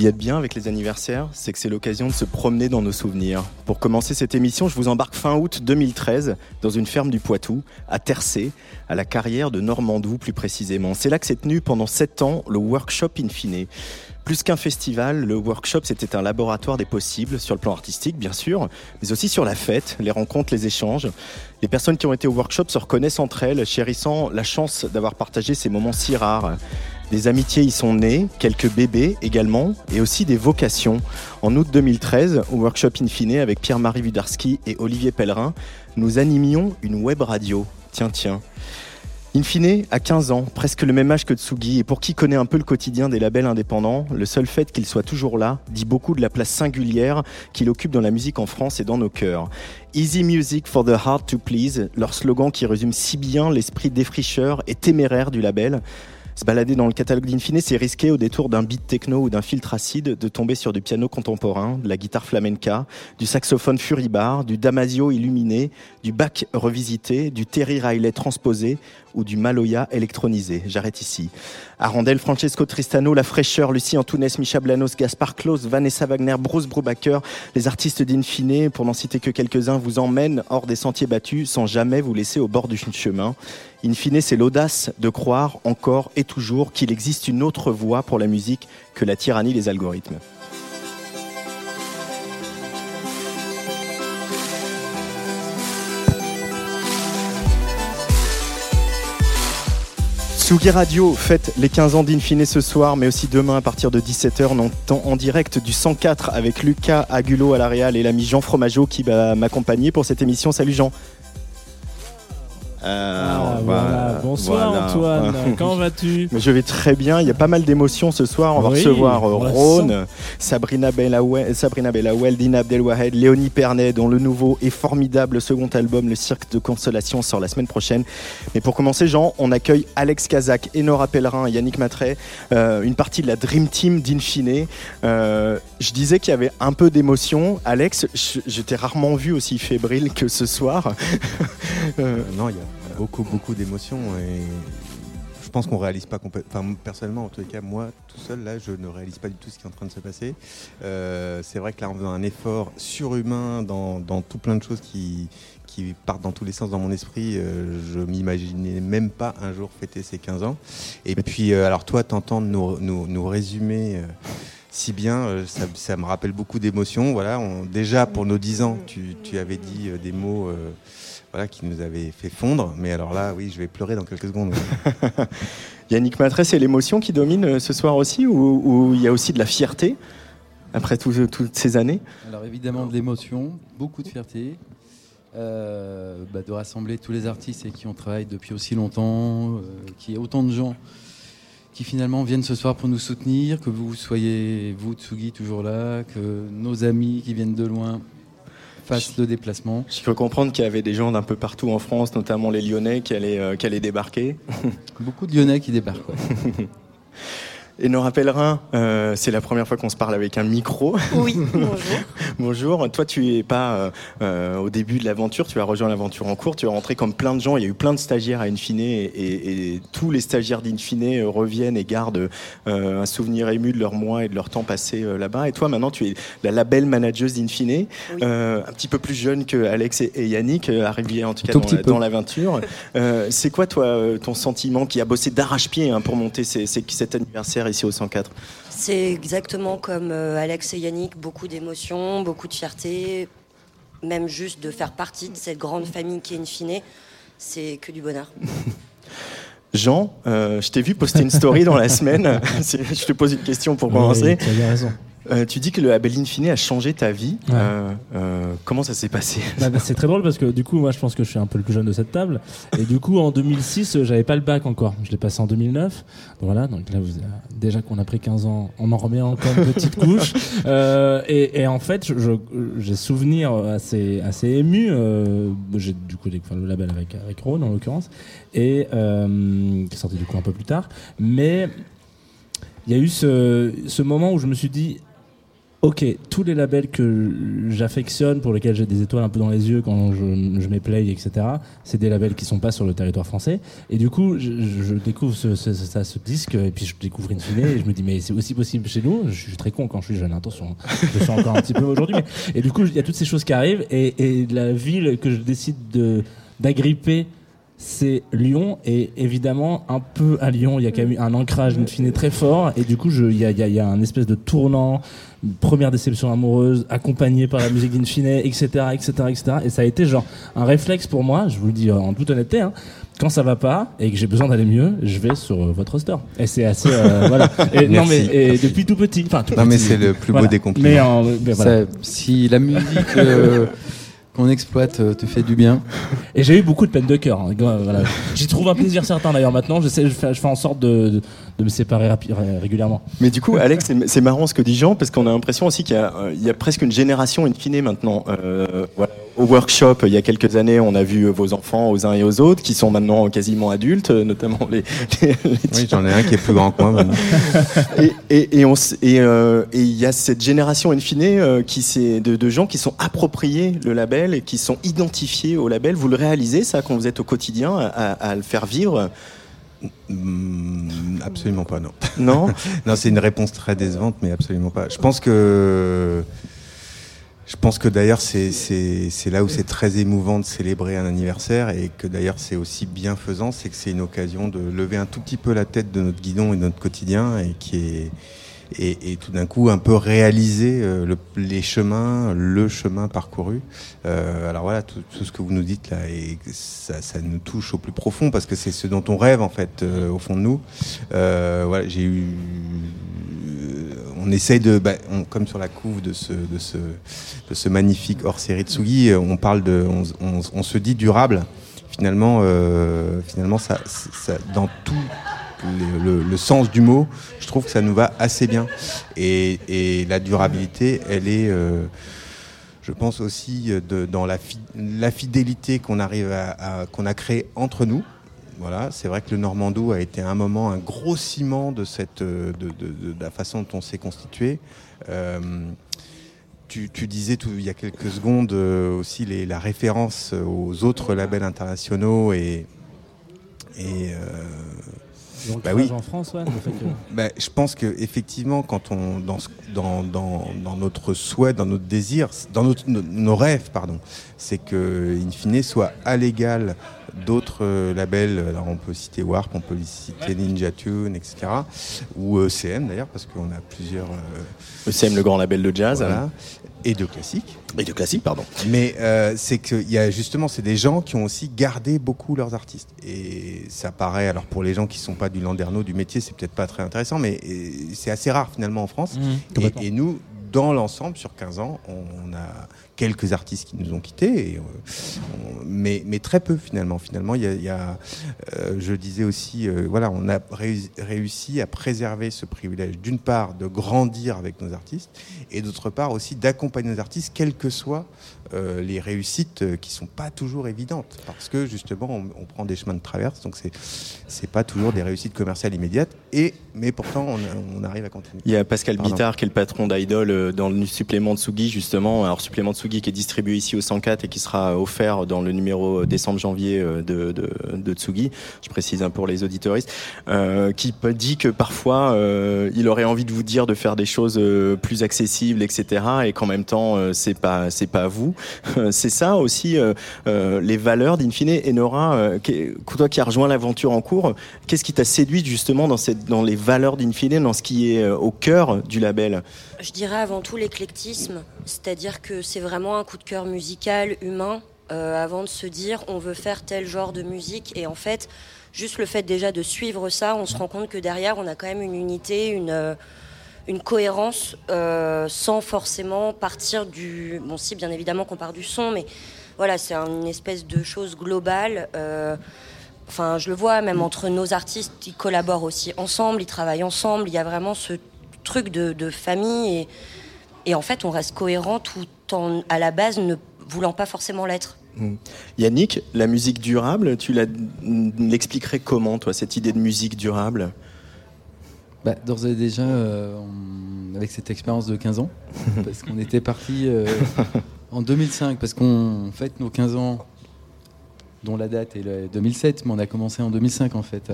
Qu'il y a de bien avec les anniversaires, c'est que c'est l'occasion de se promener dans nos souvenirs. Pour commencer cette émission, je vous embarque fin août 2013 dans une ferme du Poitou, à Tercé, à la carrière de Normandou plus précisément. C'est là que s'est tenu pendant sept ans le workshop Infine. Plus qu'un festival, le workshop c'était un laboratoire des possibles, sur le plan artistique bien sûr, mais aussi sur la fête, les rencontres, les échanges. Les personnes qui ont été au workshop se reconnaissent entre elles, chérissant la chance d'avoir partagé ces moments si rares. Des amitiés y sont nées, quelques bébés également, et aussi des vocations. En août 2013, au workshop Infine avec Pierre-Marie Widarski et Olivier Pellerin, nous animions une web radio. Tiens, tiens. Infine a 15 ans, presque le même âge que Tsugi, et pour qui connaît un peu le quotidien des labels indépendants, le seul fait qu'il soit toujours là dit beaucoup de la place singulière qu'il occupe dans la musique en France et dans nos cœurs. Easy Music for the Heart to Please, leur slogan qui résume si bien l'esprit défricheur et téméraire du label. Se balader dans le catalogue d'Infine, c'est risqué au détour d'un beat techno ou d'un filtre acide de tomber sur du piano contemporain, de la guitare flamenca, du saxophone furibar, du damasio illuminé, du bac revisité, du Terry Riley transposé ou du Maloya électronisé. J'arrête ici. Arandel, Francesco Tristano, La Fraîcheur, Lucie Antunes, Micha Blanos, Gaspard Klaus, Vanessa Wagner, Bruce Brubaker, les artistes d'Infine, pour n'en citer que quelques-uns, vous emmènent hors des sentiers battus sans jamais vous laisser au bord du chemin. In fine, c'est l'audace de croire encore et toujours qu'il existe une autre voie pour la musique que la tyrannie des algorithmes. Tsugi Radio fête les 15 ans d'Infine ce soir, mais aussi demain à partir de 17h, en direct du 104 avec Lucas Agulo à la Réal et l'ami Jean Fromageau qui va m'accompagner pour cette émission. Salut Jean. Euh, ah, voilà. Bonsoir Antoine, comment vas-tu Je vais très bien, il y a pas mal d'émotions ce soir. On va recevoir euh, Rhône, Sabrina Bellawel, Sabrina Bellawel, Dina Abdelwahed, Léonie Pernet, dont le nouveau et formidable second album, Le Cirque de Consolation, sort la semaine prochaine. Mais pour commencer, Jean, on accueille Alex Kazak, Enora Pellerin et Yannick Matray, euh, une partie de la Dream Team d'Infine. je disais qu'il y avait un peu d'émotion. Alex, je, t'ai rarement vu aussi fébrile que ce soir. non, il y a beaucoup, beaucoup d'émotions et je pense qu'on réalise pas complètement. Enfin, personnellement, en tous les cas, moi, tout seul, là, je ne réalise pas du tout ce qui est en train de se passer. Euh, c'est vrai que là, on faisant un effort surhumain dans, dans, tout plein de choses qui, qui partent dans tous les sens dans mon esprit. Euh, je m'imaginais même pas un jour fêter ces 15 ans. Et puis, euh, alors toi, t'entends nous, nous, nous résumer si bien, ça, ça, me rappelle beaucoup d'émotions. Voilà, déjà pour nos 10 ans, tu, tu avais dit des mots voilà, qui nous avait fait fondre. Mais alors là, oui, je vais pleurer dans quelques secondes. Yannick Matré, c'est l'émotion qui domine euh, ce soir aussi ou il y a aussi de la fierté après toutes ces années? Alors évidemment de l'émotion, beaucoup de fierté. Euh, bah, de rassembler tous les artistes et qui ont travaillé depuis aussi longtemps, euh, qu'il y ait autant de gens qui finalement viennent ce soir pour nous soutenir, que vous soyez, vous, Tsugi, toujours là, que nos amis qui viennent de loin fasse le déplacement. Je peux comprendre qu'il y avait des gens d'un peu partout en France, notamment les Lyonnais, qui allaient, euh, qui allaient débarquer. Beaucoup de Lyonnais qui débarquent. Et Nora Pellerin, euh, c'est la première fois qu'on se parle avec un micro. Oui, bonjour. bonjour. Toi, tu es pas euh, euh, au début de l'aventure, tu as rejoint l'aventure en cours, tu es rentré comme plein de gens. Il y a eu plein de stagiaires à Infine et, et, tous les stagiaires d'Infine reviennent et gardent un souvenir ému de leur mois et de leur temps passé là-bas. Et toi, maintenant, tu es la label manageuse d'Infine, un petit peu plus jeune que Alex et, Yannick, arrivés en tout cas dans, l'aventure. c'est quoi, toi, ton sentiment qui a bossé d'arrache-pied hein, pour monter cet anniversaire ici au 104 C'est exactement comme euh, Alex et Yannick, beaucoup d'émotions, beaucoup de fierté, même juste de faire partie de cette grande famille qui est Infine, c'est que du bonheur. Jean, euh, je t'ai vu poster une story dans la semaine. je te pose une question pour commencer. tu as raison. Euh, tu dis que le label Infine a changé ta vie. Euh, euh, comment ça s'est passé bah, bah, C'est très drôle parce que du coup, moi, je pense que je suis un peu le plus jeune de cette table. Et du coup, en 2006, j'avais pas le bac encore. Je l'ai passé en 2009. voilà, donc là, vous, déjà qu'on a pris 15 ans, on en remet encore une petite couche. Et, et, en fait, j'ai souvenir assez, assez ému. j'ai du coup découvert le label avec, avec Rhône, en l'occurrence, et qui est sorti du coup un peu plus tard. Mais il y a eu ce, ce moment où je me suis dit Ok, tous les labels que j'affectionne, pour lesquels j'ai des étoiles un peu dans les yeux quand je, je mets play, etc., c'est des labels qui sont pas sur le territoire français. Et du coup, je, découvre ce, ce, ce, disque, et puis je découvre Infine, et je me dis, mais c'est aussi possible chez nous. Je suis très con quand je suis jeune, attention, je suis encore un petit peu aujourd'hui. Et du coup, il y a toutes ces choses qui arrivent, et, et la ville que je décide d'agripper c'est Lyon et évidemment un peu à Lyon il y a quand même un ancrage Infine très fort et du coup il y a, y, y a, un espèce de tournant une première déception amoureuse accompagnée par la musique d'Infine etc etc etc et ça a été genre un réflexe pour moi je vous le dis en toute honnêteté hein, quand ça va pas et que j'ai besoin d'aller mieux, je vais sur euh, votre store. Et c'est assez euh, voilà. Et, non mais et depuis tout petit. Enfin tout non mais c'est le plus beau des compliments. Mais, voilà. si la musique euh, qu'on exploite euh, te fait du bien. Et j'ai eu beaucoup de peine de cœur. Hein. Voilà. J'y trouve un plaisir certain d'ailleurs maintenant. Je, sais, je, fais, je fais en sorte de, de, me séparer régulièrement. Mais du coup, Alex, c'est marrant ce que dit Jean parce qu'on a l'impression aussi qu'il y, y, a presque une génération in fine maintenant. Euh, voilà au workshop il y a quelques années, on a vu vos enfants aux uns et aux autres qui sont maintenant quasiment adultes, notamment les. oui, j'en ai un qui est plus grand que moi maintenant. et, et, euh, et, il y a cette génération in fine euh, qui de, de, gens qui sont appropriés le label et qui sont identifiés au label. Vous le réalisez ça quand vous êtes au quotidien à, à le faire vivre? Hmm, Absolument pas, non. Non? Non, c'est une réponse très décevante, mais absolument pas. Je pense que je pense que d'ailleurs c'est là où c'est très émouvant de célébrer un anniversaire et que d'ailleurs c'est aussi bienfaisant, c'est que c'est une occasion de lever un tout petit peu la tête de notre guidon et de notre quotidien et qui est et, et tout d'un coup un peu réaliser euh, le, les chemins, le chemin parcouru. Euh, alors voilà, tout, tout, ce que vous nous dites là, et ça, ça, nous touche au plus profond parce que c'est ce dont on rêve en fait euh, au fond de nous. Voilà, j'ai eu on essaye de, bah, comme sur la couve de ce, de ce, de ce magnifique hors-série de Tsugi, on parle de, on, on, se dit durable. Finalement, euh, finalement, ça, ça, dans tout le, sens du mot, je trouve que ça nous va assez bien. Et, la durabilité, elle est, euh, je pense aussi de, dans la, fidélité qu'on arrive à, qu'on a créée entre nous. Voilà, c'est vrai que le Normandou a été un moment un gros ciment de, cette, de, de, la façon dont on s'est constitué. Euh, tu, disais il y a quelques secondes euh, aussi les, la référence aux autres labels internationaux et, et euh, bah oui. en France, ouais, bah, je pense que effectivement, quand on dans, dans, dans, dans, notre souhait, dans notre désir, dans notre, nos rêves, pardon, c'est que in fine soit à l'égal d'autres euh, labels. Alors on peut citer Warp, on peut citer Ninja Tune, etc. Ou ECM d'ailleurs, parce qu'on a plusieurs. ECM, euh, le grand label de jazz. Voilà. Et de classique. Et de classique, pardon. Mais euh, c'est qu'il y a justement, c'est des gens qui ont aussi gardé beaucoup leurs artistes. Et ça paraît, alors pour les gens qui ne sont pas du landerneau, du métier, c'est peut-être pas très intéressant, mais c'est assez rare finalement en France. Mmh, et, et, nous, dans l'ensemble, sur 15 ans, on a quelques artistes qui nous ont quittés, et, mais, mais, très peu finalement. Finalement, il y a, je disais aussi, voilà, on a réussi à préserver ce privilège d'une part de grandir avec nos artistes et d'autre part aussi d'accompagner nos artistes, quelles que soient euh, les réussites euh, qui sont pas toujours évidentes parce que justement on, prend des chemins de traverse donc c'est c'est pas toujours des réussites commerciales immédiates et mais pourtant on, arrive à continuer. Il y a Pascal Bittard qui est le patron d'Idol euh, dans le supplément de Sugi justement alors supplément de Sugi qui est distribué ici au 104 et qui sera offert dans le numéro décembre-janvier de, de, Tsugi je précise un pour les auditoristes euh, qui dit que parfois il aurait envie de vous dire de faire des choses plus accessibles etc et qu'en même temps c'est pas c'est pas à vous c'est ça aussi euh, euh, les valeurs d'Infine. Et Nora, euh, toi qui as rejoint l'aventure en cours, qu'est-ce qui t'a séduit justement dans, cette, dans les valeurs d'Infine, dans ce qui est au cœur du label? Je dirais avant tout l'éclectisme, c'est-à-dire que c'est vraiment un coup de cœur musical, humain, avant de se dire on veut faire tel genre de musique. Et en fait, juste le fait déjà de suivre ça, on se rend compte que derrière, on a quand même une unité, une une cohérence euh, sans forcément partir du. Bon, si, bien évidemment qu'on part du son, mais voilà, c'est une espèce de chose globale. Euh, enfin, je le vois, même entre nos artistes, ils collaborent aussi ensemble, ils travaillent ensemble. Il y a vraiment ce truc de, famille et, et, en fait, on reste cohérent tout en, à la base, ne voulant pas forcément l'être. Mmh. Yannick, la musique durable, tu l'expliquerais comment, toi, cette idée de musique durable? Bah, D'ores et déjà, euh, avec cette expérience de 15 ans, parce qu'on était parti euh, en 2005, parce qu'on fête nos 15 ans, dont la date est le 2007, mais on a commencé en 2005 en fait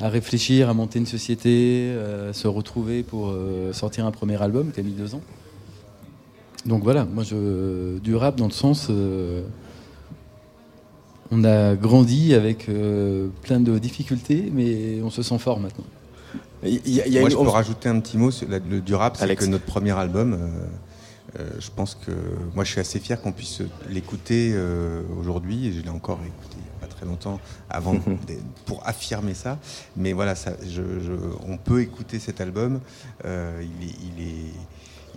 à, réfléchir, à monter une société, à se retrouver pour euh, sortir un premier album qui a mis deux ans. Donc voilà, moi je du rap dans le sens on a grandi avec plein de difficultés, mais on se sent fort maintenant. Moi, je peux rajouter un petit mot le, du rap, c'est que notre premier album, euh, euh, je pense que moi, je suis assez fier qu'on puisse l'écouter euh, aujourd'hui, et je l'ai encore écouté très longtemps avant pour affirmer ça. Mais voilà, ça, je, on peut écouter cet album. il est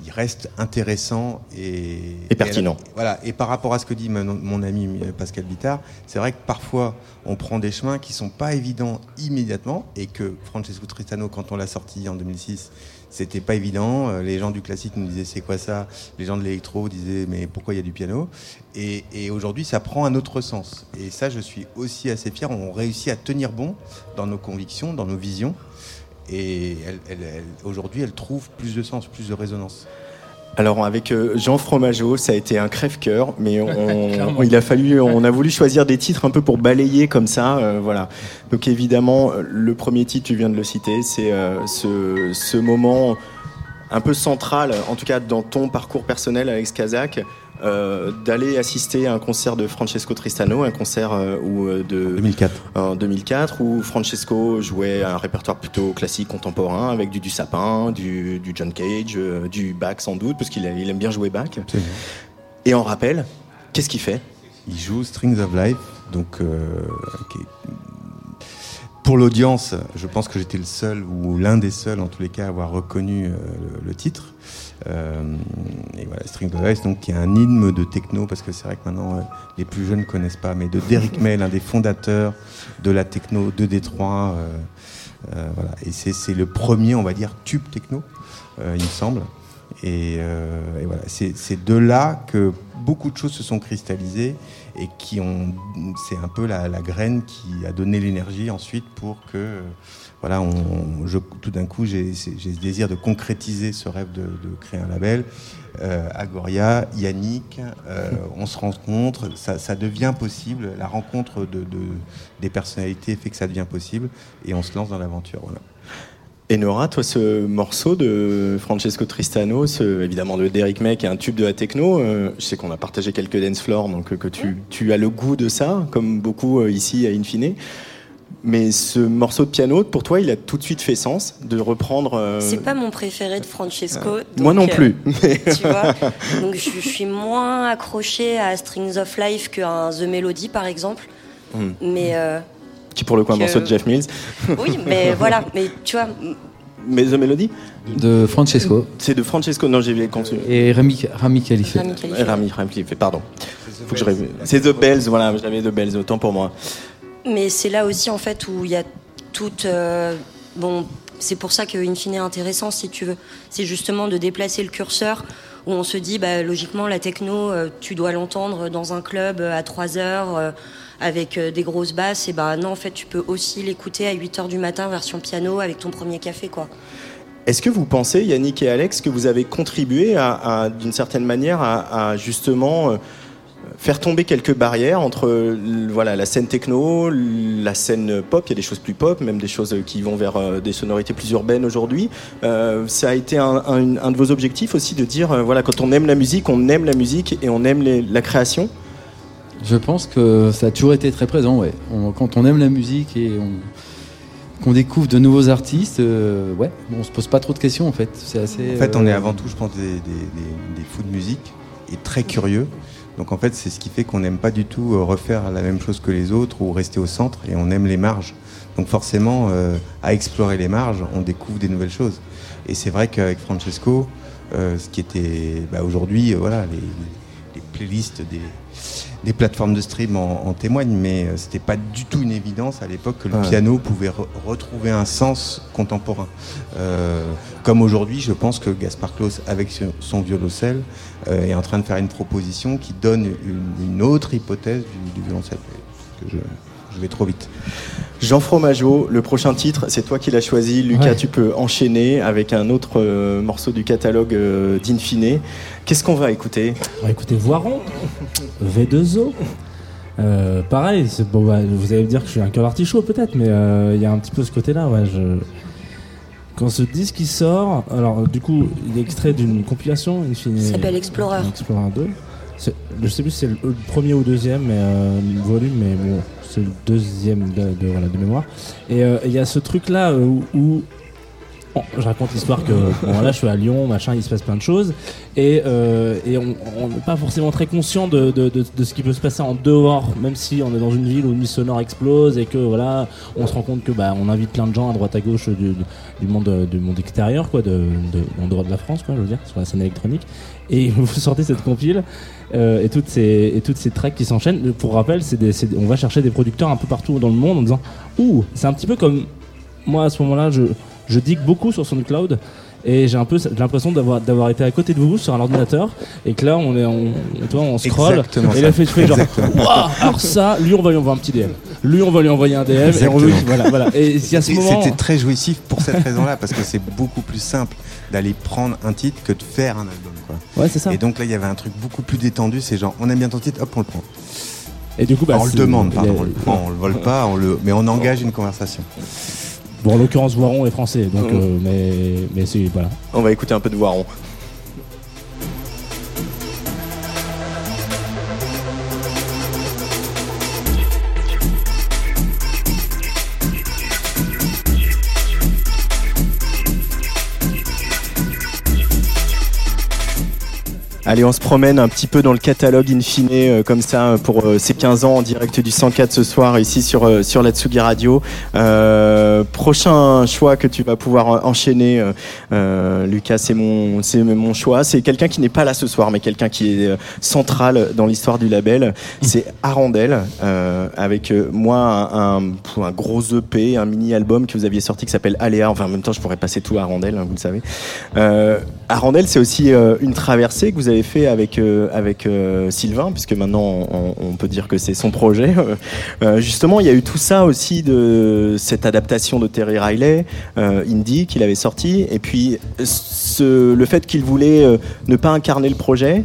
il reste intéressant et, pertinent. voilà. Et par rapport à ce que dit mon, ami Pascal Bittard, c'est vrai que parfois on prend des chemins qui sont pas évidents immédiatement et que Francesco Tristano, quand on l'a sorti en 2006, c'était pas évident. Euh, les gens du classique nous disaient c'est quoi ça? Les gens de l'électro disaient mais pourquoi il y a du piano? Et, aujourd'hui ça prend un autre sens. Et ça je suis aussi assez fier. On réussit à tenir bon dans nos convictions, dans nos visions et aujourd'hui, elle trouve plus de sens, plus de résonance. Alors avec euh, Jean Fromageau, ça a été un crève-cœur, mais on, il a fallu, on a voulu choisir des titres un peu pour balayer comme ça, euh, voilà. Donc évidemment, le premier titre, tu viens de le citer, c'est euh, ce, ce, moment un peu central, en tout cas dans ton parcours personnel, Alex Kazak, euh, d'aller assister à un concert de Francesco Tristano, un concert euh, où, euh, de 2004. En 2004 où Francesco jouait un répertoire plutôt classique contemporain avec du, du sapin, du, du John Cage, du Bach sans doute parce qu'il il aime bien jouer Bach. Et en rappel, qu'est-ce qu'il fait? Il joue Strings of Life, donc pour l'audience, je pense que j'étais le seul ou l'un des seuls en tous les cas à avoir reconnu le, titre. Euh, et voilà, String of Ice, donc qui est un hymne de techno, parce que c'est vrai que maintenant euh, les plus jeunes ne connaissent pas, mais de Derrick May, l'un des fondateurs de la techno de Détroit. Euh, voilà. Et c'est le premier, on va dire, tube techno, il me semble. Et, voilà, c'est de là que beaucoup de choses se sont cristallisées et qui ont, c'est un peu la, graine qui a donné l'énergie ensuite pour que voilà, on, je, tout d'un coup, j'ai ce désir de concrétiser ce rêve de, créer un label. Euh, Agoria, Yannick, euh, on se rencontre, ça, ça, devient possible. La rencontre de, des personnalités fait que ça devient possible et on se lance dans l'aventure. Voilà. Et Nora, toi, ce morceau de Francesco Tristano, ce, évidemment de Derek May, qui est un tube de la techno, euh, je sais qu'on a partagé quelques dance floors, donc que tu, tu, as le goût de ça, comme beaucoup ici à Infine. Mais ce morceau de piano, pour toi, il a tout de suite fait sens de reprendre. Euh, C'est pas mon préféré de Francesco. Euh, moi non plus. tu vois donc je, suis moins accrochée à Strings of Life qu'à The Melody, par exemple. Hmm. Mais. Euh, qui pour le coup un morceau de Jeff Mills. oui, mais voilà. Mais tu vois, Mais The Melody De Francesco. C'est de Francesco, non, j'ai continué. Et Rami, Rami Khalife. Rami Rami Khalife, pardon. Faut que je rév- C'est The Bells, voilà, j'avais The Bells, autant pour moi. Mais c'est là aussi en fait où il y a toute. euh, bon, c'est pour ça que In fine est intéressant si tu veux. C'est justement de déplacer le curseur où on se dit bah, logiquement la techno, euh, tu dois l'entendre dans un club euh, à 3 heures euh, avec euh, des grosses basses. Et bah non, en fait, tu peux aussi l'écouter à 8 heures du matin version piano avec ton premier café quoi. Est-ce que vous pensez, Yannick et Alex, que vous avez contribué d'une certaine manière à, justement euh, faire tomber quelques barrières entre euh, voilà, la scène techno, la scène pop, il y a des choses plus pop, même des choses qui vont vers des sonorités plus urbaines aujourd'hui. Ça a été un, de vos objectifs aussi de dire, voilà, quand on aime la musique, on aime la musique et on aime la création Je pense que ça a toujours été très présent, ouais. On- quand on aime la musique et on, qu'on découvre de nouveaux artistes, euh, ouais, on se pose pas trop de questions en fait. C'est assez. En fait, on est euh, avant tout, je pense, des, des- des- des fous de musique et très curieux. Donc en fait, c'est ce qui fait qu'on n'aime pas du tout euh, refaire la même chose que les autres ou rester au centre et on aime les marges. Donc forcément, euh, à explorer les marges, on découvre des nouvelles choses. Et c'est vrai qu'avec Francesco, euh, ce qui était bah, aujourd'hui, euh, voilà, les, les playlists des, des plateformes de stream en, en témoignent, mais euh, c'était pas du tout une évidence à l'époque que le Ouais. piano pouvait re- retrouver un sens contemporain. Euh, comme aujourd'hui, je pense que Gaspard Klaus, avec son- violoncelle, euh, est en train de faire une proposition qui donne une, une autre hypothèse du, du violoncelle. Parce que je, je vais trop vite. Jean Fromageau, le prochain titre, c'est toi qui l'as choisi. Lucas, Ouais. tu peux enchaîner avec un autre euh, morceau du catalogue euh, d'Infine. Qu'est-ce qu'on va écouter? On va écouter Voiron, V2O. Euh, pareil, c'est bon, bah, vous allez me dire que je suis un cœur artichaut peut-être, mais euh, il y a un petit peu ce côté-là. Ouais, je... Quand ce disque il sort, alors du coup, il est extrait d'une compilation, Infine. Ça s'appelle Explorer. Explorer 2. Je sais plus si c'est le, le premier ou deuxième mais, euh, volume, mais bon, c'est le deuxième de, voilà, de mémoire. Et euh, il y a ce truc-là euh, où, où- je raconte l'histoire que bon, je suis à Lyon, machin, il se passe plein de choses, et, euh, et on n'est pas forcément très conscient de, de- ce qui peut se passer en dehors, même si on est dans une ville où une nuit sonore explose et que voilà, on se rend compte que bah, on invite plein de gens à droite à gauche du, du monde du monde extérieur, quoi, de, en dehors de la France, quoi, je veux dire, sur la scène électronique. Et vous sortez cette compile euh, et toutes ces et toutes ces tracks qui s'enchaînent. Pour rappel, c'est- on va chercher des producteurs un peu partout dans le monde en disant ouh, c'est un petit peu comme moi à ce moment-là, je je digue beaucoup sur SoundCloud. Et j'ai un peu l'impression d'avoir d'avoir été à côté de vous sur un ordinateur et que là on est on, toi, on scroll Exactement et là fait, je fais genre alors ça lui on va lui envoyer un petit DM lui on va lui envoyer un DM et on veut voilà voilà et il y a ce Et moment C'était très jouissif pour cette raison-là, parce que c'est beaucoup plus simple d'aller prendre un titre que de faire un album. Quoi. ouais c'est ça Et donc là, il y avait un truc beaucoup plus détendu, c'est genre, on aime bien ton titre, hop, on le prend. et du coup bah, on le demande, a- pardon, on le prend, on le vole pas, on le... mais on engage une conversation. Bon en l'occurrence Voiron est français donc Mhm. euh, mais mais c'est voilà On va écouter un peu de Voiron. Allez, on se promène un petit peu dans le catalogue Infine euh, comme ça pour euh, ces 15 ans en direct du 104 ce soir ici sur euh, sur la Tsugi Radio. Euh, prochain choix que tu vas pouvoir euh, enchaîner, euh, euh, Lucas, c'est mon c'est mon choix. C'est quelqu'un qui n'est pas là ce soir, mais quelqu'un qui est euh, central dans l'histoire du label. C'est Arandel euh, avec euh, moi un, un, un gros EP, un mini album que vous aviez sorti qui s'appelle Aléa. Enfin, en même temps, je pourrais passer tout à Arandel, hein, vous le savez. Euh, Arandel, c'est aussi euh, une traversée que vous avez fait avec euh, avec euh, Sylvain, puisque maintenant on, peut dire que c'est son projet. Euh, justement, il y a eu tout ça aussi de cette adaptation de Terry Riley, Indie, qu'il avait sorti, et puis le fait qu'il voulait ne pas incarner le projet.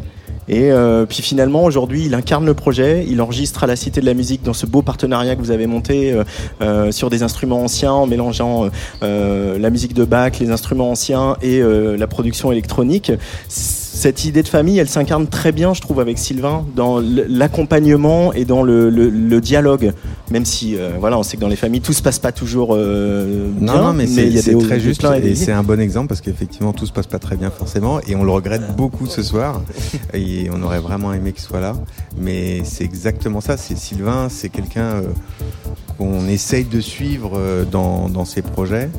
Et puis finalement, aujourd'hui, il incarne le projet, il enregistre à la Cité de la Musique dans ce beau partenariat que vous avez monté sur des instruments anciens, en mélangeant la musique de Bach, les instruments anciens et la production électronique. Cette idée de famille, elle s'incarne très bien, je trouve, avec Sylvain, dans l'accompagnement et dans le, le- le dialogue. Même si, euh, voilà, on sait que dans les familles, tout se passe pas toujours euh, Non, bien, non, mais c'est très juste et et c'est un bon exemple parce qu'effectivement tout se passe pas très bien forcément et on le regrette beaucoup ce soir et on aurait vraiment aimé qu'il soit là mais c'est exactement ça c'est Sylvain c'est quelqu'un euh, qu'on essaye de suivre dans, dans ses projets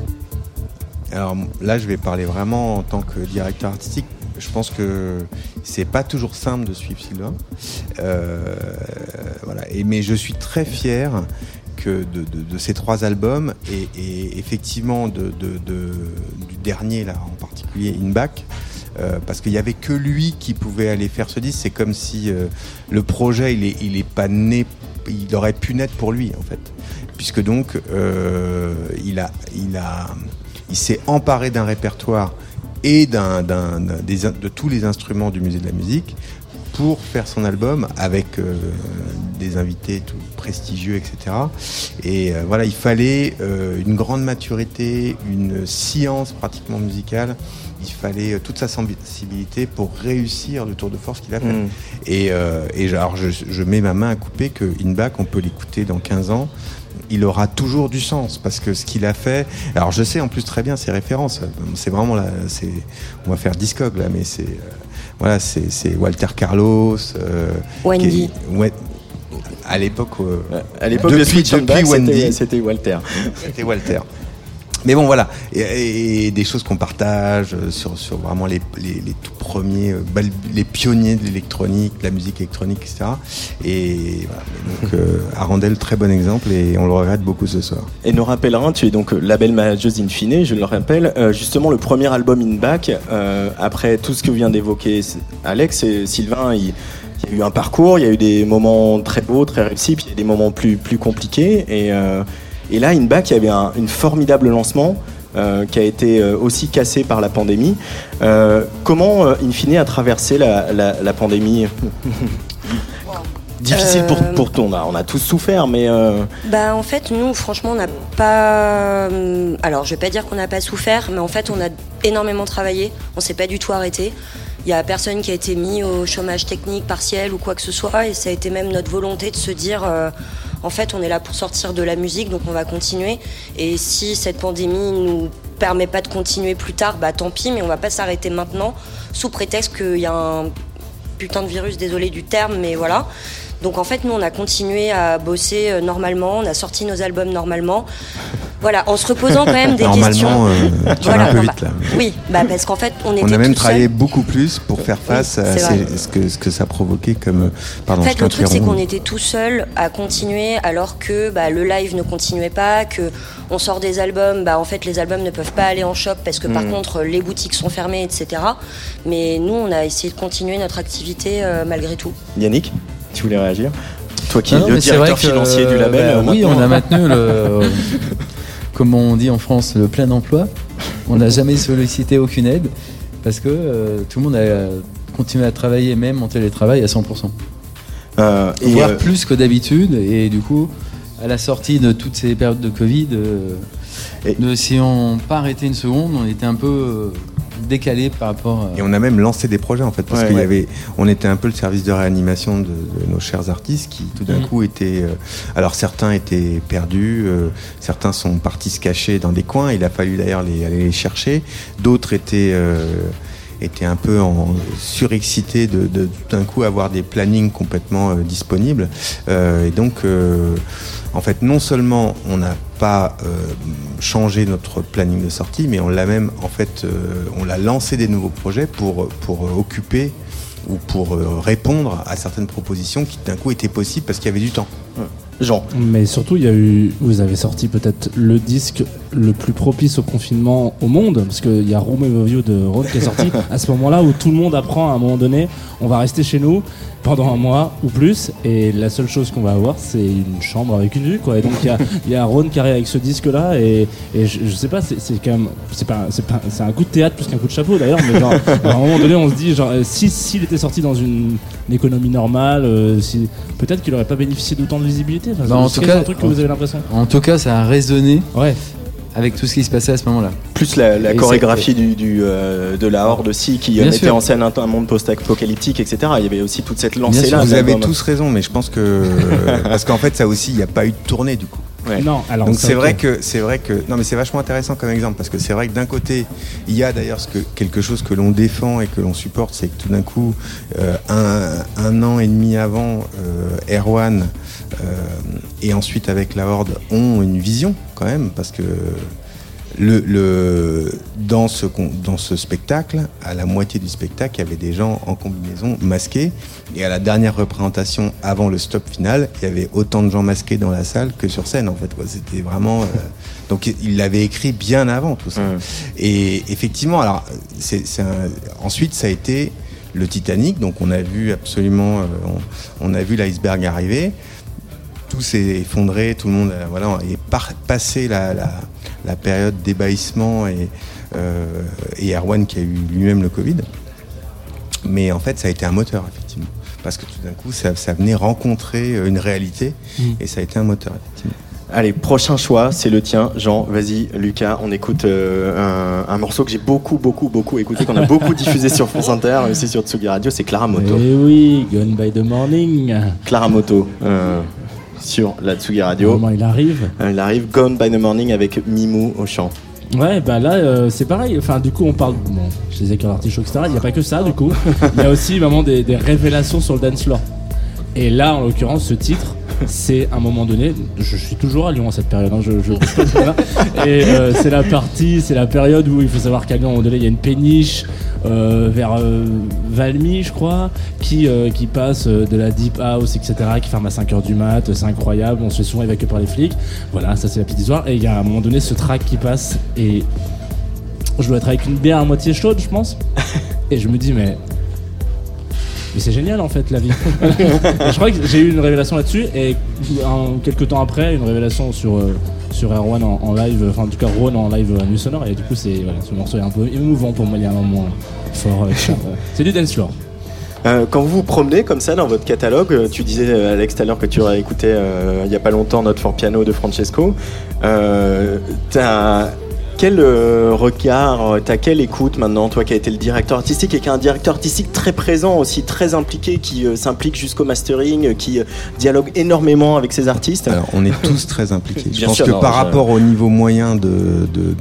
Alors là, je vais parler vraiment en tant que directeur artistique. Je pense que c'est pas toujours simple de suivre Sylvain. Euh, voilà. Mais je suis très fier que de, ces trois albums et, effectivement de, du dernier là en particulier In Back. euh, parce qu'il y avait que lui qui pouvait aller faire ce disque. C'est comme si euh, le projet, il est, il est pas né, il aurait pu naître pour lui en fait, puisque donc il a, il a, il s'est emparé d'un répertoire et d'un, d'un- d'un- des de tous les instruments du musée de la musique pour faire son album avec euh, des invités tout prestigieux, etc. Et euh, voilà, il fallait euh, une grande maturité, une science pratiquement musicale. Il fallait toute sa sensibilité pour réussir le tour de force qu'il a fait. Mm. Et, alors je, je mets ma main à couper que Inback, on peut l'écouter dans 15 ans. Il aura toujours du sens parce que ce qu'il a fait. Alors je sais en plus très bien ses références. C'est vraiment là. C'est on va faire Discog là, mais c'est euh, voilà, c'est c'est Walter Carlos. euh, Wendy. qui est- ouais, à l'époque. euh, À l'époque de Depuis- and depuis Wendy. c'était Walter. C'était Walter. Mais bon, voilà. Et, des choses qu'on partage euh, sur, sur vraiment les, les, les tout premiers, euh, les pionniers de l'électronique, de la musique électronique, etc. Et voilà. Donc, euh, Arandel, très bon exemple et on le regrette beaucoup ce soir. Et Nora Pellerin, tu es donc label manageuse in fine, je le rappelle. Euh, justement, le premier album In Back, euh, après tout ce que vient d'évoquer Alex et Sylvain, il, il y a eu un parcours, il y a eu des moments très beaux, très réussis, puis il y a des moments plus, plus compliqués. Et, euh, et là, In Back, il y avait un une formidable lancement. euh, qui a été euh, aussi cassé par la pandémie. Euh, comment, euh, in fine, a traversé la, la- la pandémie Difficile pour, pour ton. On a, on a tous souffert, mais Bah en fait nous franchement on n'a pas alors je vais pas dire qu'on n'a pas souffert mais en fait on a énormément travaillé on s'est pas du tout arrêté il y a personne qui a été mis au chômage technique partiel ou quoi que ce soit et ça a été même notre volonté de se dire en fait on est là pour sortir de la musique donc on va continuer et si cette pandémie nous permet pas de continuer plus tard bah tant pis mais on va pas s'arrêter maintenant sous prétexte qu'il y a un putain de virus, désolé du terme, mais voilà. Donc en fait, nous, on a continué à bosser euh, normalement, on a sorti nos albums normalement. Voilà, en se reposant quand même des questions. Normalement, euh, tu vas Voilà, un peu norma- vite là. Oui, bah parce qu'en fait, on était On a même travaillé beaucoup plus pour faire face à ces- ce, que, ce que ça provoquait comme. Pardon, En fait, le truc, c'est qu'on était tout seul à continuer alors que bah, le live ne continuait pas, que on sort des albums, bah, en fait, les albums ne peuvent pas aller en shop parce que par contre, les boutiques sont fermées, etc. Mais nous, on a essayé de continuer notre activité euh, malgré tout. Yannick, tu voulais réagir Toi qui es Non, le directeur que, financier du euh, label. bah euh, oui, on a maintenu le, comme on dit en France, le plein emploi. On n'a jamais sollicité aucune aide parce que euh, tout le monde a continué à travailler même en télétravail à 100%. Euh, et, voire euh, plus que d'habitude. Et du coup, à la sortie de toutes ces périodes de Covid, euh, Et- ne s'ayant pas arrêté une seconde, on était un peu euh, décalé par rapport à. Et on a même lancé des projets en fait, parce Ouais, qu'il y avait, on était un peu le service de réanimation de, de nos chers artistes qui tout d'un coup étaient, euh, alors certains étaient perdus, euh, certains sont partis se cacher dans des coins, il a fallu d'ailleurs les, aller les chercher, d'autres étaient euh, étaient un peu en surexcités de, de tout d'un coup avoir des plannings complètement euh, disponibles, Euh, et donc euh, en fait, non seulement on n'a pas euh, changé notre planning de sortie, mais on l'a même, en fait, euh, on l'a lancé des nouveaux projets pour, pour euh, occuper ou pour répondre à certaines propositions qui d'un coup étaient possibles parce qu'il y avait du temps. Jean, Mais surtout, il y a eu, vous avez sorti peut-être le disque le plus propice au confinement au monde, parce qu'il y a Room Overview de Rome qui est sorti à ce moment-là où tout le monde apprend à un moment donné, on va rester chez nous pendant un mois ou plus, et la seule chose qu'on va avoir, c'est une chambre avec une vue, quoi. Et donc il y a, y a Ron qui arrive avec ce disque-là, et, et je, je sais pas, c'est quand même, c'est pas, c'est pas, c'est un coup de théâtre plus qu'un coup de chapeau d'ailleurs, mais genre, à un moment donné, on se dit, genre, euh, si s'il était sorti dans une, une économie normale, euh, si, peut-être qu'il aurait pas bénéficié d'autant de visibilité. Enfin, Bah, en tout cas- un truc que vous avez l'impression. En tout cas, ça a résonné Ouais. Avec tout ce qui se passait à ce moment-là. plus la, chorégraphie du, du, euh, de la Horde aussi, qui Bien mettait sûr. en scène un, un monde post-apocalyptique, etc. Il y avait aussi toute cette sûr, lancée-là. Vous avez tous raison, mais je pense que parce qu'en fait ça aussi, il n'y a pas eu de tournée du coup. Ouais. Non, alors Donc c'est vrai que c'est vrai que non mais c'est vachement intéressant comme exemple parce que c'est vrai que d'un côté il y a d'ailleurs ce que quelque chose que l'on défend et que l'on supporte c'est que tout d'un coup euh, un, un an et demi avant euh, Erwan euh, et ensuite avec la Horde ont une vision quand même parce que le, le, dans, ce, dans ce spectacle, à la moitié du spectacle, il y avait des gens en combinaison masqués. Et à la dernière représentation, avant le stop final, il y avait autant de gens masqués dans la salle que sur scène, en fait. C'était vraiment. Euh, donc il l'avait écrit bien avant tout ça. Et effectivement, alors, ensuite, ça a été le Titanic. Donc on a vu absolument. Euh, on, a vu l'iceberg arriver. Tout s'est effondré, tout le monde voilà, est passé la, la la période d'ébahissement et, euh, et Erwan qui a eu lui-même le Covid. Mais en fait, ça a été un moteur, effectivement. Parce que tout d'un coup, ça, venait rencontrer une réalité mm. et ça a été un moteur, effectivement. Allez, prochain choix, c'est le tien. Jean, vas-y, Lucas, on écoute euh, un, morceau que j'ai beaucoup, beaucoup, beaucoup écouté, qu'on a beaucoup diffusé sur France Inter, aussi sur Tsugi Radio, c'est Clara Moto. Eh oui, Gone by the Morning. Clara Moto. Euh, sur la Tsugi Radio. Comment il arrive euh, Il arrive Gone by the Morning avec Mimou au chant. Ouais, bah là, euh, c'est pareil. Enfin, du coup, on parle. Bon, je disais qu'il artichaut, etc. Il n'y a pas que ça, du coup. Il y a aussi vraiment des, révélations sur le dance floor. Et là, en l'occurrence, ce titre, c'est à un moment donné. Je suis toujours à Lyon à cette période. Hein, je, je... Et euh, c'est la partie, c'est la période où il faut savoir qu'à un moment donné, il y a une péniche. Euh, vers euh, Valmy, je crois, qui, qui passe de la deep house, etc., qui ferme à 5h du mat. C'est incroyable. On se fait souvent évacuer par les flics. Voilà, ça c'est la petite histoire. Et il y a à un moment donné ce track qui passe et je dois être avec une bière à moitié chaude, je pense. et je me dis, mais mais c'est génial en fait la vie. je crois que j'ai eu une révélation là-dessus et quelques temps après une révélation sur sur Erwan en, live, enfin en tout cas Ron en live à Nuit Sonore et du coup c'est voilà, ce morceau est un peu émouvant pour moi, il y a un moment fort. c'est du dance floor. Euh, quand vous vous promenez comme ça dans votre catalogue, euh, tu disais euh, Alex tout à l'heure que tu aurais écouté il n'y a pas longtemps Note for Piano de Francesco. as quel euh, regard, t'as quelle écoute maintenant, toi qui as été le directeur artistique et qui est un directeur artistique très présent aussi, très impliqué, qui euh, s'implique jusqu'au mastering, qui euh, dialogue énormément avec ses artistes? Alors, on est tous très impliqués. je pense que par rapport au niveau moyen de, de,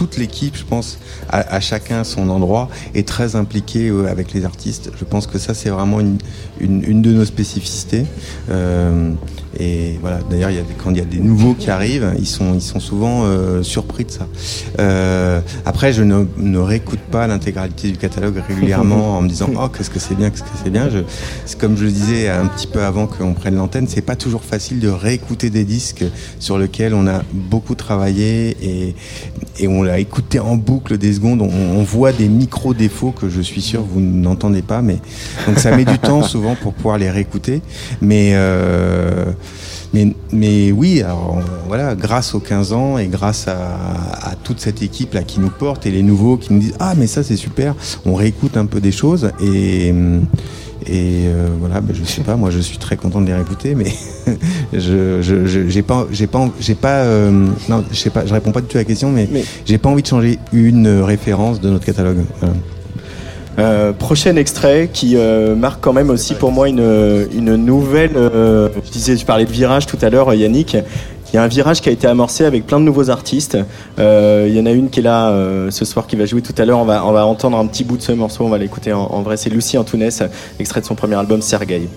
toute l'équipe, je pense, à, chacun son endroit, est très impliqué avec les artistes. Je pense que ça, c'est vraiment une, une, de nos spécificités. Et voilà, d'ailleurs, quand il y a des nouveaux qui arrivent, ils sont, ils sont souvent euh, surpris de ça. Euh, après, je ne, ne réécoute pas l'intégralité du catalogue régulièrement en me disant oh qu'est-ce que c'est bien, qu'est-ce que c'est bien. C'est comme je le disais un petit peu avant qu'on prenne l'antenne, c'est pas toujours facile de réécouter des disques sur lesquels on a beaucoup travaillé et, et on l'a écouté en boucle des secondes. On, on voit des micro défauts que je suis sûr vous n'entendez pas, mais donc ça met du temps souvent pour pouvoir les réécouter. Mais euh, mais, mais oui, alors, voilà, grâce aux 15 ans et grâce à, toute cette équipe là qui nous porte et les nouveaux qui nous disent ah mais ça c'est super, on réécoute un peu des choses et et euh, voilà, ben, je sais pas, moi je suis très content de les réécouter, mais je j'ai pas j'ai pas j'ai pas euh, non je sais pas, je réponds pas du tout à la question, mais, j'ai pas envie de changer une référence de notre catalogue. Euh, prochain extrait qui euh, marque quand même aussi pour moi une, une nouvelle. Euh, je disais, tu parlais de virage tout à l'heure, Yannick. Il y a un virage qui a été amorcé avec plein de nouveaux artistes. il y en a une qui est là ce soir qui va jouer tout à l'heure. On va, entendre un petit bout de ce morceau. On va l'écouter en, vrai. C'est Lucie Antounès, extrait de son premier album Sergueï.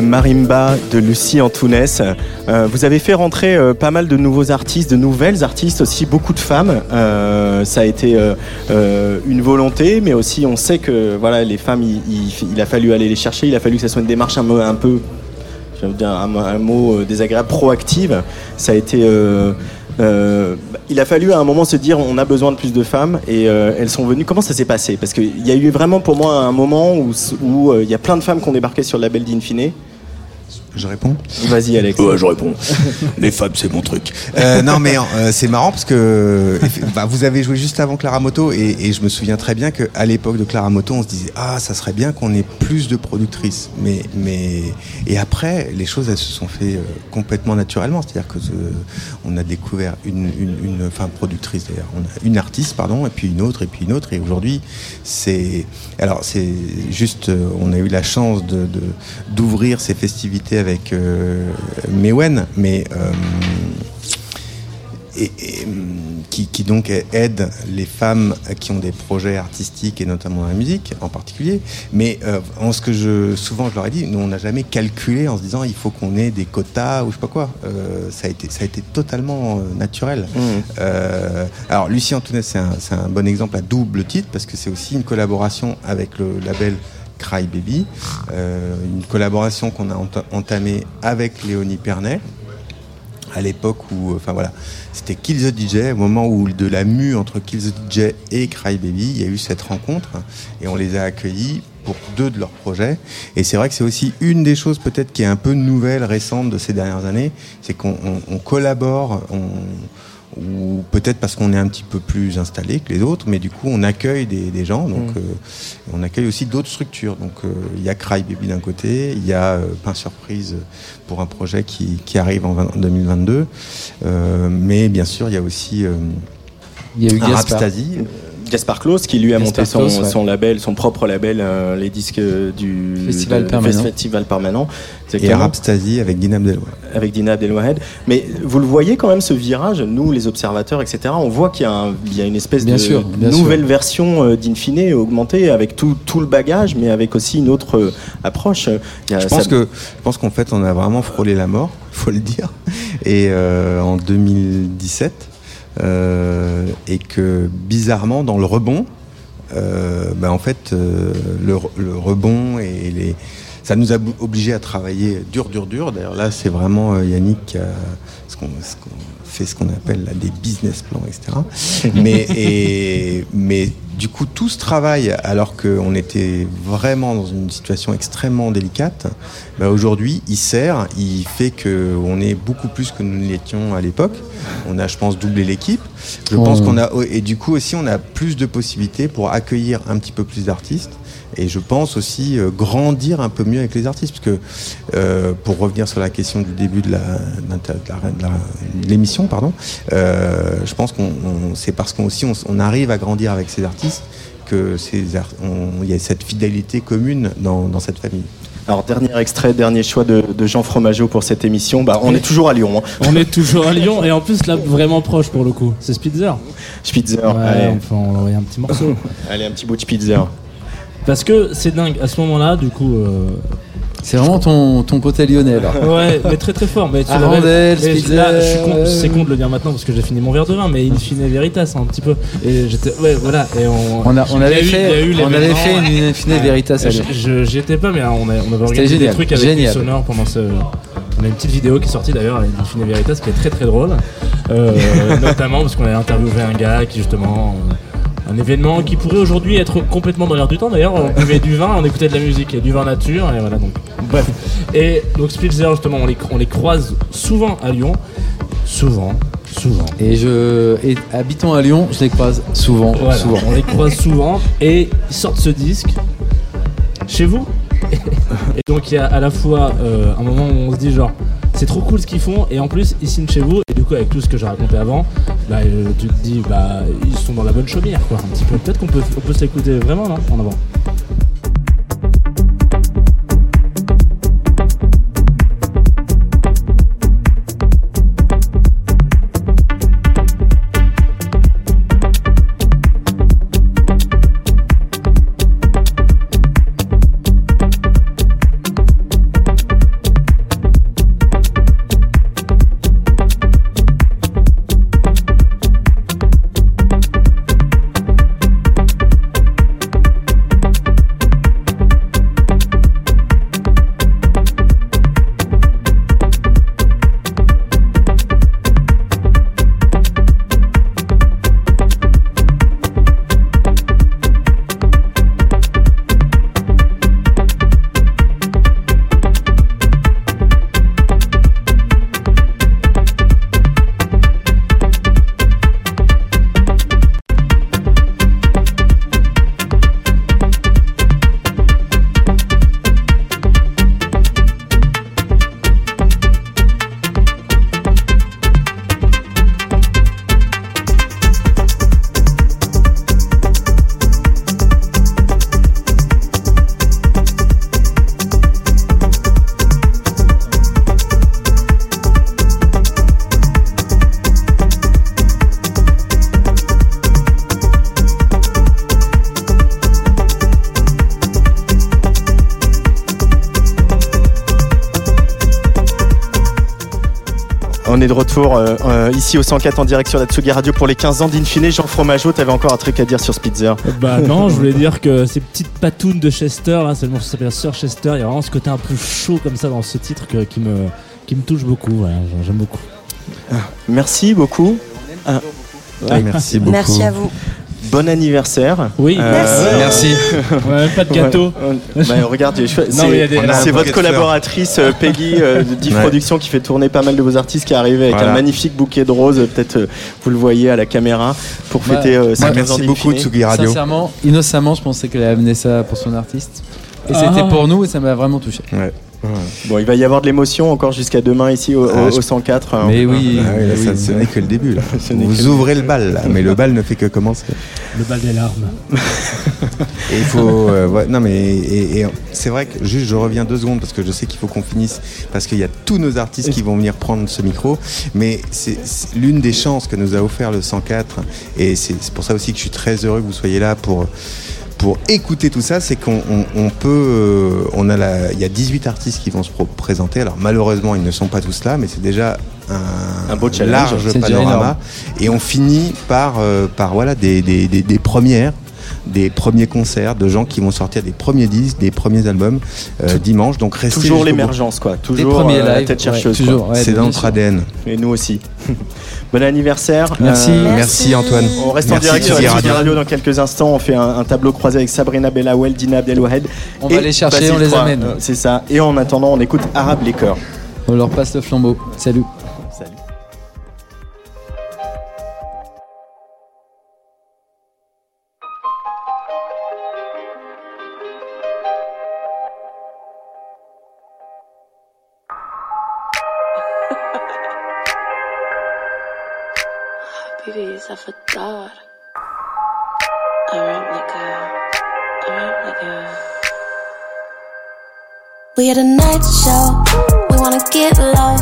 Marimba de Lucie Antounès. Euh, vous avez fait rentrer euh, pas mal de nouveaux artistes, de nouvelles artistes, aussi beaucoup de femmes. Euh, ça a été une volonté, mais aussi on sait que voilà, les femmes, il, a fallu aller les chercher, il a fallu que ça soit une démarche un, peu, un, mot désagréable, proactive. Ça a été il a fallu à un moment se dire on a besoin de plus de femmes et elles sont venues. Comment ça s'est passé? Parce qu'il y a eu vraiment pour moi un moment où, où il y a plein de femmes qui ont débarqué sur le label d'Infine Yes. Je réponds Vas-y, Alex. Ouais, je réponds. Les femmes, c'est mon truc. Euh, non, mais euh, c'est marrant parce que bah, vous avez joué juste avant Clara Moto et, et je me souviens très bien qu'à l'époque de Clara Moto, on se disait ah ça serait bien qu'on ait plus de productrices. Mais mais et après les choses elles se sont fait euh, complètement naturellement. C'est-à-dire que euh, on a découvert une une, une enfin productrice d'ailleurs, on a une artiste pardon et puis une autre et puis une autre et aujourd'hui c'est alors c'est juste euh, on a eu la chance de de- d'ouvrir ces festivités avec euh, Mewen, mais euh, et, et, qui, qui donc aide les femmes qui ont des projets artistiques et notamment dans la musique en particulier. Mais euh, en ce que je souvent je leur ai dit, nous on n'a jamais calculé en se disant il faut qu'on ait des quotas ou je sais pas quoi. Euh, ça a été ça a été totalement euh, naturel. Mmh. Alors Lucie Antoinette c'est un, c'est un bon exemple à double titre parce que c'est aussi une collaboration avec le label Cry Baby, euh, une collaboration qu'on a enta- entamée avec Léonie Pernet à l'époque où, enfin voilà, c'était Kill the DJ, au moment où de la mue entre Kill the DJ et Cry Baby, il y a eu cette rencontre et on les a accueillis pour deux de leurs projets. Et c'est vrai que c'est aussi une des choses peut-être qui est un peu nouvelle, récente de ces dernières années, c'est qu'on on- on collabore, on, ou peut-être parce qu'on est un petit peu plus installé que les autres, mais du coup on accueille des, des gens, donc Mm. euh, on accueille aussi d'autres structures. Donc euh, il y a Cry Baby d'un côté, il y a euh, Pain Surprise pour un projet qui, qui arrive en, 20 en 2022, Euh, mais bien sûr il y a aussi euh, Il y a eu Gaspard. Arabstasy. Gaspard Claus qui lui a Gaspard monté son, Claus, ouais. son label, son propre label, euh, les disques du Festival de- permanent. Festival permanent. et. Arabstasy avec Dina Abdelouad. avec Dina Abdelwahed. Mais vous le voyez quand même ce virage, nous les observateurs, etc. On voit qu'il y a, un- il y a une espèce Bien de sûr, bien nouvelle version euh, d'Infine augmentée avec tout, tout le bagage, mais avec aussi une autre euh, approche. Il y a- Je pense ça- que je pense qu'en fait on a vraiment frôlé la mort, faut le dire. Et euh, en 2017 euh, et que bizarrement dans le rebond, euh, ben, en fait euh, le, re- le rebond et les ça nous a obligé à travailler dur, dur, dur. D'ailleurs, là, c'est vraiment euh, Yannick qui a ce qu'on ce qu'on fait ce qu'on appelle là, des business plans, etc. mais, et, mais du coup, tout ce travail, alors qu'on était vraiment dans une situation extrêmement délicate, bah, aujourd'hui, il sert, il fait qu'on est beaucoup plus que nous ne l'étions à l'époque. On a, je pense, doublé l'équipe. Je Oh. pense qu'on a, et du coup aussi, on a plus de possibilités pour accueillir un petit peu plus d'artistes. Et je pense aussi euh, grandir un peu mieux avec les artistes, parce que euh, pour revenir sur la question du début de la- d'inter- de la- de la- de l'émission, pardon, euh, je pense qu'on on- c'est parce qu'on aussi on, on arrive à grandir avec ces artistes que il y a cette fidélité commune dans, dans cette famille. Alors dernier extrait, dernier choix de, de Jean Fromageau pour cette émission. Bah, on est toujours à Lyon. Hein. On est toujours à Lyon et en plus là vraiment proche pour le coup. C'est Spitzer. Spitzer. Ouais, allez, on peut envoyer un petit morceau. allez, un petit bout de Spitzer. Parce que c'est dingue. À ce moment-là, du coup, euh, C'est vraiment ton, ton côté lyonnais là. ouais, mais très très fort. Mais tu Arandel, ouais. c'est con de le dire maintenant parce que j'ai fini mon verre de vin, mais in fine veritas un petit peu. Et j'étais, ouais, voilà. Et on, On, a, on avait eu- fait, eu on avait fait une Veritas Je- Lyon. je- J'y étais pas, mais on, a- on avait organisé génial, des trucs avec génial. les sonores pendant ce. On a une petite vidéo qui est sortie d'ailleurs avec Infine Veritas qui est très très drôle. Euh, notamment parce qu'on a interviewé un gars qui justement. euh, un événement qui pourrait aujourd'hui être complètement dans l'air du temps. D'ailleurs, on buvait du vin, on écoutait de la musique et du vin nature. Et voilà donc. Bref. Et donc Spitzer justement, on les, on les croise souvent à Lyon. Souvent. Souvent. Et je, et habitant à Lyon, je les croise souvent, Voilà, souvent. on les croise souvent et ils sortent ce disque chez vous? Et donc il y a à la fois euh, un moment où on se dit genre c'est trop cool ce qu'ils font et en plus ils signent chez vous et du coup avec tout ce que j'ai raconté avant bah euh, tu te dis bah ils sont dans la bonne chaumière quoi un petit peu. Peut-être qu'on peut on peut s'écouter vraiment non en avant retour euh, euh, ici au 104 en direct sur la Tsugi Radio pour les 15 ans d'Infine. Jean Fromageau, t'avais encore un truc à dire sur Spitzer? Bah non, je voulais dire que ces petites patounes de Chester, là, c'est le morceau qui s'appelle Sir Chester, il y a vraiment ce côté un peu chaud comme ça dans ce titre que- qui, me, qui me touche beaucoup. Voilà, J'aime beaucoup. Merci beaucoup. Ah, Merci beaucoup. Merci à vous. Bon anniversaire. Oui, Euh, Merci. Merci. Ouais, pas de gâteau. Ouais. Bah, regarde, c'est votre collaboratrice euh, Peggy euh, de Diff Ouais. Productions qui fait tourner pas mal de vos artistes qui arrivent avec Voilà. un magnifique bouquet de roses. Peut-être euh, vous le voyez à la caméra pour Bah, fêter euh, ces moi, 15 ans Merci beaucoup. Tsugi Radio. Sincèrement, innocemment, je pensais qu'elle avait amené ça pour son artiste. Et Ah. c'était pour nous et ça m'a vraiment touché. Ouais. Bon, il va y avoir de l'émotion encore jusqu'à demain ici au, Ah, au- je- au 104. hein. Mais oui, Ah oui, là, oui, ça, oui. ce n'est que le début là. Vous ouvrez le bal là, mais le bal ne fait que commencer. Le bal des larmes. Et il faut, euh, ouais, non mais et, et c'est vrai que juste je reviens deux secondes parce que je sais qu'il faut qu'on finisse parce qu'il y a tous nos artistes qui vont venir prendre ce micro, mais c'est c'est l'une des chances que nous a offert le 104 et c'est c'est pour ça aussi que je suis très heureux que vous soyez là pour pour écouter tout ça, c'est qu'on on, on peut, euh, on a la, il y a 18 artistes qui vont se présenter. Alors malheureusement, ils ne sont pas tous là, mais c'est déjà un, Un beau challenge. large panorama. Et on finit par, euh, par voilà, des, des, des, des premières, des premiers concerts de gens qui vont sortir des premiers disques, des premiers albums euh, dimanche. Donc restez Toujours l'émergence, quoi. Les Toujours premiers euh, la tête chercheuse. ouais, C'est dans notre. ADN. Et nous aussi. bon anniversaire. Merci. Euh, Merci Antoine. On reste en direct sur Radio. Radio dans quelques instants. On fait un, un tableau croisé avec Sabrina Bellawel, Dina Abdelwahed. On va et les chercher, Basile on les amène. C'est ça. Et en attendant, on écoute Arabe Liquor. On leur passe le flambeau. Salut. At a night show. We wanna get low.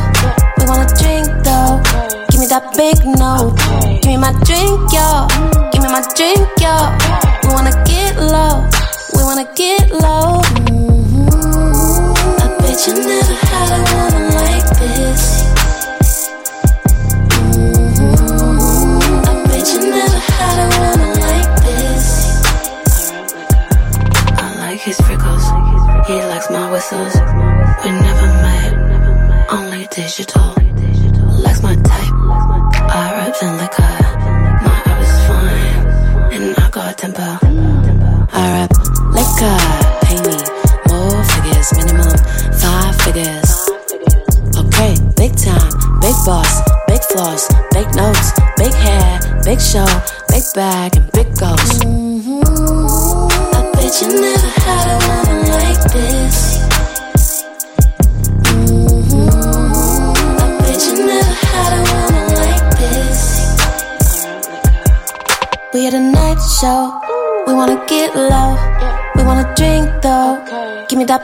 We wanna drink though. Give me that big note. Give me my drink, yo. Give me my drink, yo. We wanna get low. We wanna get low. Mm-hmm. I bet you never likes. We never met, only digital. Likes my type. I rap in liquor. My rap is fine, and I got temper. I rap liquor, pay me more figures, minimum five figures. Okay, big time, big boss, big floss, big notes, big hair, big show, big bag, and big goals.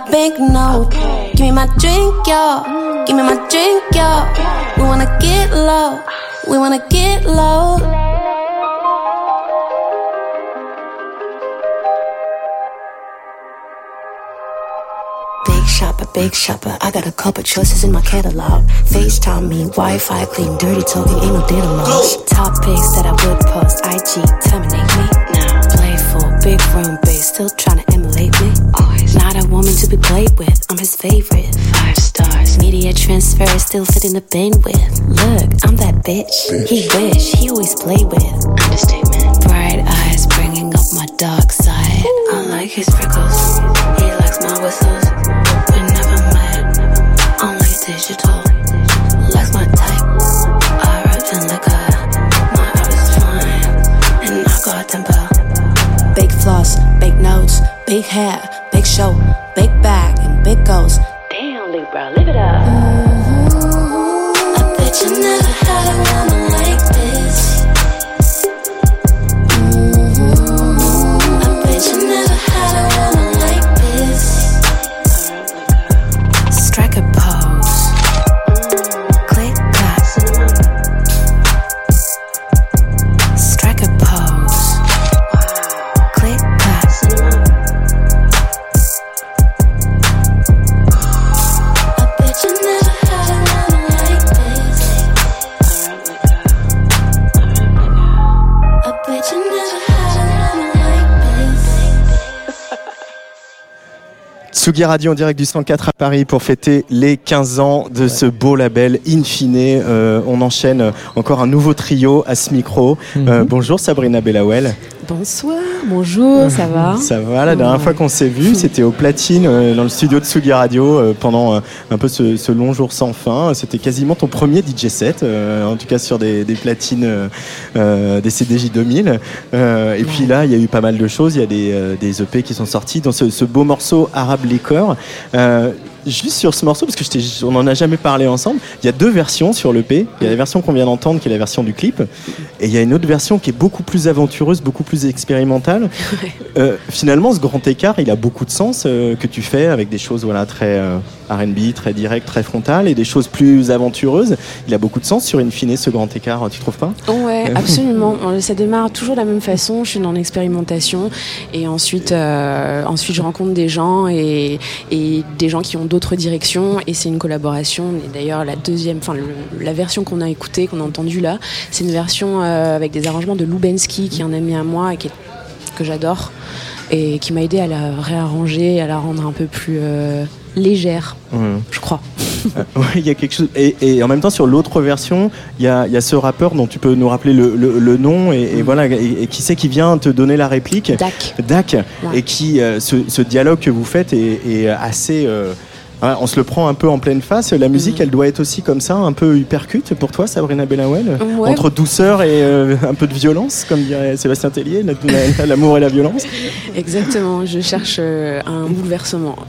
Big note, give me my drink, yo. Give me my drink, yo. We wanna get low, we wanna get low. Big shopper, big shopper. I got a couple choices in my catalog. FaceTime me, Wi-Fi clean, dirty talking, ain't no data loss. Topics that I would post, IG, terminate me. Now, big room base, still trying to emulate me. always Not a woman to be played with, I'm his favorite. five stars. Media transfer still fit in the bin with. Look, I'm that bitch. He wish he always play with. Understatement. Bright eyes bringing up my dark side. I like his freckles. He likes my whistles. Big hair, big show, big bag, and big goals. Damn, Libra, live it up. Mm-hmm. I bet you never had a woman Tsugi Radio en direct du 104 à Paris pour fêter les 15 ans de ce beau label Infine. Euh, on enchaîne encore un nouveau trio à ce micro. Euh, Mhm. bonjour Sabrina Bellawell. Bonsoir, bonjour, ça va Ça va, la dernière fois qu'on s'est vu, c'était au platine euh, dans le studio de Tsugi Radio euh, pendant euh, un peu ce, ce long jour sans fin. C'était quasiment ton premier DJ set, en tout cas sur des, des platines des CDJ 2000. Euh, et puis là, il y a eu pas mal de choses. Il y a des, des EP qui sont sortis, dans ce, ce beau morceau Arabe Liquor. Juste sur ce morceau, parce que on n'en a jamais parlé ensemble, il y a deux versions sur l'EP. Il y a la version qu'on vient d'entendre, qui est la version du clip, et il y a une autre version qui est beaucoup plus aventureuse, beaucoup plus expérimentale. Euh, finalement, ce grand écart, il a beaucoup de sens euh, que tu fais avec des choses voilà très euh, R&B, très direct, très frontal, et des choses plus aventureuses. Il a beaucoup de sens sur une fine ce grand écart. Tu trouves pas? Ouais, absolument. Ça démarre toujours de la même façon. Je suis dans l'expérimentation et ensuite, ensuite je rencontre des gens et, et des gens qui ont d'autres directions et c'est une collaboration. Et d'ailleurs, la deuxième, enfin la version qu'on a écoutée, qu'on a entendue là, c'est une version euh, avec des arrangements de Lubensky, qui est un ami à moi et qui est- que j'adore et qui m'a aidé à la réarranger, à la rendre un peu plus euh, légère, je crois. Euh, ouais, il y a quelque chose. Et, et en même temps, sur l'autre version, il y y a ce rappeur dont tu peux nous rappeler le, le- le nom et, et voilà, et, et qui c'est qui vient te donner la réplique Dak. Dak. Ouais. Et qui, euh, ce, ce dialogue que vous faites est, est assez. Ouais, on se le prend un peu en pleine face. La musique, Mhm. elle doit être aussi comme ça, un peu hypercute pour toi, Sabrina Bellawell Ouais. Entre douceur et euh, un peu de violence, comme dirait Sébastien Tellier, la- la- l'amour et la violence? Exactement, je cherche euh, un bouleversement.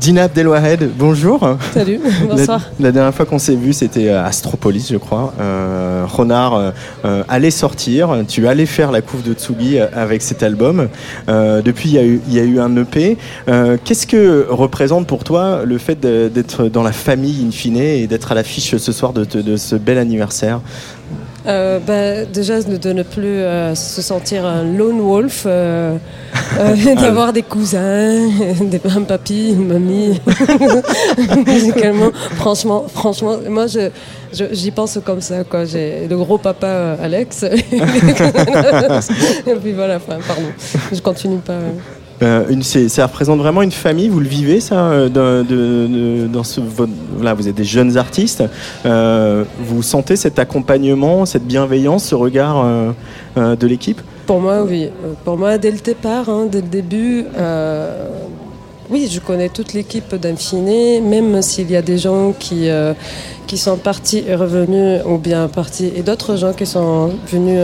Dina Abdelwahed, bonjour. Salut, bonsoir. La, la dernière fois qu'on s'est vu, c'était à Astropolis, je crois. Euh, Renard euh, euh, allait sortir. Tu allais faire la couve de Tsugi euh, avec cet album. Euh, depuis, il y, a eu, il y a eu un EP. Qu'est-ce que représente pour toi le fait d'être dans la famille in fine et d'être à l'affiche ce soir de, de- de ce bel anniversaire? Euh, bah, déjà, de ne plus euh, se sentir un lone wolf, euh, euh, d'avoir des cousins, des, un papy, une mamie, musicalement. Franchement, franchement, moi, je, j'y pense comme ça. Quoi. J'ai le gros papa euh, Alex. Et puis voilà, enfin, pardon, je continue pas. Euh. Ça représente vraiment une famille, vous le vivez ça euh, Vous êtes des jeunes artistes, euh, vous sentez cet accompagnement, cette bienveillance, ce regard de l'équipe? Pour moi, oui. Pour moi, dès le départ, hein, dès le début, oui, je connais toute l'équipe d'Infini, même s'il y a des gens qui, qui sont partis et revenus, ou bien partis, et d'autres gens qui sont venus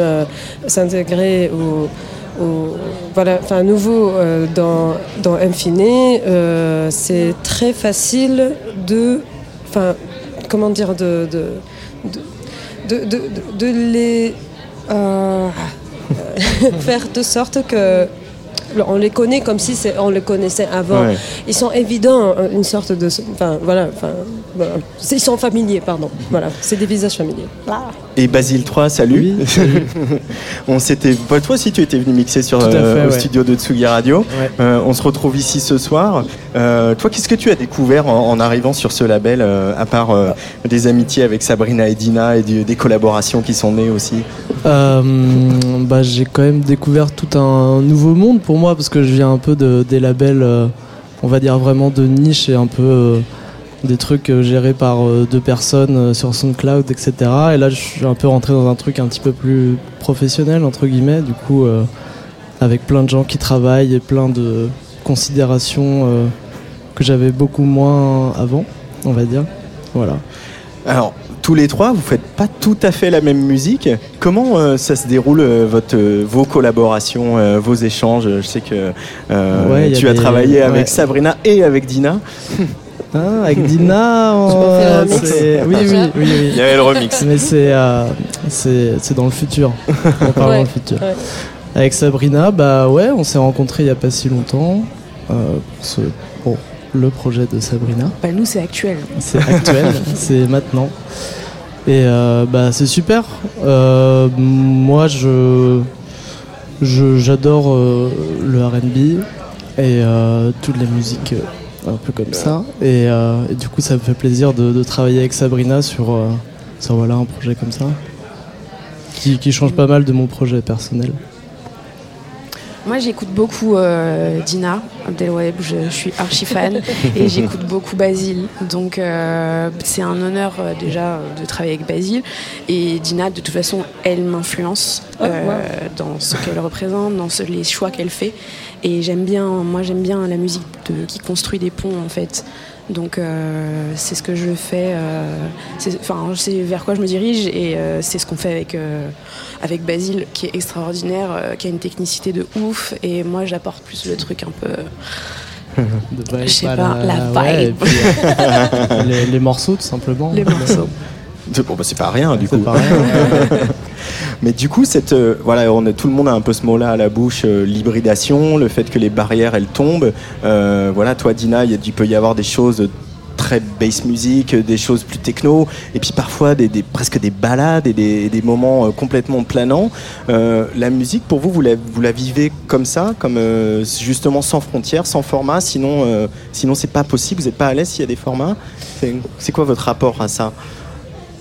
s'intégrer ou, voilà, enfin, nouveau euh, dans, dans Infini, euh, c'est très facile de, enfin, comment dire, de, de, de, de, de- de les euh, faire de sorte que on les connaît comme si on les connaissait avant. Ouais. Ils sont évidents, euh, une sorte de, enfin voilà, enfin voilà. ils sont familiers, pardon. Voilà, c'est des visages familiers. Et Basile 3, salut. on s'était, bah, toi aussi tu étais venu mixer sur euh, fait, au ouais. studio de Tsugi Radio. Ouais. Euh, on se retrouve ici ce soir. Euh, toi, qu'est-ce que tu as découvert en, en arrivant sur ce label, euh, à part euh, des amitiés avec Sabrina et Dina et du- des collaborations qui sont nées aussi? Bah, j'ai quand même découvert tout un nouveau monde pour moi parce que je viens un peu de, des labels, euh, on va dire vraiment de niche et un peu euh, des trucs euh, gérés par euh, deux personnes euh, sur SoundCloud, etc. Et là, je suis un peu rentré dans un truc un petit peu plus professionnel, entre guillemets, du coup, euh, avec plein de gens qui travaillent et plein de considérations euh, que j'avais beaucoup moins avant, on va dire. Voilà. Alors, tous les trois, vous faites pas tout à fait la même musique. Comment euh, ça se déroule euh, votre, euh, vos collaborations, euh, vos échanges? Je sais que euh, Ouais, tu as des- travaillé avec. Sabrina et avec Dina. Ah, avec Dina, on- oui, oui, oui, oui. Il y avait le remix. Mais c'est euh, c'est c'est dans le futur. On parle Ouais, dans le futur. ouais. Avec Sabrina, bah ouais, on s'est rencontrés il y a pas si longtemps euh, pour, ce- pour le projet de Sabrina. Bah, nous, c'est actuel. C'est actuel, c'est maintenant. Et euh, bah c'est super. Euh, moi, je j'adore euh, le R&B et toutes les musiques un peu comme ça. Et, du coup, ça me fait plaisir de, travailler avec Sabrina sur, voilà, un projet comme ça. Qui change pas mal de mon projet personnel. Moi, j'écoute beaucoup euh, Dina Abdelwaheb, je, je suis archi fan et j'écoute beaucoup Basile. Donc, euh, c'est un honneur euh, déjà de travailler avec Basile. Et Dina, de toute façon, elle m'influence wow. dans ce qu'elle représente, dans ce- les choix qu'elle fait. Et j'aime bien, moi, j'aime bien la musique de- qui construit des ponts, en fait. Donc, euh, c'est ce que je fais. euh, c'est- Enfin, c'est vers quoi je me dirige et euh, c'est ce qu'on fait avec. avec Basile qui est extraordinaire, qui a une technicité de ouf et moi j'apporte plus le truc un peu Je sais pas, la ouais, et vibe. puis, les, les morceaux, tout simplement. les morceaux. Bon, bah, c'est pas rien du coup. pas rien. Mais du coup, cette, euh, voilà, on a, tout le monde a un peu ce mot-là à la bouche, euh, l'hybridation, le fait que les barrières elles tombent. Euh, voilà, toi, Dina, il peut y avoir des choses très bass music, des choses plus techno, et puis parfois des, des- presque des balades et des, des moments complètement planants. Euh, la musique, pour vous, vous la, vous la vivez comme ça, comme euh, justement sans frontières, sans format, sinon, euh, sinon c'est pas possible, vous n'êtes pas à l'aise s'il y a des formats? C'est quoi votre rapport à ça?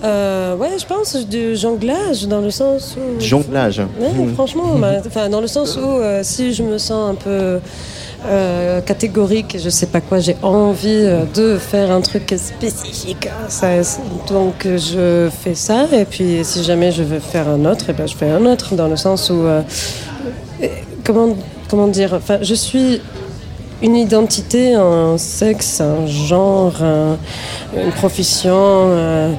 Euh, ouais, je pense du jonglage dans le sens où. Jonglage. Ouais, Hmm. franchement, bah, enfin, dans le sens où euh, si je me sens un peu euh, catégorique, je sais pas quoi, j'ai envie de faire un truc spécifique. Ça, c'est- donc je fais ça, et puis si jamais je veux faire un autre, et ben, je fais un autre, dans le sens où. euh, comment, comment dire Enfin, je suis une identité, un sexe, un genre, un- une profession, euh,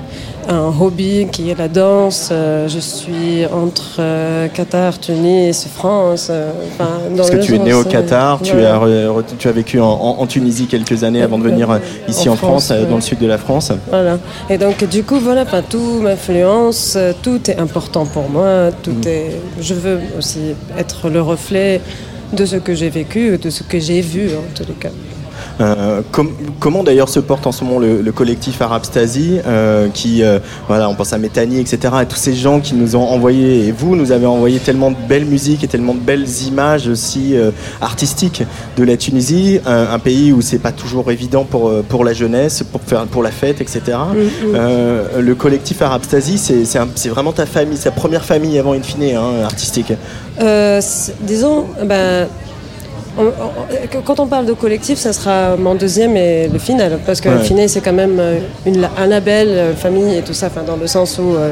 un hobby qui est la danse. Euh, je suis entre euh, Qatar, Tunis, France. euh, enfin, dans Parce que tu es né au Qatar, tu, as, re- tu as vécu en, Tunisie quelques années avant de venir euh, ici En en, France, France, ouais. dans le sud de la France. Voilà. Et donc, du coup, voilà, enfin, tout m'influence, tout est important pour moi, tout Mm. est. Je veux aussi être le reflet de ce que j'ai vécu, de ce que j'ai vu, en tous les cas. Euh, com- comment d'ailleurs se porte en ce moment le, le collectif Arabe Stasi, euh, qui, euh, voilà, on pense à Métani, etc., et tous ces gens qui nous ont envoyé, et vous nous avez envoyé tellement de belles musiques et tellement de belles images aussi euh, artistiques de la Tunisie, un, pays où c'est pas toujours évident pour, pour la jeunesse, pour, faire, pour la fête, etc. Euh, le collectif Arabe Stasi, c'est vraiment ta famille, sa première famille avant Infine, hein, artistique. Disons, ben, on- on- quand on parle de collectif, ça sera mon deuxième et le final, parce que Ouais. le final, c'est quand même euh, une, un label, euh, famille et tout ça, dans le sens où euh,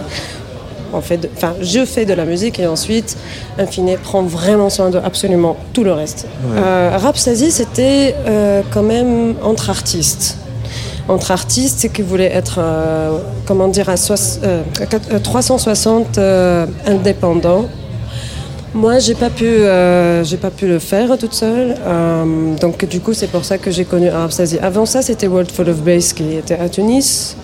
on fait de- je fais de la musique et ensuite, Infine prend vraiment soin de absolument tout le reste. Ouais. Euh, c'était euh, quand même entre artistes entre artistes qui voulaient être, euh, comment dire, à soix- euh, quatre- euh, 360 euh, indépendants. Moi, j'ai pas pu, euh, j'ai pas pu le faire toute seule. Euh, donc, du coup, c'est pour ça que j'ai connu Arab. Avant ça, c'était World Full of Bass qui était à Tunis.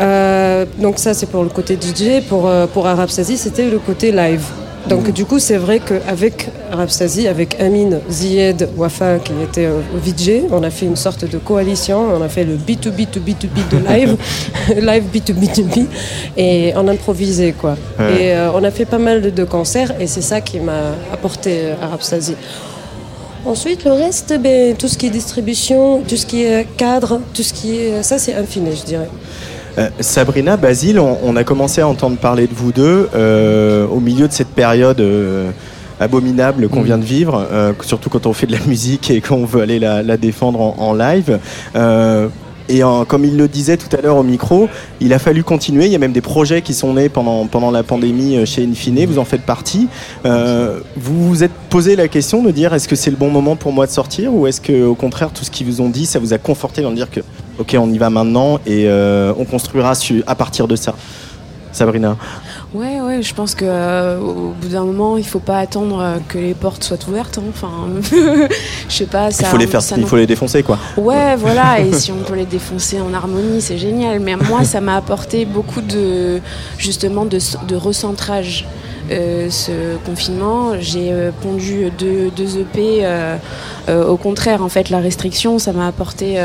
Euh, donc ça, c'est pour le côté DJ. Pour pour Arab c'était le côté live. Donc du coup, c'est vrai qu'avec Arab Stasi, avec Amin, Zied, Wafa, qui était euh, au VJ, on a fait une sorte de coalition. On a fait le B2B2B2B de live, live B2B2B, et on improvisait quoi. Ouais. Et euh, on a fait pas mal de, de concerts, et c'est ça qui m'a apporté euh, Arab Stasi. Ensuite, le reste, ben, tout ce qui est distribution, tout ce qui est cadre, tout ce qui est... Ça, c'est infini, je dirais. Euh, Sabrina, Basile, on, on a commencé à entendre parler de vous deux euh, au milieu de cette période euh, abominable qu'on vient de vivre, euh, surtout quand on fait de la musique et qu'on veut aller la, la défendre en, en live. Euh, et en- comme il le disait tout à l'heure au micro, il a fallu continuer. Il y a même des projets qui sont nés pendant, pendant la pandémie chez Infine. Vous en faites partie. Euh, vous vous êtes posé la question de dire est-ce que c'est le bon moment pour moi de sortir ou est-ce que au contraire tout ce qu'ils vous ont dit ça vous a conforté dans le dire que ok on y va maintenant et euh, on construira su- à partir de ça. Sabrina. Ouais, ouais, je pense que euh, au bout d'un moment, il faut pas attendre euh, que les portes soient ouvertes. hein. Enfin, je sais pas. Ça, il faut les faire, il faut les défoncer quoi. Ouais, voilà, et si on peut les défoncer en harmonie, c'est génial. Mais moi, ça m'a apporté beaucoup de, justement, de, de recentrage. Euh, ce confinement, j'ai pondu deux, deux EP. au contraire, en fait, la restriction, ça m'a apporté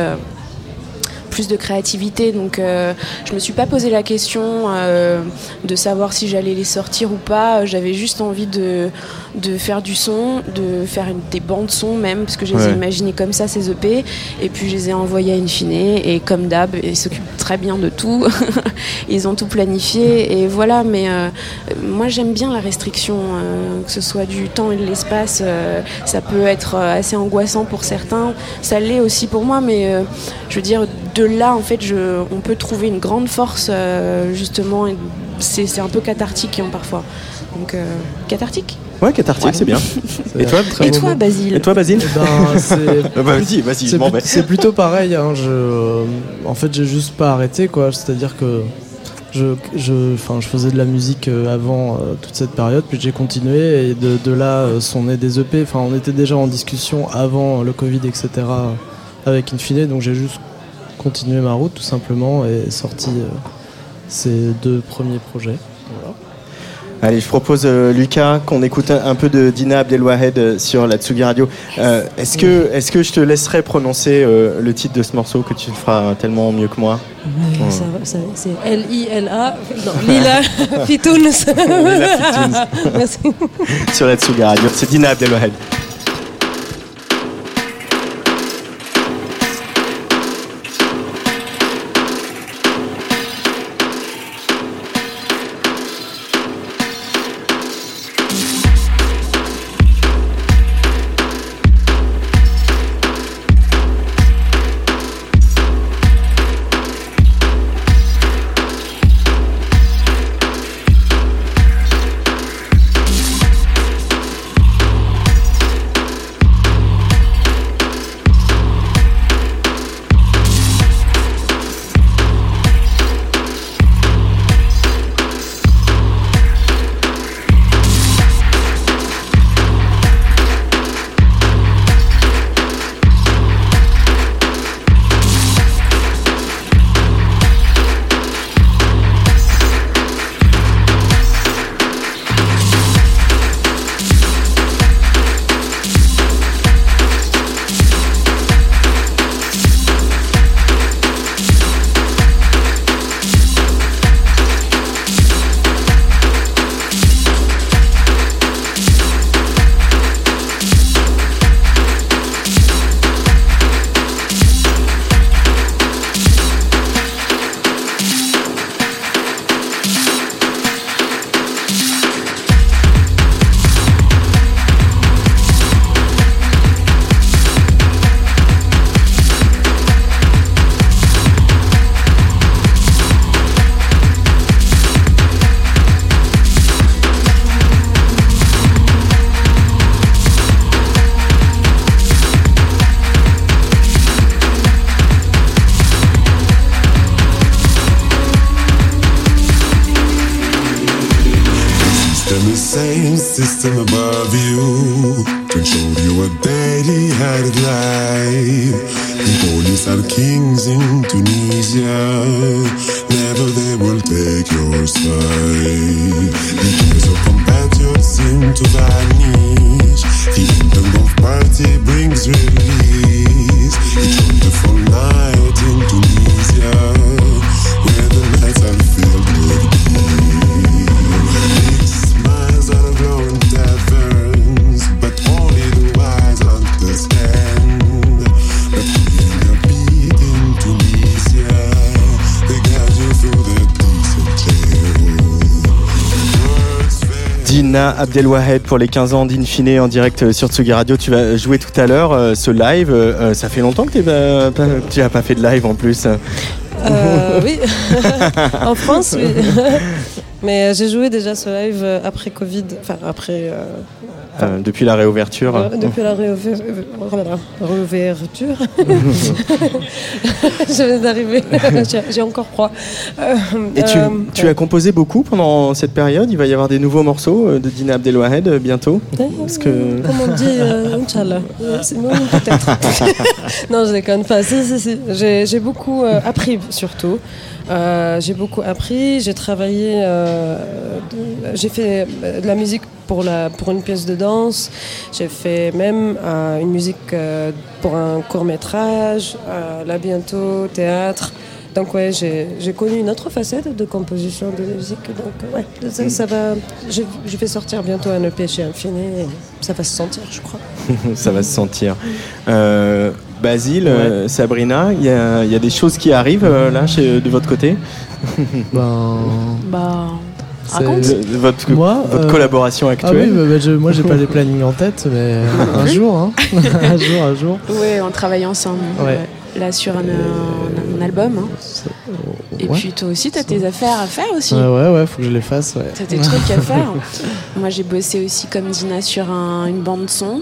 plus de créativité. Donc euh, je me suis pas posé la question euh, de savoir si j'allais les sortir ou pas. J'avais juste envie de, de faire du son, de faire une- des bandes son même, parce que je les ai imaginées comme ça, ces EP. Et puis je les ai envoyés à Infine. Et comme d'hab, ils s'occupent très bien de tout. ils ont tout planifié. Et voilà, mais euh, moi j'aime bien la restriction, euh, que ce soit du temps et de l'espace. ça peut être assez angoissant pour certains. Ça l'est aussi pour moi, mais je veux dire, de là, en fait, je, on peut trouver une grande force, euh, justement. et C'est c'est un peu cathartique hein, parfois. Donc, euh, cathartique Ouais, cathartique, Ouais. c'est bien. Et toi, Très Et toi. Basile Et toi, Basile Eh ben, c'est- bah, Vas-y, vas-y, je C'est m'en plut- vais. c'est plutôt pareil. hein, je, euh, en fait, j'ai juste pas arrêté, quoi. C'est-à-dire que je, je, enfin, je faisais de la musique avant euh, toute cette période, puis j'ai continué, et de, de là euh, sont nés des EP. Enfin, on était déjà en discussion avant le Covid, etc. avec Infine, donc j'ai juste continué ma route, tout simplement, et sorti euh, ces deux premiers projets. Voilà. Allez, je propose, euh, Lucas, qu'on écoute un, un peu de Dina Abdelwahed euh, sur la Tsugi Radio. Euh, est-ce, que, est-ce que je te laisserai prononcer euh, le titre de ce morceau que tu le feras tellement mieux que moi? Ouais, ça va, ça va, C'est L-I-L-A. Non, Lila. Merci. sur la Tsugi Radio C'est Dina Abdelwahed. System above you to show you a daily hard life. The police are kings in Tunisia. Never they will take your side. The years of competitors seem to vanish. The anthem of party brings release. It's wonderful Dina Abdelwahed pour les 15 ans d'Infine en direct sur Tsugi Radio. Tu vas jouer tout à l'heure euh, ce live. Euh, ça fait longtemps que pas- tu n'as pas fait de live en plus. Euh, oui, en France, oui. Mais euh, j'ai joué déjà ce live euh, après Covid, enfin après, euh, Euh, depuis la réouverture. euh, depuis la voilà, réouverture. Je viens d'arriver, J'ai- encore froid. Et tu, as composé beaucoup pendant cette période? Il va y avoir des nouveaux morceaux de Dina Abdelwahed bientôt. Parce que Comme on dit, Inch'Allah. Euh, c'est- non, peut-être. non, je déconne pas. Si, si, si. J'ai, beaucoup appris, surtout. Euh, j'ai beaucoup appris. J'ai travaillé. euh, j'ai fait euh, de la musique pour, la, pour une pièce de danse. J'ai fait même une musique pour un court métrage, là bientôt, théâtre. Donc ouais, j'ai connu une autre facette de composition de musique. Donc ouais, ça, va. Je, je vais sortir bientôt un EP chez Infini et ça va se sentir, je crois. ça va se sentir. Basile, euh, Sabrina, il y a, il y a des choses qui arrivent euh, là chez, de votre côté Ben, Bah, raconte. De- Votre, Moi, votre euh, collaboration Ah oui, actuelle bah, bah, je- moi j'ai pas les plannings en tête, mais un jour, hein. un jour, un jour. Ouais, on travaille ensemble. Ouais. ouais. Là, sur un, un- un album. hein. Et Ouais. puis toi aussi, t'as tes affaires à faire aussi. Ouais, ouais, ouais, faut que je les fasse. Ouais. T'as tes trucs à faire. Moi, j'ai bossé aussi comme Dina sur un- une bande son.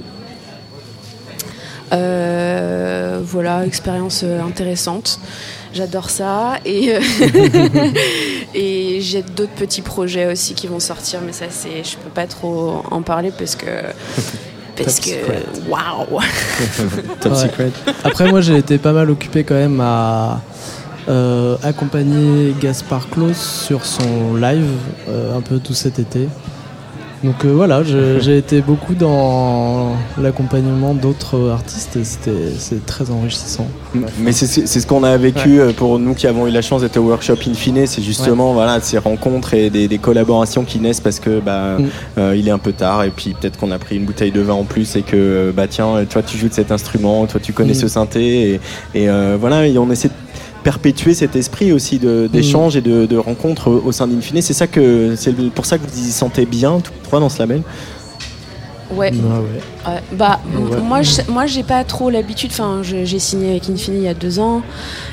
Euh, voilà, expérience euh, intéressante. J'adore ça. Et, euh, et j'ai d'autres petits projets aussi qui vont sortir, mais ça, c'est, je peux pas trop en parler parce que. Parce Top que. secret. Waouh! Top Ouais. secret. Après, moi j'ai été pas mal occupé quand même à euh, accompagner Gaspard Klaus sur son live euh, un peu tout cet été. Donc euh, voilà, j'ai été beaucoup dans l'accompagnement d'autres artistes et c'était c'est très enrichissant. Mais c'est ce qu'on a vécu euh, pour nous qui avons eu la chance d'être au workshop Infine, c'est justement voilà ces rencontres et des, des collaborations qui naissent parce que bah Mm. euh, il est un peu tard et puis peut-être qu'on a pris une bouteille de vin en plus et que bah tiens toi tu joues de cet instrument, toi tu connais Mm. ce synthé et, et, euh, voilà et on essaie de perpétuer cet esprit aussi d'échange et de, de rencontres au, au sein d'Infine. C'est ça que c'est pour ça que vous y sentez bien tous les trois dans ce label? Ouais. Ah ouais. Ouais. Bah, Ouais. moi, je, moi, j'ai pas trop l'habitude. Enfin, j'ai signé avec Infini il y a deux ans.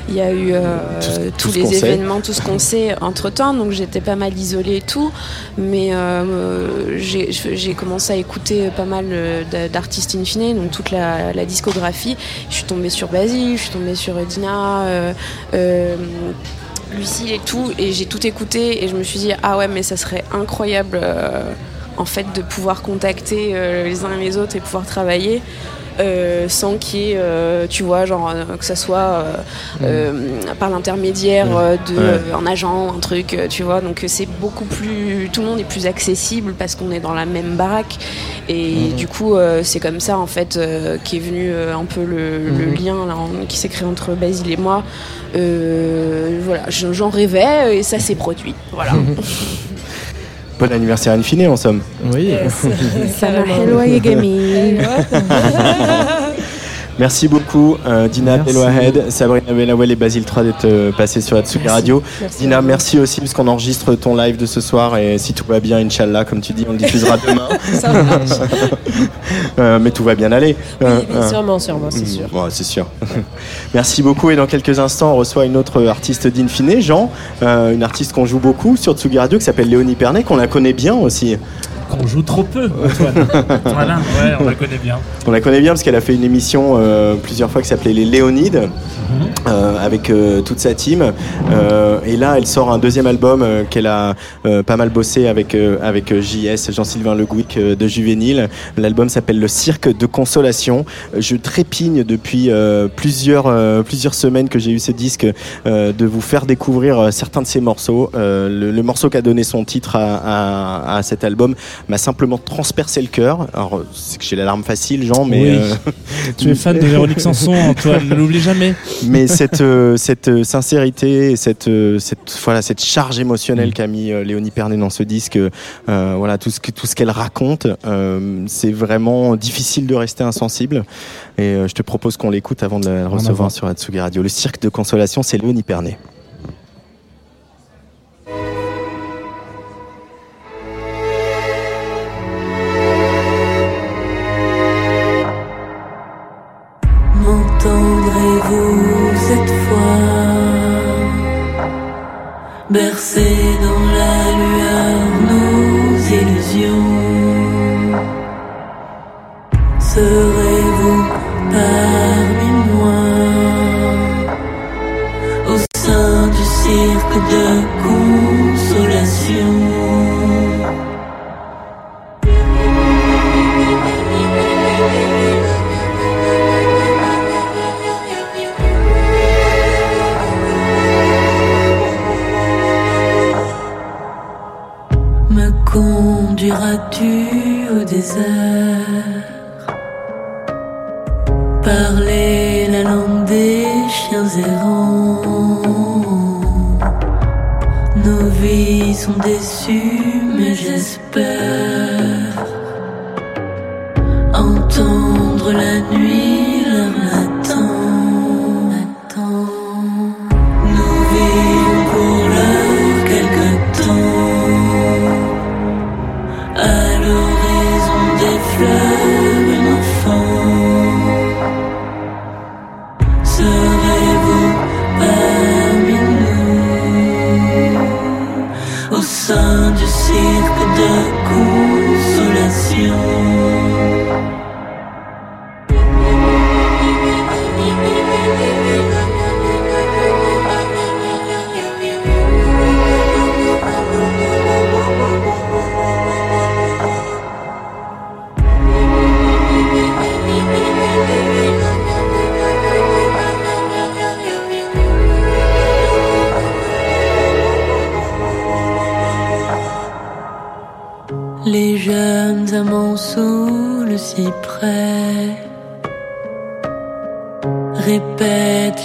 Il y a eu euh, Tout ce- tout tous les sait. événements, tout ce qu'on sait entre temps. Donc, j'étais pas mal isolée et tout. Mais euh, j'ai commencé à écouter pas mal euh, d'a- d'artistes Infini, donc toute la, la discographie. Je suis tombée sur Basile, je suis tombée sur Dina. euh, Lucille et tout, et j'ai tout écouté et je me suis dit ah ouais mais ça serait incroyable en fait de pouvoir contacter euh, les uns et les autres et pouvoir travailler euh, sans qu'il y ait, euh, tu vois, genre euh, que ça soit euh, par l'intermédiaire euh, de un agent, un truc, tu vois. Donc c'est beaucoup plus, tout le monde est plus accessible parce qu'on est dans la même baraque et Mhm. du coup c'est comme ça en fait qu'est venu un peu le, le Mhm. lien là, en- qui s'est créé entre Basile et moi. Voilà, j'en j'en rêvais et ça s'est produit. Voilà. Bon anniversaire Infine en somme. Oui. Sana helwa yagami. Merci beaucoup euh, Dina Merci. Belouahed, Sabrina Belawel et Basile 3 d'être euh, passés sur Atsugi Radio. Merci Dina, merci aussi parce qu'on enregistre ton live de ce soir et si tout va bien, Inch'Allah, comme tu dis, on le diffusera demain. Ça. Euh, mais tout va bien aller. Oui, oui, euh, sûrement, sûrement, c'est sûr. bon, c'est sûr. merci beaucoup et dans quelques instants, on reçoit une autre artiste d'Infine, Jean, une artiste qu'on joue beaucoup sur Tsugi Radio qui s'appelle Léonie Pernet, qu'on la connaît bien aussi. Qu'on joue trop peu, Antoine. voilà, ouais, on la connaît bien. On la connaît bien parce qu'elle a fait une émission euh, plusieurs fois qui s'appelait Les Léonides euh, avec euh, toute sa team. Et là, elle sort un deuxième album qu'elle a pas mal bossé avec, avec JS, Jean-Sylvain Le Gouic de Juvénile. L'album s'appelle Le Cirque de Consolation. Je trépigne depuis plusieurs, plusieurs semaines que j'ai eu ce disque de vous faire découvrir certains de ces morceaux. Le, le morceau qui a donné son titre à, à- à cet album m'a simplement transpercé le cœur. Alors, c'est que j'ai la larme facile, Jean, mais... Oui. euh, Tu es fan de Véronique Sanson, Antoine, ne l'oublie jamais. mais cette euh, cette euh, sincérité et cette cette voilà cette charge émotionnelle qu'a mis Léonie Pernet dans ce disque voilà tout ce que tout ce qu'elle raconte c'est vraiment difficile de rester insensible et je te propose qu'on l'écoute avant de la recevoir voir. sur Atsugi Radio le cirque de consolation c'est Léonie Pernet bercer Parler la langue des chiens errants. Nos vies sont déçues, mais j'espère entendre la nuit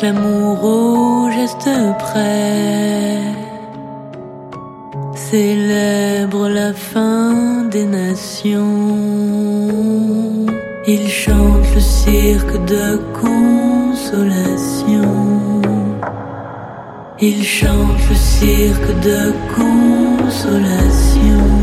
l'amour au geste près, célèbrent la fin des nations. Ils chantent le cirque de consolation. Ils chantent le cirque de consolation.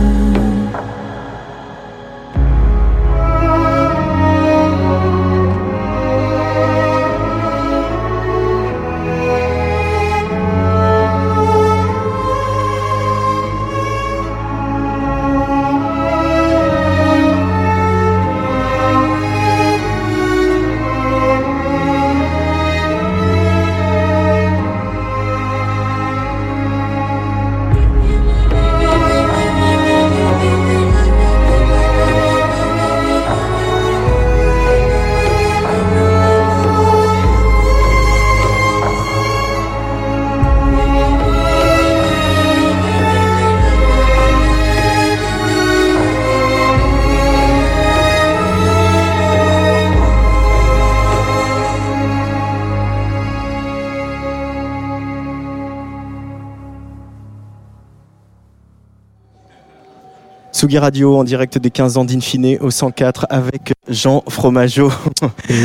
Sugi Radio en direct des 15 ans d'Infine au 104 avec Jean Fromageau.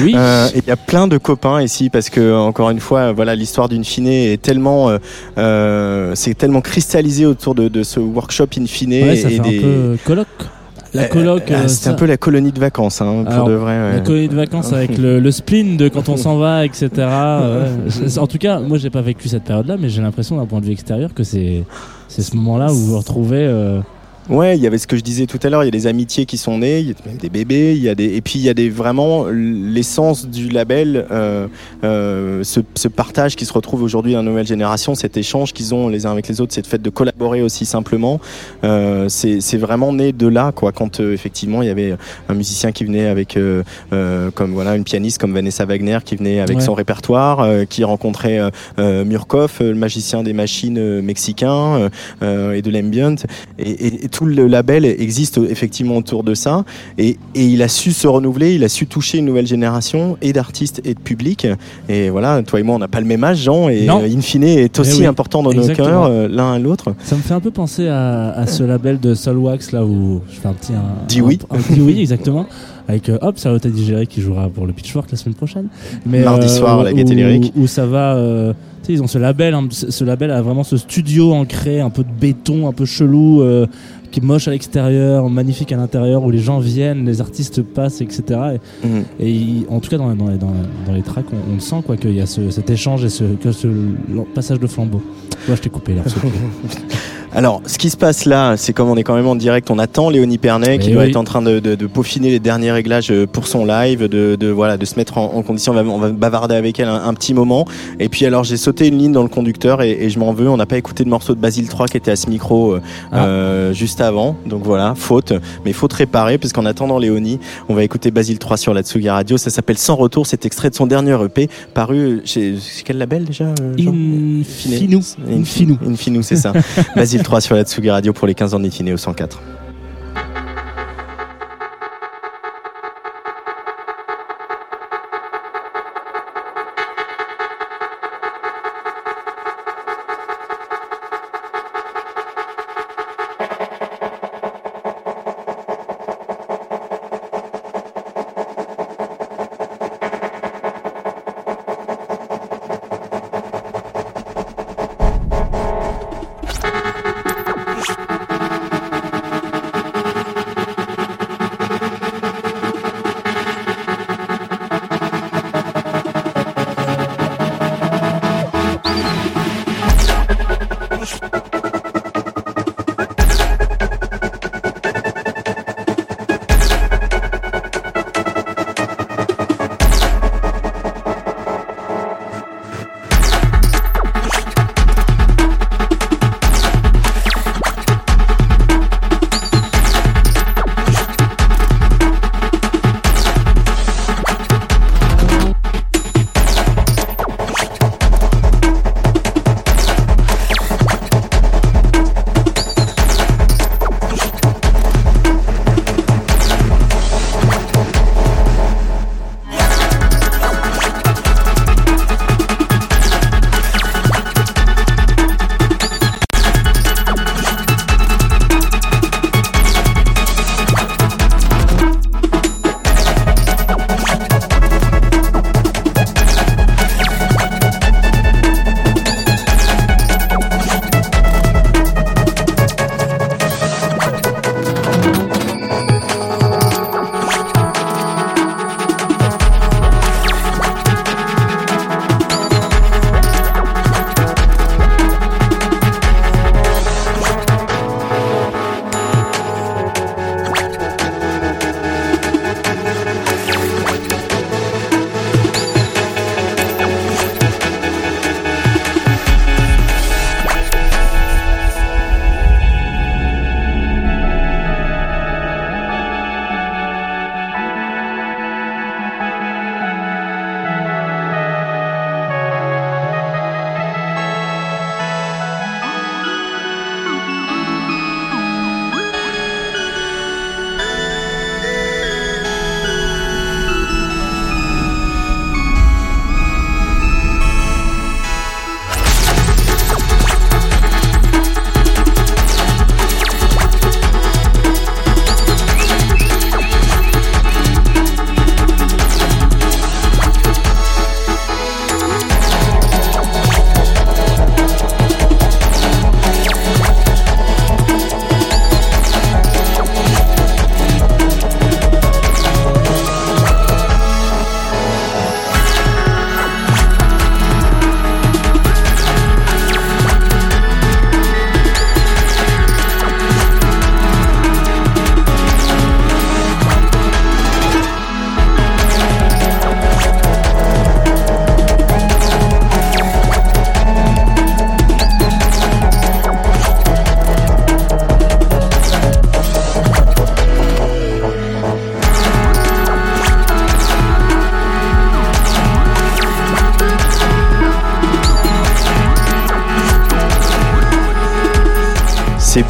oui. Euh, il y a plein de copains ici parce que encore une fois, voilà, l'histoire d'Infine est tellement, euh, euh, c'est tellement cristallisé autour de, de ce workshop Infine Ouais, ça et fait des. un peu colloque. La Euh, coloc. ah, c'est ça- un peu la colonie de vacances, hein, pour Alors, de vrai. ouais. La colonie de vacances avec le, le spleen de quand on s'en va, etc. ouais. En tout cas, moi j'ai pas vécu cette période-là, mais j'ai l'impression d'un point de vue extérieur que c'est c'est ce moment-là où vous vous retrouvez. euh, Ouais, il y avait ce que je disais tout à l'heure, il y a des amitiés qui sont nées, il y a des bébés, il y a des et puis il y a des vraiment l'essence du label, euh, euh, ce, ce partage qui se retrouve aujourd'hui dans la nouvelle génération, cet échange qu'ils ont les uns avec les autres, cette fait de collaborer aussi simplement, euh, c'est vraiment né de là quoi. Quand euh, effectivement il y avait un musicien qui venait avec euh, euh, comme voilà une pianiste comme Vanessa Wagner qui venait avec Ouais. son répertoire, euh, qui rencontrait Murkoff, le magicien des machines mexicain et de l'ambient et, et- et tout le label existe effectivement autour de ça et, et il a su se renouveler, il a su toucher une nouvelle génération et d'artistes et de public et voilà, toi et moi on n'a pas le même âge Jean et Non. euh, est aussi Eh oui, important dans exactement. nos cœurs euh, l'un à l'autre. Ça me fait un peu penser à, à ce label de Soulwax là où je fais un petit. Un, Dis oui. un- oui, exactement. Avec euh, hop, Charlotte Digéré qui jouera pour le Pitchfork la semaine prochaine. Mais, Mardi soir, à la où- Lyrique. Où ça va. euh, tu sais, ils ont ce label, hein, ce ce label a vraiment ce studio ancré, un peu de béton, un peu chelou, euh, qui est moche à l'extérieur, magnifique à l'intérieur, où les gens viennent, les artistes passent, etc. Et, Mhm. et il- en tout cas, dans, les- dans, dans, dans les tracks, on, on le sent quoi, qu'il y a ce- cet échange et ce, que ce passage de flambeau. Moi, je t'ai coupé là. Alors, ce qui se passe là, c'est comme on est quand même en direct, on attend Léonie Pernet qui doit être en train de, de- de peaufiner les derniers réglages euh, pour son live, de, de, voilà, de se mettre en, en condition. On va, on va bavarder avec elle un, un petit moment. Et puis alors, j'ai sauté une ligne dans le conducteur et, et je m'en veux. On n'a pas écouté le morceau de Basile 3 qui était à ce micro euh, Ah. euh, juste avant. Donc voilà, faute. Mais faute réparée, puisqu'en attendant Léonie, on va écouter Basile 3 sur la Tsugi Radio. Ça s'appelle Sans retour. C'est extrait de son dernier EP paru chez, quel label déjà Jean? Infinu. Infinu. Infinu, c'est ça. Basile 3 sur la Tsugi Radio pour les 15 ans d'Infine au 104.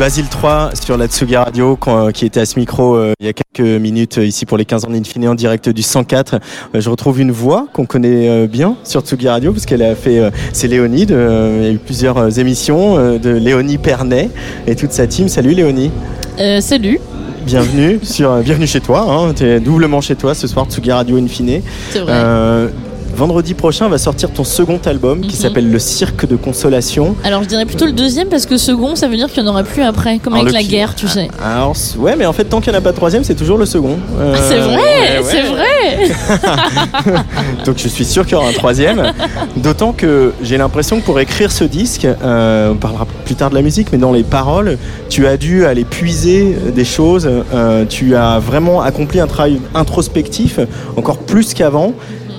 Basile 3 sur la Tsugi Radio quand- qui était à ce micro euh, il y a quelques minutes euh, ici pour les 15 ans d'Infini en direct du 104. Euh, je retrouve une voix qu'on connaît euh, bien sur Tsugi Radio parce qu'elle a fait, euh, c'est Léonie, euh, il y a eu plusieurs euh, émissions euh, de Léonie Pernet et toute sa team. Salut Léonie. Euh, salut, Bienvenue sur, euh, bienvenue chez toi. Hein, T'es doublement chez toi ce soir, Tsugi Radio Infine. c'est vrai. Euh, vendredi prochain va sortir ton second album qui Mhm. s'appelle Le Cirque de Consolation. Alors je dirais plutôt le deuxième parce que second, ça veut dire qu'il n'y en aura plus après, comme Alors, avec la qui- guerre, tu sais. Alors, c- ouais, mais en fait, tant qu'il n'y en a pas de troisième, c'est toujours le second. Euh, Ah, c'est vrai, ouais, ouais. c'est vrai. Donc je suis sûr qu'il y aura un troisième. D'autant que j'ai l'impression que pour écrire ce disque, euh, on parlera plus tard de la musique, mais dans les paroles, tu as dû aller puiser des choses. euh, tu as vraiment accompli un travail introspectif, encore plus qu'avant.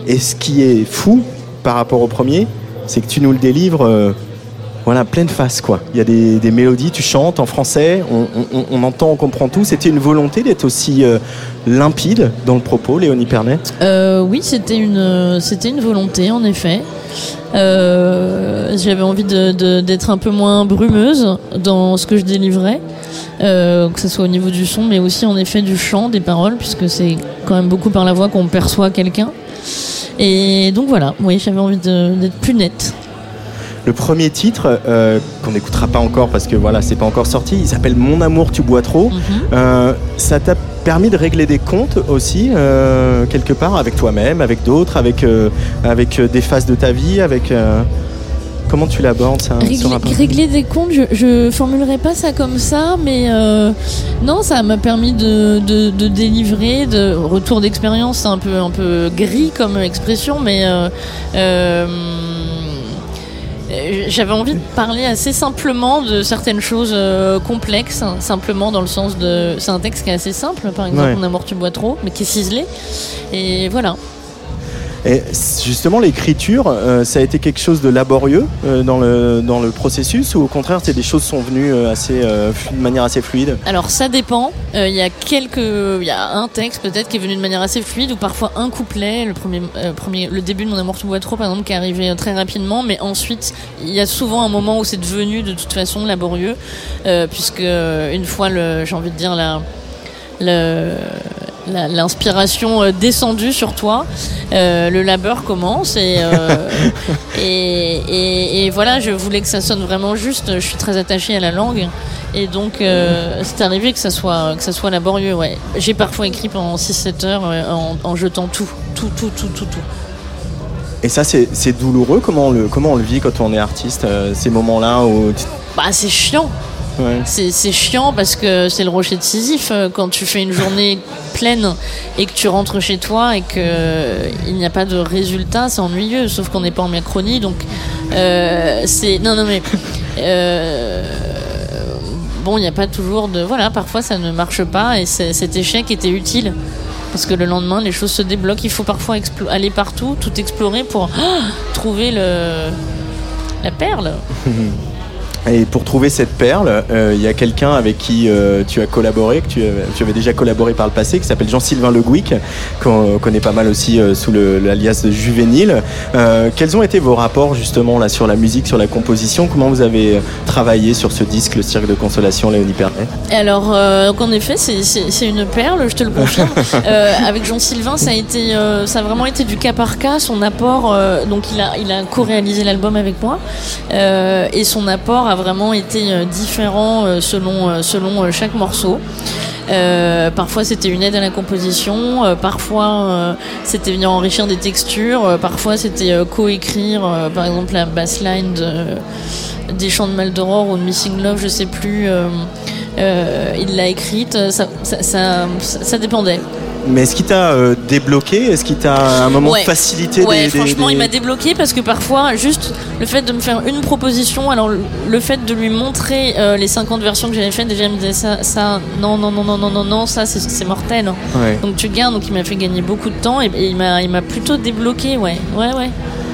Et ce qui est fou par rapport au premier, c'est que tu nous le délivres. euh, voilà, pleine face quoi. Il y a des, mélodies, tu chantes en français, on, entend, on comprend tout. C'était une volonté d'être aussi euh, limpide dans le propos, Léonie Pernet? Euh, oui, c'était une, volonté, en effet. J'avais envie d'être un peu moins brumeuse dans ce que je délivrais, que ce soit au niveau du son, mais aussi en effet du chant, des paroles, puisque c'est quand même beaucoup par la voix qu'on perçoit quelqu'un. Et donc voilà, oui, j'avais envie d'être plus nette. Le premier titre, euh, qu'on n'écoutera pas encore parce que voilà, c'est pas encore sorti, il s'appelle Mon amour, tu bois trop. Euh, ça t'a permis de régler des comptes aussi, euh, quelque part, avec toi-même, avec d'autres, avec, avec des phases de ta vie, avec. Comment tu l'abordes ça ce Régler, rapport régler des comptes, je, je formulerai pas ça comme ça, mais euh, non, ça m'a permis de, de, de délivrer, de retour d'expérience, c'est un peu un peu gris comme expression, mais euh, euh, j'avais envie de parler assez simplement de certaines choses euh, complexes, hein, simplement dans le sens de, c'est un texte qui est assez simple, par exemple, Ouais. Mon amour tu bois trop, mais qui est ciselé, et voilà. Et justement, l'écriture, euh, ça a été quelque chose de laborieux euh, dans, le, dans le processus ou au contraire, des choses sont venues euh, assez, de manière assez fluide? Alors ça dépend. Il y a quelques, il y a un texte peut-être qui est venu de manière assez fluide ou parfois un couplet, le premier, premier, le début de mon amour tout boit trop par exemple qui est arrivé très rapidement, mais ensuite il y a souvent un moment où c'est devenu de toute façon laborieux, puisque une fois j'ai envie de dire la, le- l'inspiration euh, descendue sur toi, euh, le labeur commence et, euh, et, et- et voilà, je voulais que ça sonne vraiment juste. Je suis très attachée à la langue et donc euh, c'est arrivé que ça soit que ça soit laborieux. Ouais, j'ai parfois écrit pendant 6-7 heures en, en jetant tout, tout, tout, tout, tout, tout. Et ça, c'est douloureux? Comment on, le, comment on le vit quand on est artiste Ces moments-là où. Bah c'est chiant. Ouais. C'est chiant parce que c'est le rocher de Sisyphe euh, quand tu fais une journée pleine et que tu rentres chez toi et que euh, il n'y a pas de résultat, c'est ennuyeux. Sauf qu'on n'est pas en Macronie, donc euh, c'est non non mais euh, bon, il n'y a pas toujours de voilà. Parfois ça ne marche pas et cet échec était utile. Parce que le lendemain, les choses se débloquent. Il faut parfois aller partout, tout explorer pour ah, trouver le, la perle. Et pour trouver cette perle, euh, il y a quelqu'un avec qui euh, tu as collaboré, que tu, avais- tu avais déjà collaboré par le passé, qui s'appelle Jean-Sylvain Le Gouic, qu'on connaît pas mal aussi euh, sous l'alias de Juvénile. Euh, quels ont été vos rapports justement là sur la musique, sur la composition? Comment vous avez euh, travaillé sur ce disque, Le Cirque de Consolation, Léonie Pernet Alors, euh, donc en effet, c'est- une perle, je te le confirme. Euh, avec Jean-Sylvain, ça a été, euh, ça a vraiment été du cas par cas. Son apport, euh, donc il a, il a co-réalisé l'album avec moi, euh, et son apport a vraiment été euh, différent euh, selon, euh, selon chaque morceau. Parfois c'était une aide à la composition, parfois c'était venir enrichir des textures, parfois c'était co-écrire, par exemple la bassline de, des chants de Maldoror ou de Missing Love, je sais plus. il l'a écrite, ça, ça, ça- ça dépendait. Mais est-ce qu'il t'a euh, débloqué? Est-ce qu'il t'a à un moment Ouais. facilité Ouais, des, franchement, des- il m'a débloqué parce que parfois, juste le fait de me faire une proposition, alors le- fait de lui montrer euh, les 50 versions que j'avais faites, déjà il me disait ça, ça, non, non, non, non, non, non, non, ça c'est- mortel. hein. Ouais. Donc tu gardes, donc il m'a fait gagner beaucoup de temps et, et il m'a il m'a plutôt débloqué, ouais, ouais, ouais.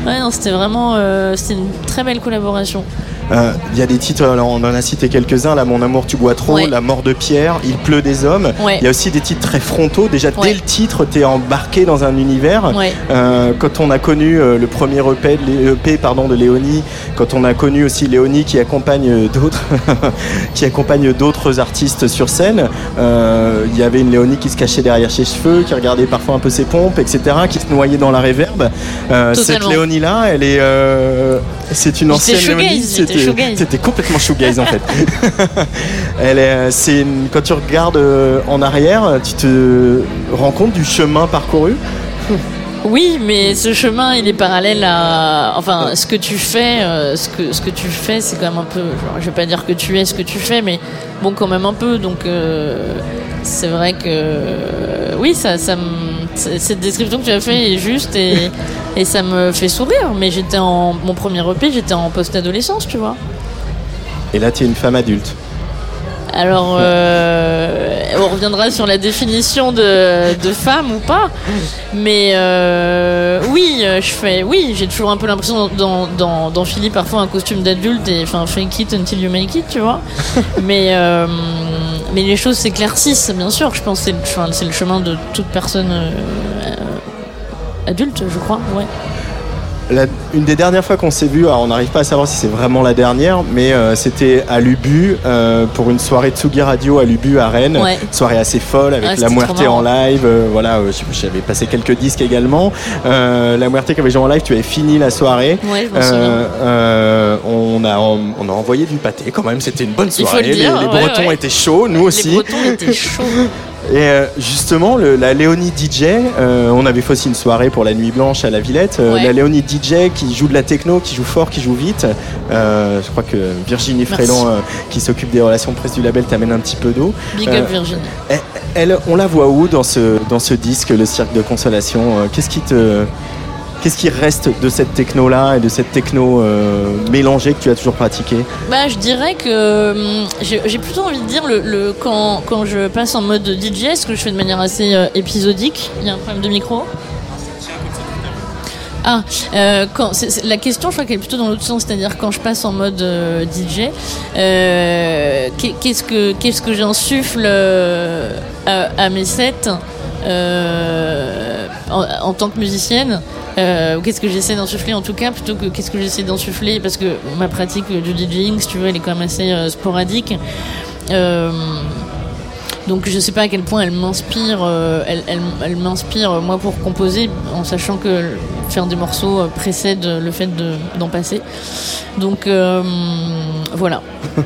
Ouais, non, c'était vraiment, euh, c'était une très belle collaboration. Euh, Il y a des titres, alors on en a cité quelques-uns, là, Mon amour, tu bois trop, Ouais. La mort de Pierre, Il pleut des hommes. Ouais. Il y a aussi des titres très frontaux. Déjà, Ouais. dès le titre, tu es embarqué dans un univers. Euh, quand on a connu euh, le premier EP, de Lé- EP, pardon, de Léonie, quand on a connu aussi Léonie qui accompagne d'autres, qui accompagne d'autres artistes sur scène, il y avait une Léonie qui se cachait derrière ses cheveux, qui regardait parfois un peu ses pompes, etc., qui se noyait dans la réverbe. Euh, cette. Léonie-là, elle est, euh, c'est une ancienne c'était complètement shoegaze en fait. elle est, c'est une- quand tu regardes euh, en arrière, tu te rends compte du chemin parcouru? Oui, mais ce chemin, il est parallèle à, enfin, ce que tu fais, euh, ce que ce que tu fais, c'est quand même un peu, genre, je vais pas dire que tu es ce que tu fais, mais bon, quand même un peu. Donc, euh, c'est vrai que, euh, oui, ça, cette description que tu as fait est juste et et ça me fait sourire. Mais j'étais en mon premier EP, j'étais en post-adolescence, tu vois. Et là, tu es une femme adulte. Alors, euh, on reviendra sur la définition de, de femme ou pas. Mais euh, oui, je fais, oui, j'ai toujours un peu l'impression d'en- d'en- d'enfiler parfois un costume d'adulte et enfin fake it until you make it, tu vois. mais euh, mais les choses s'éclaircissent, bien sûr. Je pense que c'est le, enfin, c'est le chemin de toute personne adulte, je crois. Ouais. La- une des dernières fois qu'on s'est vu, alors on n'arrive pas à savoir si c'est vraiment la dernière, mais euh, c'était à Lubu euh, pour une soirée Tsugi Radio à Lubu à Rennes. Ouais. Soirée assez folle avec Ah, La Muerte en live. euh, voilà, j'avais passé quelques disques également. La Muerte qui avait joué en live, tu avais fini la soirée. Ouais, on, a, on a envoyé du pâté quand même, c'était une bonne soirée. le dire, les, Bretons étaient chauds, nous aussi. Les Bretons étaient chauds. Et euh, justement, le- la Léonie DJ, euh, on avait fait aussi une soirée pour la Nuit Blanche à la Villette. Euh, Ouais. La Léonie DJ qui joue de la techno, qui joue fort, qui joue vite. Euh, je crois que Virginie euh, qui s'occupe des relations presse du label, t'amène un petit peu d'eau. Big up Virginie. elle, elle, on la voit où dans ce, dans ce disque, le cirque de consolation Qu'est-ce qui te. Qu'est-ce qui reste de cette techno-là et de cette techno euh, mélangée que tu as toujours pratiquée Bah, je dirais que hum, j'ai plutôt envie de dire le, quand, quand je passe en mode DJ, ce que je fais de manière assez euh, épisodique. Il y a un problème de micro. Ah, euh, la question, je crois qu'elle est plutôt dans l'autre sens, c'est-à-dire quand je passe en mode euh, DJ, euh, qu'est- qu'est-ce que qu'est-ce que j'insuffle euh, à, mes sets euh, en tant que musicienne? Euh, ou qu'est-ce que j'essaie d'insuffler en tout cas plutôt que qu'est-ce que j'essaie d'insuffler parce que ma pratique du DJing, si tu veux, elle est quand même assez euh, sporadique. Euh, donc je sais pas à quel point elle m'inspire, elle, elle, m'inspire moi pour composer, en sachant que faire des morceaux précède le fait de- d'en passer. Donc voilà.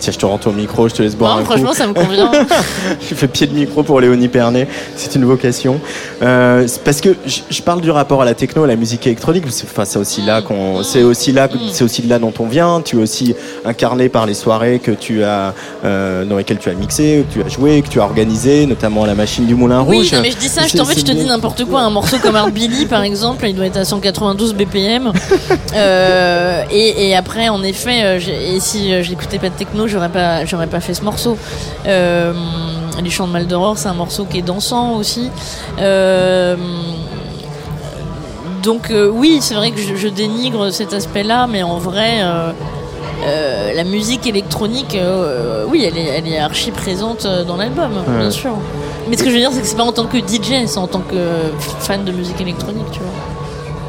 Tiens, je te rends ton micro, je te laisse boire Non, un coup. franchement, ça me convient. Je fais pied de micro pour Léonie Pernet, c'est une vocation. Euh, parce que je, parle du rapport à la techno, à la musique électronique. C'est enfin, c'est aussi là qu'on, c'est aussi là, c'est aussi de là dont on vient. Tu es aussi incarné par les soirées que tu as, euh, dans lesquelles tu as mixé, que tu as joué, que tu as organisé, notamment à la machine du Moulin Oui, Rouge. non, mais je dis ça, je, en fait, je te dis n'importe quoi. Un morceau comme Art Billy, par exemple, il doit être à 192 BPM. Euh, et, et après, en effet, et si euh, je n'écoutais pas de techno, j'aurais pas, j'aurais pas fait ce morceau. Euh, Les Chants de Maldoror, c'est un morceau qui est dansant aussi. Euh, donc euh, oui, c'est vrai que je, je dénigre cet aspect-là, mais en vrai, euh, la musique électronique, oui, elle est, elle est archi présente dans l'album, Ouais. bien sûr. Mais ce que je veux dire, c'est que c'est pas en tant que DJ, c'est en tant que fan de musique électronique, tu vois.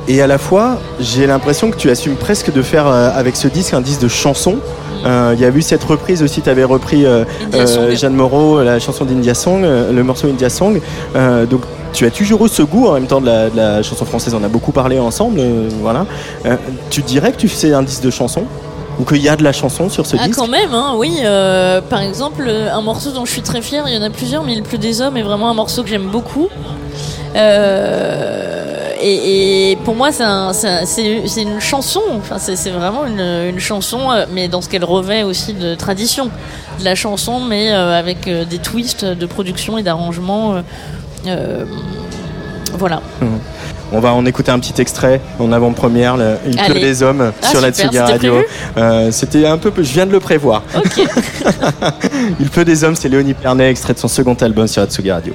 Et à la fois, j'ai l'impression que tu assumes presque de faire euh, avec ce disque un disque de chansons. Euh, Il y a eu cette reprise aussi, tu avais repris euh, euh, Jeanne Moreau, la chanson d'India Song, le morceau India Song. Donc tu as toujours eu ce goût en même temps de la, de la chanson française, on a beaucoup parlé ensemble. voilà. Tu dirais que tu fais un disque de chansons Ou qu'il y a de la chanson sur ce Ah, disque? quand même, hein, oui. euh, par exemple, un morceau dont je suis très fière, il y en a plusieurs, mais Il pleut des hommes est vraiment un morceau que j'aime beaucoup. Euh, et, et pour moi, c'est un- c'est un- c'est c'est une chanson. Enfin, c'est vraiment une, une chanson, euh, mais dans ce qu'elle revêt aussi de tradition. De la chanson, mais euh, avec euh, des twists de production et d'arrangement. euh, voilà. Mhm. On va en écouter un petit extrait en avant-première, Il pleut des hommes Ah, sur la super, c'était Radio. Euh, C'était un peu, je viens de le prévoir. Il pleut des hommes, c'est Léonie Pernet, extrait de son second album sur la Tsugi Radio.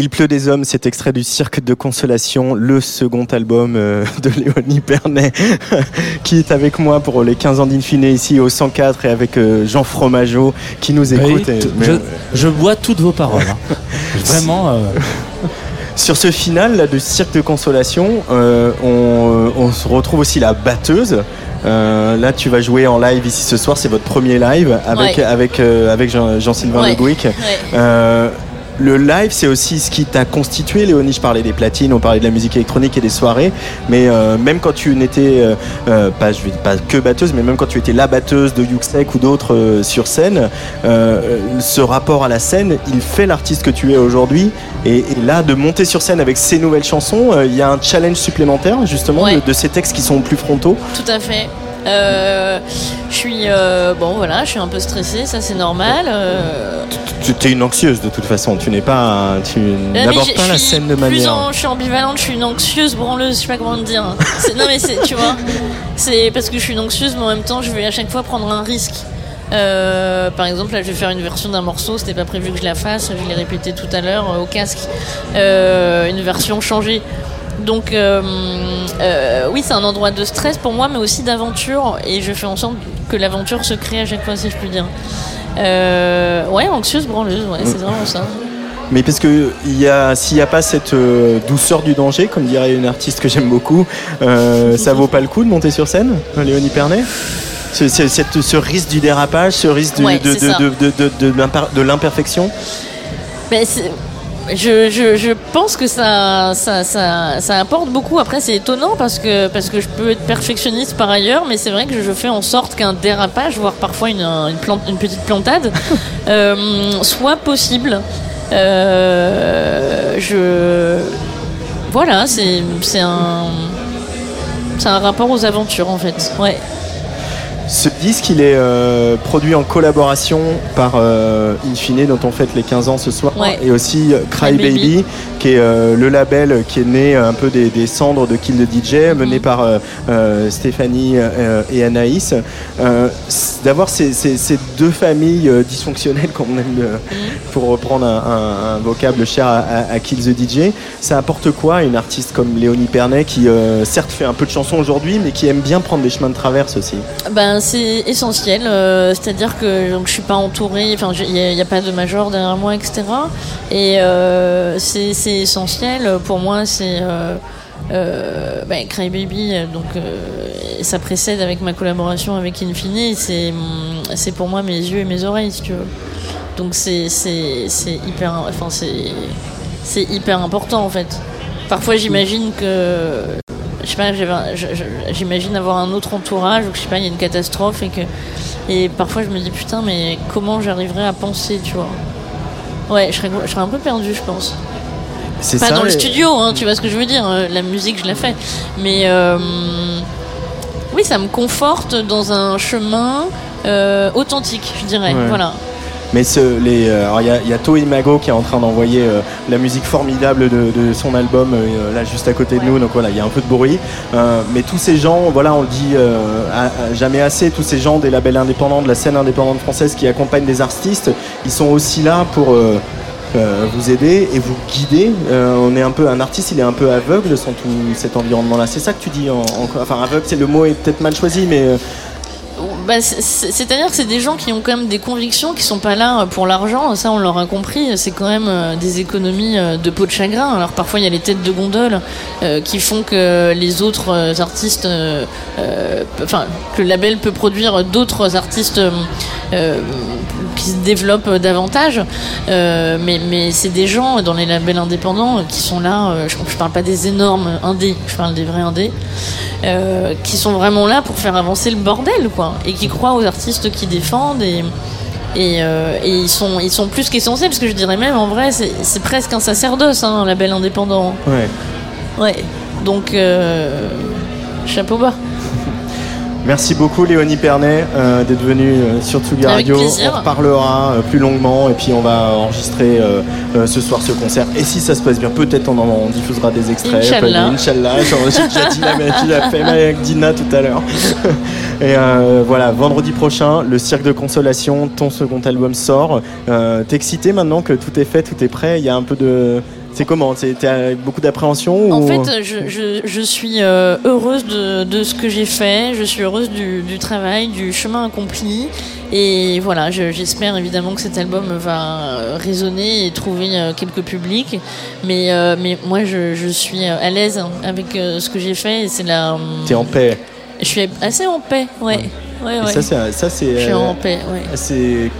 Il pleut des hommes, c'est extrait du Cirque de Consolation, le second album euh, de Léonie Pernet, qui est avec moi pour les 15 ans d'Infine ici au 104 et avec euh, Jean Fromageau qui nous écoute. Oui, Et- t- mais- je, je bois toutes vos paroles. hein. Vraiment. euh, Sur ce final là, de Cirque de Consolation, euh, on, on se retrouve aussi la batteuse. Euh, là, tu vas jouer en live ici ce soir. C'est votre premier live avec Ouais. avec euh, avec Jean- Jean-Sylvain Ouais. Le Gouic. Ouais. Le live, c'est aussi ce qui t'a constitué. Léonie, je parlais des platines, on parlait de la musique électronique et des soirées. Mais euh, même quand tu n'étais euh, euh, pas, je vais pas que batteuse, mais même quand tu étais la batteuse de Yuxek ou d'autres euh, sur scène, euh, ce rapport à la scène, il fait l'artiste que tu es aujourd'hui. Et, et là, de monter sur scène avec ces nouvelles chansons, il y a un challenge supplémentaire justement Ouais. de, de ces textes qui sont plus frontaux. Tout à fait. Euh, je suis euh, bon voilà, je suis un peu stressée, ça c'est normal. euh. Tu es une anxieuse de toute façon. Tu n'es pas, tu n'abordes pas la scène de manière. en- je suis ambivalente, je suis une anxieuse branleuse, je sais pas comment te dire. Non mais c'est, tu vois, c'est parce que je suis une anxieuse, mais en même temps je vais à chaque fois prendre un risque. Euh, par exemple, là, je vais faire une version d'un morceau. C'était pas prévu que je la fasse. Je l'ai répété tout à l'heure euh, au casque. Euh, une version changée. Donc, euh, euh, oui, c'est un endroit de stress pour moi, mais aussi d'aventure. Et je fais en sorte que l'aventure se crée à chaque fois, si je puis dire. Euh, ouais, anxieuse, branleuse. Ouais, c'est vraiment ça. Mais parce que il y a, s'il n'y a pas cette euh, douceur du danger, comme dirait une artiste que j'aime beaucoup, ça vaut pas le coup de monter sur scène, Léonie Pernet? Ce, ce- cette- ce risque du dérapage, ce risque du- Ouais, de, c'est de, ça. de, de, de- de l'imper- de l'imperfection? Je, je, je pense que ça, ça, ça, ça apporte beaucoup. Après, c'est étonnant parce que, parce que je peux être perfectionniste par ailleurs, mais c'est vrai que je fais en sorte qu'un dérapage, voire parfois une, une, plante, une petite plantade, euh, soit possible. Euh, je. Voilà, c'est un. C'est un rapport aux aventures en fait. Ouais. Ce disque, il est euh, produit en collaboration par euh, Infine, dont on fête les 15 ans ce soir, Ouais. et aussi euh, Cry Baby, Baby. qui est euh, le label qui est né un peu des, des cendres de Kill the DJ, Mhm. mené par Stéphanie et Anaïs. D'avoir ces, ces- ces deux familles dysfonctionnelles, comme on aime Mhm. pour reprendre un, un- un vocable cher à, à- à Kill the DJ, ça apporte quoi à une artiste comme Léonie Pernet, qui certes fait un peu de chansons aujourd'hui, mais qui aime bien prendre des chemins de traverse aussi? Ben c'est essentiel, euh, c'est-à-dire que donc je suis pas entourée, enfin il n'y a, pas de major derrière moi, etc. Et euh, c'est essentiel pour moi, c'est euh, euh, ben, Cry Baby, donc euh, ça précède avec ma collaboration avec Infini, c'est c'est pour moi mes yeux et mes oreilles, si tu veux. Donc c'est hyper, enfin c'est hyper important en fait. Parfois j'imagine que je sais pas, j'imagine avoir un autre entourage, ou que je sais pas, il y a une catastrophe et que et parfois je me dis putain mais comment j'arriverai à penser, tu vois? Ouais, je serais, je serais un peu perdu, je pense. C'est Pas ça, dans le studio, hein, tu vois ce que je veux dire. euh, La musique, je la fais. Mais euh, oui, ça me conforte dans un chemin euh, authentique, je dirais. Ouais. Voilà. Mais ce- les, euh, alors il y y a Toi Imago qui est en train d'envoyer euh, la musique formidable de, de son album euh, là juste à côté de nous, donc voilà, il y a un peu de bruit. Euh, mais tous ces gens, voilà, on le dit euh, à- à jamais assez, tous ces gens des labels indépendants, de la scène indépendante française qui accompagnent des artistes, ils sont aussi là pour euh, euh, vous aider et vous guider. Euh, on est un peu, un artiste, il est un peu aveugle sans tout cet environnement-là. C'est ça que tu dis en, en- enfin aveugle, c'est le mot est peut-être mal choisi, mais euh, Bah, c'est- c'est- C'est-à-dire que c'est des gens qui ont quand même des convictions, qui sont pas là euh, pour l'argent. Ça, on l'aura compris. C'est quand même euh, des économies euh, de peau de chagrin. Alors parfois, il y a les têtes de gondole qui font que les autres artistes, que le label peut produire d'autres artistes qui se développent davantage. Mais c'est des gens dans les labels indépendants qui sont là. je, je parle pas des énormes indés, je parle des vrais indés. qui sont vraiment là pour faire avancer le bordel, quoi, qui croient aux artistes qui défendent et et, euh, et ils sont ils sont plus qu'essentiels parce que je dirais même en vrai c'est c'est presque un sacerdoce hein, un label indépendant. ouais. Ouais. Donc euh, chapeau bas. Merci beaucoup Léonie Pernet euh, d'être venue euh, sur Tsugi Avec Radio. plaisir. On reparlera euh, plus longuement et puis on va enregistrer ce soir ce concert. Et si ça se passe bien, peut-être on, en- on diffusera des extraits. Inch'Allah. Inch'Allah. J'ai déjà dit la fait avec Dina tout à l'heure. et voilà, vendredi prochain, le Cirque de Consolation, ton second album sort. T'es excité maintenant que tout est fait, tout est prêt? Il y a un peu de... C'est comment T'as avec beaucoup d'appréhension En ou- fait, je, je, je suis euh, heureuse de, de ce que j'ai fait, je suis heureuse du, du travail, du chemin accompli. Et voilà, je- j'espère évidemment que cet album va euh, résonner et trouver euh, quelques publics. Mais, euh, mais moi, je, je suis à l'aise avec euh, ce que j'ai fait. Et c'est la. T'es en paix. Je suis assez en paix, ouais. ouais, Et ouais. ça, ça, c'est, Je suis en paix, ouais. assez,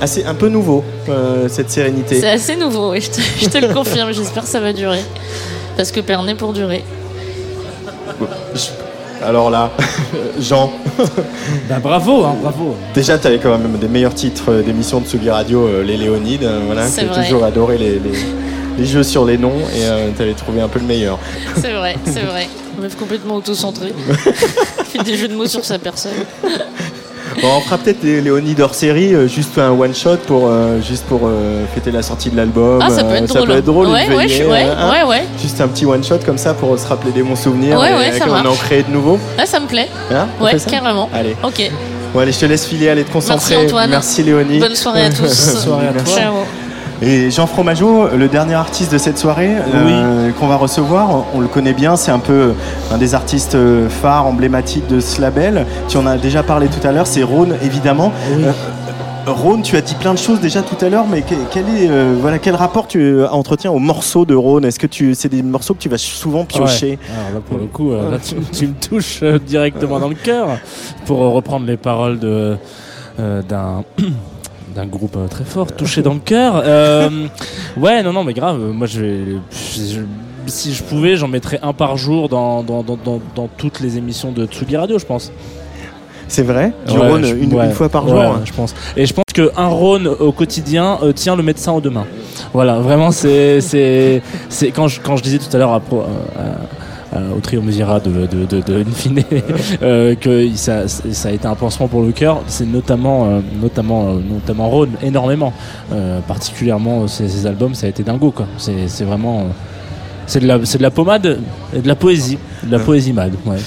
assez un peu nouveau euh, cette sérénité. C'est assez nouveau, oui, je te, je te le confirme. J'espère que ça va durer. Parce que Pernet pour durer. Alors là, Jean. Bah bravo, hein, bravo. Déjà, tu avais quand même des meilleurs titres euh, d'émissions de Tsugi Radio, euh, les Léonides. euh, voilà, C'est j'ai vrai. toujours adoré les, les- les jeux sur les noms et tu avais trouvé un peu le meilleur. C'est vrai, c'est vrai. Meuf complètement auto-centrée. Fait des jeux de mots sur sa personne. Bon, on fera peut-être les Léonides hors série, euh, juste un one shot pour euh, juste pour euh, fêter la sortie de l'album. Ah, ça peut être drôle. peut être drôle. Ouais, une ouais, veillée, je- ouais, hein. ouais, ouais. Juste un petit one shot comme ça pour se rappeler des bons souvenirs Ouais, et ouais, ça marche. en crée de nouveaux. Ah, ça me plaît. Hein, on ouais, carrément. Allez. Ok. Bon, allez, je te laisse filer, aller te concentrer. Merci Antoine. Merci Léonie. Bonne soirée à tous. Bonne soirée à toi. Ciao. Et Jean Fromageau, le dernier artiste de cette soirée euh, qu'on va recevoir, on le connaît bien, c'est un peu un des artistes euh, phares, emblématiques de ce label. Tu en as déjà parlé tout à l'heure, c'est Rhône évidemment. Euh, Rhône, tu as dit plein de choses déjà tout à l'heure, mais que- quel est euh, voilà quel rapport tu entretiens aux morceaux de Rhône? Est-ce que tu c'est des morceaux que tu vas souvent piocher? Ouais. Alors là, pour le coup, euh, là, tu, tu me touches directement dans le cœur pour reprendre les paroles de euh, d'un d'un groupe euh, très fort, touché dans le cœur. Euh, ouais, non, non, mais grave. Moi, je vais, je- si je pouvais, j'en mettrais un par jour dans, dans, dans, dans, toutes les émissions de Tsugi Radio, je pense. C'est vrai Du Ouais, Rhône je- une, ouais, une fois par jour ouais, je pense. Et je pense qu'un Rhône au quotidien euh, tient le médecin aux deux mains. Voilà, vraiment, c'est. quand, je, quand je disais tout à l'heure à pro- à- à- au trio Musira de, de, de, de Infine euh, que ça, ça a été un pansement pour le cœur, c'est notamment, euh, notamment, euh, notamment Rhône, énormément. Euh, particulièrement euh, ces, ces albums, ça a été dingo, quoi. C'est c'est vraiment. euh, c'est de, la, c'est de la pommade et de la poésie. De la poésie mad, ouais.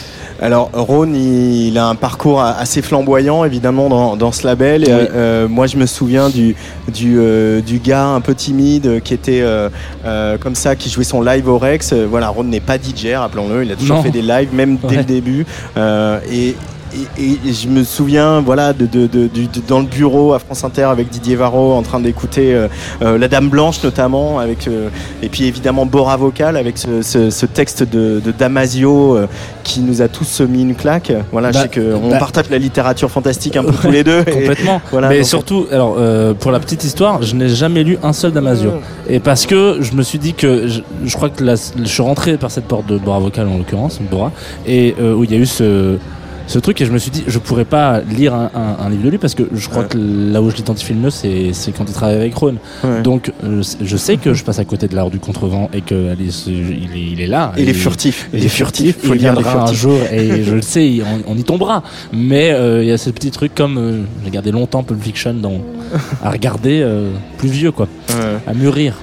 Alors, Rhône, il, il a un parcours assez flamboyant, évidemment, dans, dans ce label. Oui. euh, euh, moi, je me souviens du, du, euh, du gars un peu timide qui était euh, euh, comme ça, qui jouait son live au Rex. Voilà, Rhône n'est pas DJ, rappelons-le. Il a toujours Non. fait des lives, même dès le début. Euh, et, et, et je me souviens, voilà, de, de- de- de- dans le bureau à France Inter avec Didier Varro en train d'écouter euh, euh, La Dame Blanche notamment, avec euh, et puis évidemment Bora Vocal avec ce, ce- ce texte de, de Damasio euh, qui nous a tous mis une claque. Voilà, Bah, je sais qu'on bah- partage la littérature fantastique un peu tous les deux. et- Complètement. voilà, mais donc- surtout, alors euh, pour la petite histoire, je n'ai jamais lu un seul Damasio. Et parce que je me suis dit que je, je crois que la- je suis rentré par cette porte de Bora Vocal en l'occurrence, Bora, et euh, où il y a eu ce ce truc et je me suis dit je pourrais pas lire un, un- un livre de lui parce que je crois Ouais. que là où je l'identifie le mieux c'est c'est quand il travaille avec Rhône Ouais. donc euh, je sais que je passe à côté de l'art du contrevent et que allez, il, est, il est là Il est furtif. il est furtif, il les viendra un jour et je le sais, il- on, on y tombera. Mais euh, il y a ce petit truc comme euh, j'ai gardé longtemps Pulp Fiction dans, à regarder plus vieux quoi, Ouais. à mûrir.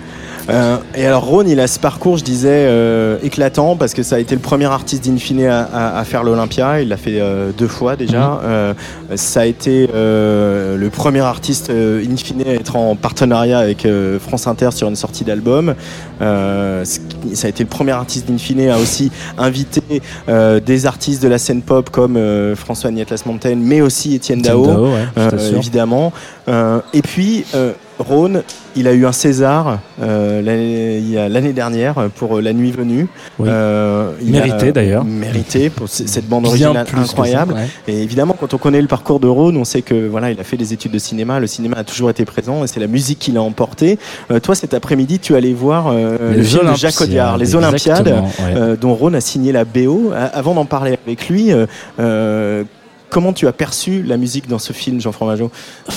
Euh, et alors Rhône, il a ce parcours, je disais, euh, éclatant parce que ça a été le premier artiste d'Infine à, à- à faire l'Olympia. Il l'a fait euh, deux fois déjà. Euh, ça a été euh, le premier artiste euh, Infine à être en partenariat avec euh, France Inter sur une sortie d'album. Euh, ça a été le premier artiste d'Infine à aussi inviter euh, des artistes de la scène pop comme euh, François Nietlas Montaigne, mais aussi Étienne Dao. Dao, ouais, Euh, évidemment. Euh, et puis, euh, Rhône, il a eu un César euh, l'année dernière pour La Nuit Venue. Oui. Euh, il Mérité, d'ailleurs. Mérité pour cette bande Bien originale ça, incroyable. ouais. Et évidemment, quand on connaît le parcours de Rhône, on sait que voilà, il a fait des études de cinéma. Le cinéma a toujours été présent et c'est la musique qui l'a emporté. Euh, toi, cet après-midi, tu allais voir euh, Les le film de Olympiades, Jacques Audiard, Les Olympiades, ouais. euh, dont Rhône a signé la BO. Avant d'en parler avec lui, comment tu as perçu la musique dans ce film, Jean Fromageau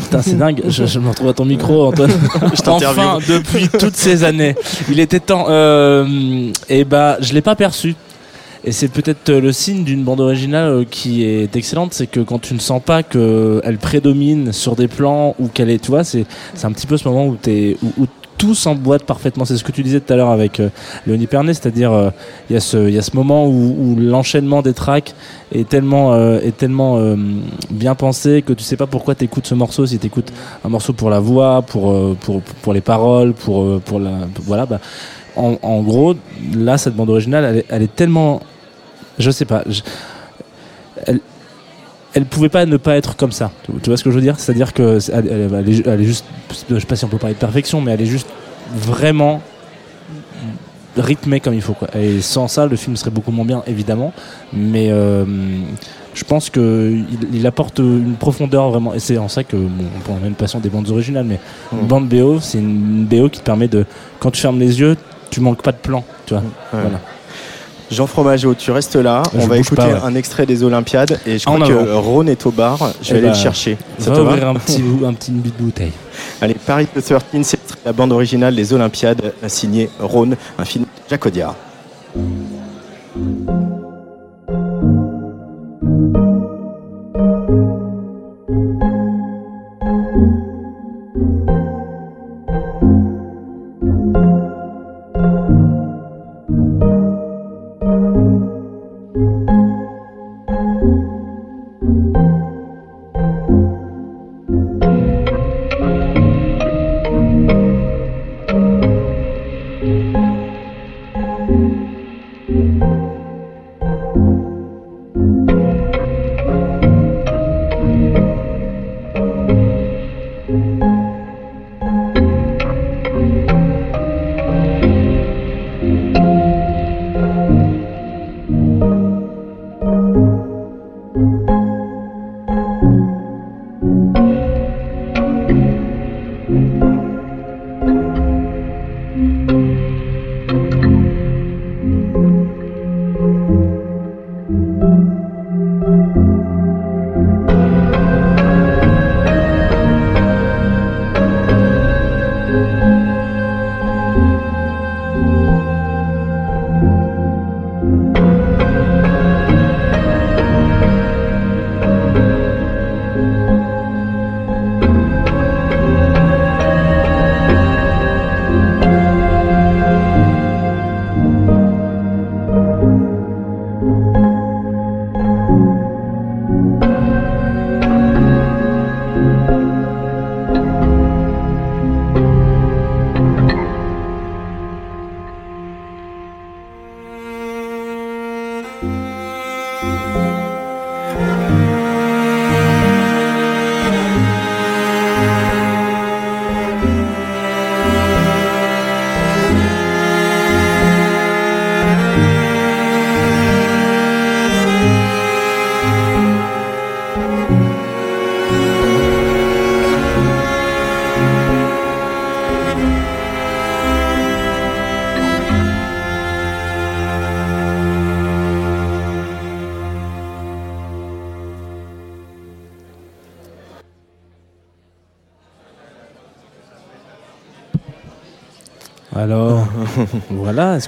Putain, c'est dingue. Je, je me retrouve à ton micro, Antoine. Je enfin, depuis toutes ces années, il était temps. Euh, et bah, je l'ai pas perçu. Et c'est peut-être euh, le signe d'une bande originale euh, qui est excellente, c'est que quand tu ne sens pas qu'elle prédomine sur des plans ou qu'elle est, tu vois, c'est un petit peu ce moment où, t'es- où, où tout s'emboîte parfaitement. C'est ce que tu disais tout à l'heure avec euh, Léonie Pernet, c'est-à-dire euh, il y, ce- il y a ce moment où, où l'enchaînement des tracks est tellement, euh, est tellement euh, bien pensé que tu sais pas pourquoi tu écoutes ce morceau, si tu écoutes un morceau pour la voix, pour, euh, pour, pour les paroles, pour, euh, pour la. Voilà, bah, en, en gros, là, cette bande originale, elle elle est tellement. Je sais pas. je- elle, elle pouvait pas ne pas être comme ça. Tu, vois ce que je veux dire? C'est-à-dire que elle, elle- est, elle est juste. Je sais pas si on peut parler de perfection, mais elle est juste vraiment rythmée comme il faut. Quoi. Et sans ça, le film serait beaucoup moins bien, évidemment. Mais euh, je pense qu'il il apporte une profondeur vraiment. Et c'est en ça que bon, on peut même passion des bandes originales. Mais une bande BO, c'est une BO qui te permet de. Quand tu fermes les yeux, tu manques pas de plan. Tu vois. Ouais. Voilà. Jean Fromageau, tu restes là. Je on va écouter pas, ouais. un extrait des Olympiades et je En crois que avant. Rhône est au bar. Je vais Eh aller bah, le chercher. Ça va ouvrir un petit, bout- un petit bout de bouteille. Allez, Paris the 13, c'est la bande originale des Olympiades, signée Rhône, un film de Jacques Audiard.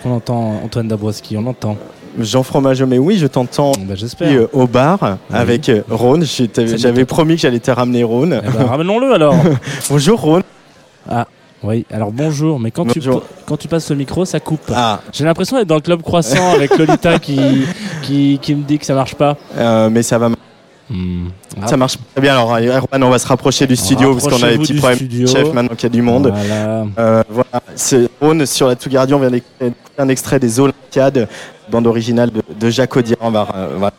Est-ce qu'on entend Antoine Dabrowski On entend. Jean Fromageau, mais oui, je t'entends j'espère. euh, au bar avec euh, Rhône. J'avais promis que j'allais te ramener Rhône. Eh ben, Ramenons-le alors. Bonjour Rhône. Ah, oui, alors bonjour, mais quand, tu, Bonjour. quand tu passes le micro, ça coupe. Ah. J'ai l'impression d'être dans le club croissant avec Lolita qui, qui, qui me dit que ça marche pas. Euh, mais ça va. m- Ah. Ça marche très bien. Alors, Erwan, on va se rapprocher du studio parce qu'on a des petits problèmes chef maintenant qu'il y a du monde. Voilà. Euh, voilà. C'est Rhône sur la Tougardion vient d'écouter un extrait des Olympiades, bande originale de, Jacques Audiard. Euh.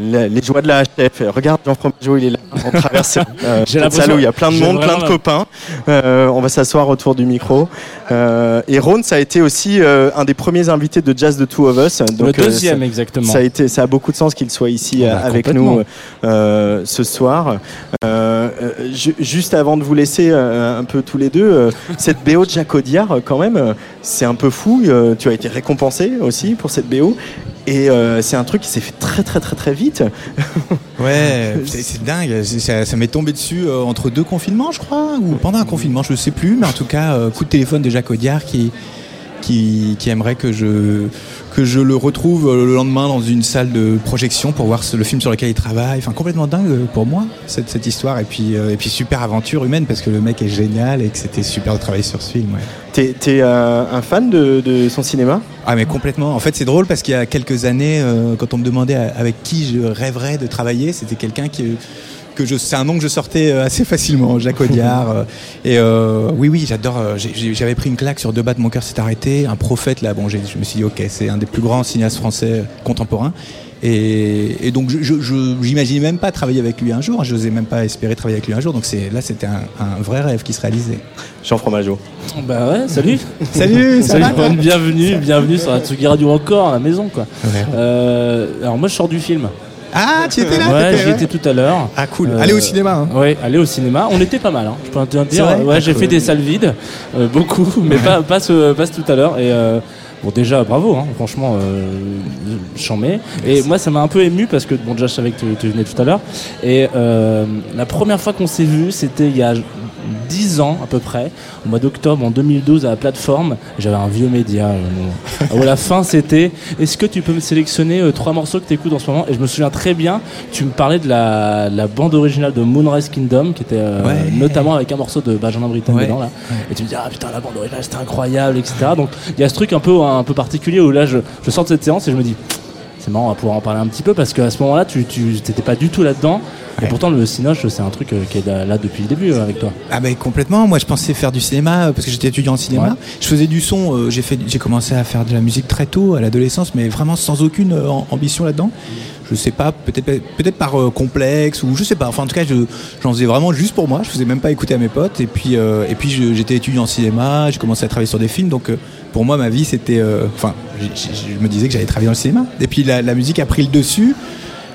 La- les joies de la HF. Regarde Jean Fromageau, il est là. On traverse euh, J'ai l'impression-. Il y a plein de monde, plein de copains. Euh, on va s'asseoir autour du micro. Euh, et Rhône, ça a été aussi euh, un des premiers invités de Jazz de Two of Us. Donc, le deuxième, ça- exactement. Ça a, été, ça a beaucoup de sens qu'il soit ici Ah bah, avec nous ce soir. Ju- juste avant de vous laisser un peu tous les deux, cette BO de Jacques Audiard, quand même, c'est un peu fou. Tu as été récompensé aussi pour cette BO. Et euh, c'est un truc qui s'est fait très très très très vite. Ouais, c'est dingue. Ça, m'est tombé dessus euh, entre deux confinements, je crois, ou pendant un confinement, je ne sais plus. Mais en tout cas, euh, coup de téléphone de Jacques Audiard qui, qui, aimerait que je, que je le retrouve le lendemain dans une salle de projection pour voir le film sur lequel il travaille. Enfin, complètement dingue pour moi, cette, cette histoire. Et puis, et puis, super aventure humaine parce que le mec est génial et que c'était super de travailler sur ce film. T'es t'es, euh, un fan de, de son cinéma? Ah mais complètement. En fait c'est drôle parce qu'il y a quelques années, euh, quand on me demandait avec qui je rêverais de travailler, c'était quelqu'un qui que je, c'est un nom que je sortais euh, assez facilement, Jacques Audiard. et euh, oui, oui, j'adore. J'avais pris une claque sur deux bas de mon cœur s'est arrêté. Un prophète là, bon, je me suis dit ok, c'est un des plus grands cinéastes français contemporains. Et, et donc je, j'imaginais même pas travailler avec lui un jour. Je n'osais même pas espérer travailler avec lui un jour. Donc c'est là, c'était un, un vrai rêve qui se réalisait. Jean Fromageau. Bah ouais, salut. Salut, ça salut. va, bienvenue, bienvenue sur la Tsugi Radio encore à la maison quoi. Euh, alors moi je sors du film. Ah, tu étais là Ouais, j'y ouais étais tout à l'heure. Ah cool. Allez au cinéma. Hein. Ouais, aller au cinéma. On était pas mal. Hein. Je peux te dire. Ouais, Ah, j'ai cool. fait des salles vides, euh, beaucoup, mais pas pas ce, pas ce tout à l'heure. Et euh, bon, déjà bravo. Hein. Franchement, euh. Et moi, ça m'a un peu ému parce que bon, déjà je savais que tu, tu venais tout à l'heure. Et euh, la première fois qu'on s'est vu, c'était il y a 10 ans à peu près, au mois d'octobre en 2012 à la plateforme. J'avais un vieux média euh, où la fin c'était est-ce que tu peux me sélectionner euh, trois morceaux que tu écoutes en ce moment? Et je me souviens très bien, tu me parlais de la, la bande originale de Moonrise Kingdom qui était euh, Ouais. notamment avec un morceau de Benjamin Britten Ouais. dedans là. Et tu me dis ah putain la bande originale c'était incroyable etc. Donc il y a ce truc un peu un peu particulier où là je, je sors de cette séance et je me dis c'est marrant, on va pouvoir en parler un petit peu parce qu'à ce moment-là, tu n'étais pas du tout là-dedans. Et pourtant, le Cinoche, c'est un truc euh, qui est là, depuis le début euh, avec toi. Ah ben complètement. Moi, je pensais faire du cinéma euh, parce que j'étais étudiant en cinéma. Ouais. Je faisais du son. j'ai fait, j'ai commencé à faire de la musique très tôt à l'adolescence, mais vraiment sans aucune am- ambition là-dedans. Je sais pas, peut-être peut-être par euh, complexe ou je sais pas. Enfin, en tout cas, je, j'en faisais vraiment juste pour moi. Je faisais même pas écouter à mes potes. Et puis euh, et puis j'étais étudiant en cinéma. J'ai commencé à travailler sur des films. Donc euh, pour moi, ma vie c'était, euh, enfin, je me disais que j'allais travailler dans le cinéma. Et puis la, la musique a pris le dessus.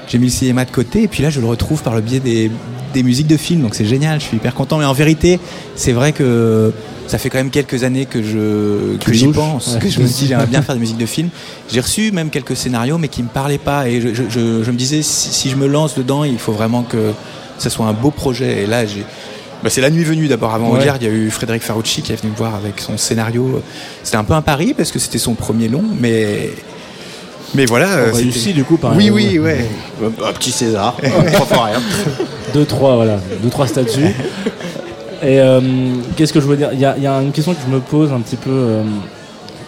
J'ai mis le cinéma de côté et puis là je le retrouve par le biais des, des musiques de films donc c'est génial, je suis hyper content mais en vérité c'est vrai que ça fait quand même quelques années que je que j'y pense, Ouais. que je me dis j'aimerais bien faire des musiques de films. J'ai reçu même quelques scénarios mais qui me parlaient pas et je, je, je- je me disais si, si je me lance dedans il faut vraiment que ça soit un beau projet et là j'ai bah, c'est la nuit venue d'abord avant Ouais. il y a eu Frédéric Farucci qui est venu me voir avec son scénario c'était un peu un pari parce que c'était son premier long mais mais voilà réussi, c'était- du coup, par oui un- oui ouais Un petit César. Trois fois rien. Deux, trois, voilà. Deux, trois statuts. Et euh, qu'est-ce que je veux dire? Il y, a- il y a une question que je me pose un petit peu. euh,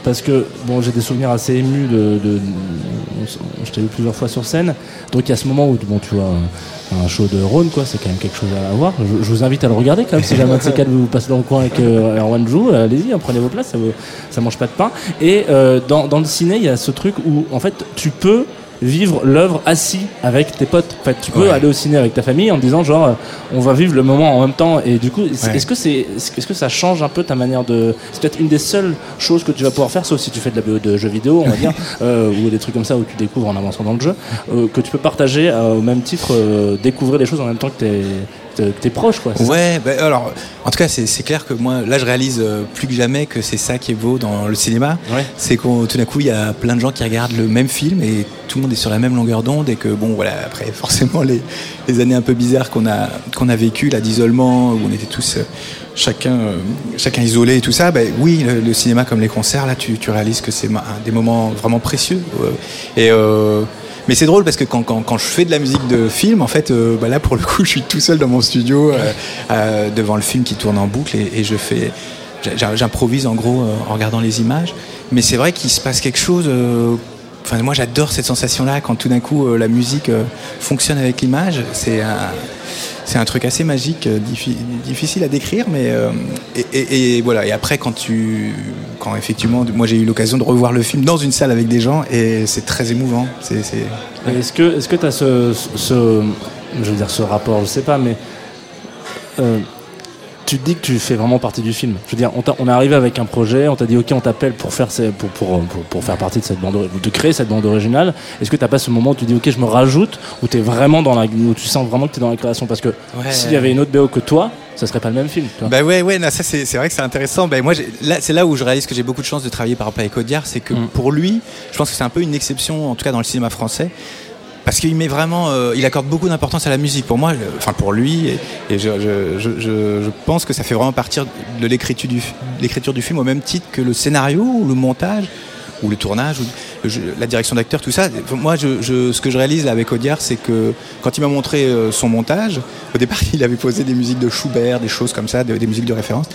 parce que bon, j'ai des souvenirs assez émus de. je t'ai vu plusieurs fois sur scène. Donc il y a ce moment où bon, tu vois un, show de Rhône, quoi, c'est quand même quelque chose à voir. Je, vous invite à le regarder quand même. Si jamais un de ces quatre vous passez dans le coin avec euh, Erwan joue, euh, allez-y, hein, prenez vos places, ça, vous- ça mange pas de pain. Et euh, dans, dans le ciné, il y a ce truc où en fait tu peux vivre l'œuvre assis avec tes potes. En fait, tu peux Ouais. aller au ciné avec ta famille en disant genre euh, on va vivre le moment en même temps et du coup Ouais. est-ce que c'est est-ce que ça change un peu ta manière de c'est peut-être une des seules choses que tu vas pouvoir faire sauf si tu fais de la BO de jeux vidéo on va dire euh, ou des trucs comme ça où tu découvres en avançant dans le jeu euh, que tu peux partager euh, au même titre euh, découvrir les choses en même temps que t'es t'es proche quoi Ouais, bah, alors, en tout cas, c'est clair que moi, là, je réalise euh, plus que jamais que c'est ça qui est beau dans le cinéma. C'est qu'on tout d'un coup, il y a plein de gens qui regardent le même film et tout le monde est sur la même longueur d'onde et que, bon, voilà, après, forcément, les, les années un peu bizarres qu'on a, qu'on a vécues, là, d'isolement, où on était tous euh, chacun, euh, chacun isolé et tout ça, bah, oui, le, le cinéma comme les concerts, là, tu, tu réalises que c'est des moments vraiment précieux. euh, et. euh, mais c'est drôle parce que quand, quand, quand je fais de la musique de film, en fait, euh, bah là pour le coup, je suis tout seul dans mon studio euh, euh, devant le film qui tourne en boucle et, et je fais, j'improvise en gros en regardant les images. Mais c'est vrai qu'il se passe quelque chose. Moi, j'adore cette sensation-là quand tout d'un coup euh, la musique euh, fonctionne avec l'image. C'est un, truc assez magique, euh, diffi- difficile à décrire, mais et, voilà. Et après, quand tu, quand effectivement, moi j'ai eu l'occasion de revoir le film dans une salle avec des gens et c'est très émouvant. Est-ce que est-ce que tu as ce, ce je veux dire ce rapport, je sais pas, mais tu te dis que tu fais vraiment partie du film. Je veux dire, on, est arrivé avec un projet, on t'a dit ok, on t'appelle pour faire ces- pour, pour, pour, pour faire partie de cette bande, de créer cette bande originale. Est-ce que t'as pas ce moment où tu dis ok, je me rajoute, où t'es vraiment dans la, où tu sens vraiment que t'es dans la création? Parce que Ouais. s'il y avait une autre BO que toi, ça serait pas le même film. tu vois. Bah ouais, ouais, non, ça c'est vrai que c'est intéressant. Ben moi, là, c'est là où je réalise que j'ai beaucoup de chance de travailler par exemple avec Audiard, c'est que pour lui, je pense que c'est un peu une exception, en tout cas dans le cinéma français. Parce qu'il met vraiment, euh, il accorde beaucoup d'importance à la musique. Pour moi, euh, enfin pour lui, et, et je, je, je, je- je pense que ça fait vraiment partir de l'écriture du, l'écriture du film au même titre que le scénario ou le montage ou le tournage ou le jeu- la direction d'acteur, tout ça. Moi, je, je- ce que je réalise là avec Audiard, c'est que quand il m'a montré euh, son montage, au départ, il avait posé des musiques de Schubert, des choses comme ça, de- des musiques de référence.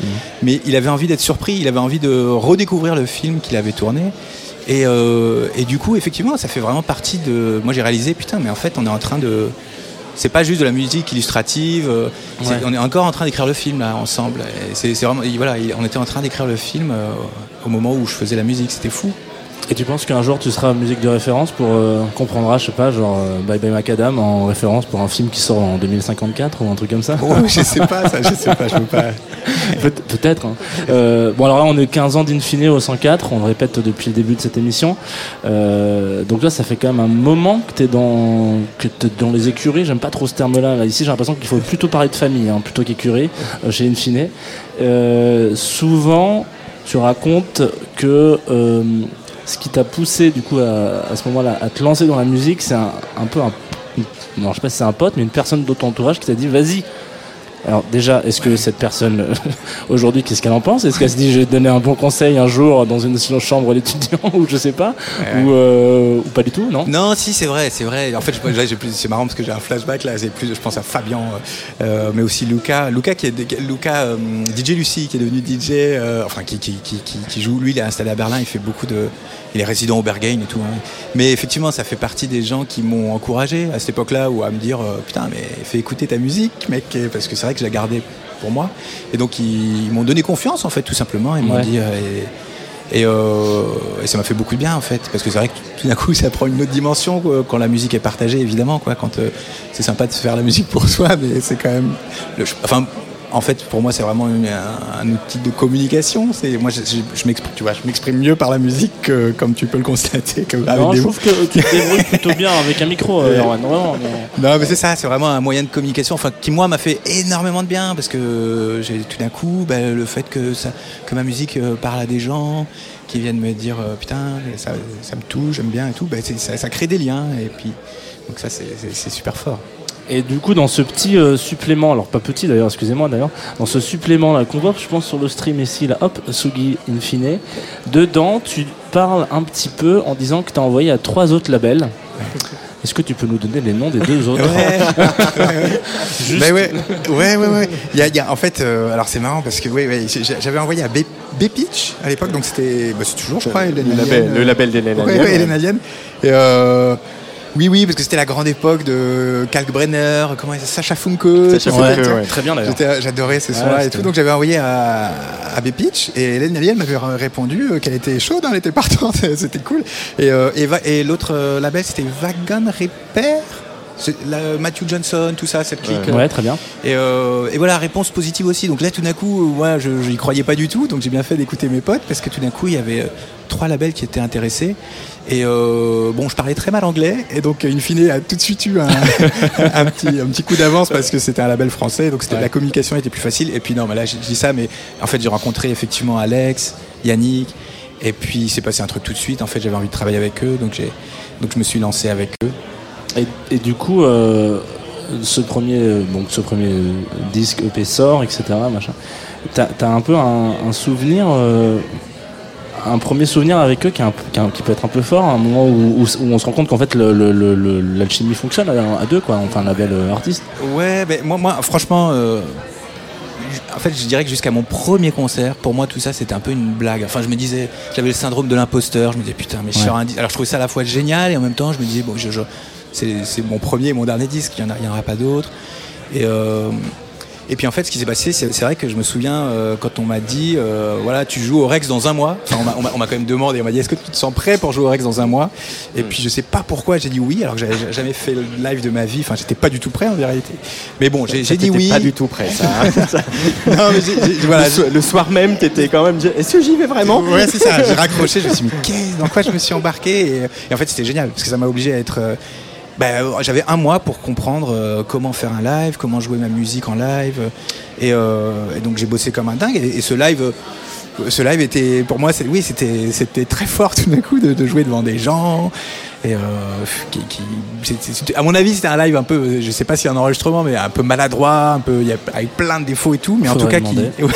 Mais il avait envie d'être surpris, il avait envie de redécouvrir le film qu'il avait tourné. Et, euh, et du coup, effectivement, ça fait vraiment partie de. Moi, j'ai réalisé, putain, mais en fait, on est en train de. C'est pas juste de la musique illustrative. euh. On est encore en train d'écrire le film là ensemble. C'est vraiment. et voilà, il- on était en train d'écrire le film euh, au moment où je faisais la musique. C'était fou. Et tu penses qu'un jour tu seras musique de référence pour euh, qu'on prendra, je sais pas, genre euh, Bye Bye Macadam en référence pour un film qui sort en 2054 ou un truc comme ça? Oh, je sais pas, ça, je sais pas, je peux pas. Peut- Peut-être. hein. Euh, bon alors là on est 15 ans d'Infine au 104, on le répète depuis le début de cette émission. Euh, donc là ça fait quand même un moment que t'es dans que t'es dans les écuries. J'aime pas trop ce terme-là. Là, ici j'ai l'impression qu'il faut plutôt parler de famille hein, plutôt qu'écurie euh, chez Infine. Euh, souvent tu racontes que euh, ce qui t'a poussé du coup à, ce moment-là à te lancer dans la musique, c'est un, un peu un non, je sais pas si c'est un pote, mais une personne de ton entourage qui t'a dit vas-y. Alors déjà, est-ce que cette personne euh, aujourd'hui, qu'est-ce qu'elle en pense? Est-ce qu'elle se dit je vais te donner un bon conseil un jour dans une chambre d'étudiant ou je sais pas? Ouais. ou, euh, ou pas du tout Non? Non, si, c'est vrai, c'est vrai. En fait, c'est marrant parce que j'ai un flashback là. C'est plus, je pense à Fabien, euh, mais aussi Luca. Luca qui est Luca, euh, DJ Lucie, qui est devenu DJ, enfin qui, qui, qui, qui- qui joue. Lui, il est installé à Berlin. Il fait beaucoup de, il est résident au Berghain et tout. hein. Mais effectivement, ça fait partie des gens qui m'ont encouragé à cette époque-là, ou à me dire, euh, putain, mais fais écouter ta musique, mec, parce que c'est vrai que je la gardais pour moi. Et donc, ils, ils m'ont donné confiance, en fait, tout simplement. Ils m'ont Ouais. dit. euh, et, et, euh, et ça m'a fait beaucoup de bien en fait, parce que c'est vrai que tout d'un coup ça prend une autre dimension quoi, quand la musique est partagée évidemment quoi. Quand euh, c'est sympa de se faire la musique pour soi, mais c'est quand même, le- enfin en fait pour moi c'est vraiment une- un, un outil de communication. C'est moi je, je- je m'exprime, tu vois, je m'exprime mieux par la musique que, comme tu peux le constater. Que, Non, je trouve que tu te débrouilles plutôt bien avec un micro, euh, mais- Non, mais c'est ça, c'est vraiment un moyen de communication, enfin qui moi m'a fait énormément de bien parce que j'ai tout d'un coup bah, le fait que ça, que ma musique euh, parle à des gens qui viennent me dire euh, putain ça, ça me touche, j'aime bien et tout, bah, ça, ça crée des liens et puis donc ça c'est super fort. Et du coup, dans ce petit euh, supplément, alors pas petit d'ailleurs, excusez-moi d'ailleurs, dans ce supplément là qu'on voit, je pense sur le stream ici, là, hop, Sugi Infine, dedans, tu parles un petit peu en disant que tu as envoyé à trois autres labels. Est-ce que tu peux nous donner les noms des deux autres Juste- Bah ouais, ouais, ouais, ouais. Il y a, il y a- en fait, euh, alors c'est marrant parce que ouais, ouais, j'avais envoyé à B, B-Pitch à l'époque, donc c'était, bah, c'est toujours, je crois, Hélène Le Alien, label- euh, le label d'Hélène ouais, Alien, ouais, Hélène ouais. Alien. Et euh, oui, oui, parce que c'était la grande époque de Kalkbrenner, comment il s'appelle, Sacha Funke. Sacha ouais. Très bien, d'ailleurs. J'adorais ces soirs et tout, donc j'avais envoyé à, à B-Pitch et Hélène m'avait répondu euh, qu'elle était chaude, hein, elle était partante, c'était cool. Et, euh, et, et l'autre euh, label c'était Wagon Repair? La- Matthew Johnson, tout ça, cette clique. Ouais. Très bien. Et, euh, et voilà, réponse positive aussi. Donc là, tout d'un coup, euh, moi, je n'y croyais pas du tout. Donc j'ai bien fait d'écouter mes potes parce que tout d'un coup, il y avait euh, trois labels qui étaient intéressés. Et euh, bon, je parlais très mal anglais. Et donc, in fine, a tout de suite eu un, un petit, un petit coup d'avance parce que c'était un label français. Donc la communication était plus facile. Et puis non, mais là, je dis ça, mais en fait, j'ai rencontré effectivement Alex, Yannick. Et puis, il s'est passé un truc tout de suite. En fait, j'avais envie de travailler avec eux. Donc je me suis lancé avec eux. Et, et du coup, euh, ce premier, euh, donc ce premier euh, disque EP sort, etc. Machin. T'as as un peu un, un souvenir, euh, un premier souvenir avec eux qui, un qui, peut être un peu fort, un moment où, où- où on se rend compte qu'en fait l'alchimie fonctionne à, deux, quoi. Enfin, un label artiste. Ouais, mais moi, moi franchement, euh, en fait, je dirais que jusqu'à mon premier concert, pour moi, tout ça, c'était un peu une blague. Enfin, je me disais, j'avais le syndrome de l'imposteur. Je me disais, putain, mais je Ouais. sors un. Alors, je trouvais ça à la fois génial et en même temps, je me disais, bon, je, je- c'est mon premier et mon dernier disque, il n'y en, aura pas d'autres. Et, euh, et puis en fait, ce qui s'est passé, c'est vrai que je me souviens euh, quand on m'a dit, euh, voilà, tu joues au Rex dans un mois. Enfin, on m'a- quand même demandé, on m'a dit, est-ce que tu te sens prêt pour jouer au Rex dans un mois? Et puis je sais pas pourquoi j'ai dit oui, alors que j'avais jamais fait le live de ma vie. Enfin, j'étais pas du tout prêt en vérité. Mais bon, j'ai dit oui. pas du tout prêt, ça. non, mais j'ai- j'ai- voilà, le, so- le soir même, t'étais quand même. Est-ce que j'y vais vraiment? Ouais, c'est ça. J'ai raccroché. Je me suis dit, mais qu'est-ce- dans quoi je me suis embarqué? Et, et en fait, c'était génial parce que ça m'a obligé à être. euh, bah, euh, J'avais un mois pour comprendre euh, comment faire un live, comment jouer ma musique en live. euh, et, donc, j'ai bossé comme un dingue. Et, ce live. ce live était pour moi oui c'était c'était très fort tout d'un coup de jouer devant des gens et euh, qui, qui- à mon avis c'était un live un peu je sais pas si un enregistrement mais un peu maladroit un peu il y a, avec plein de défauts et tout mais en tout cas qui. Ouais.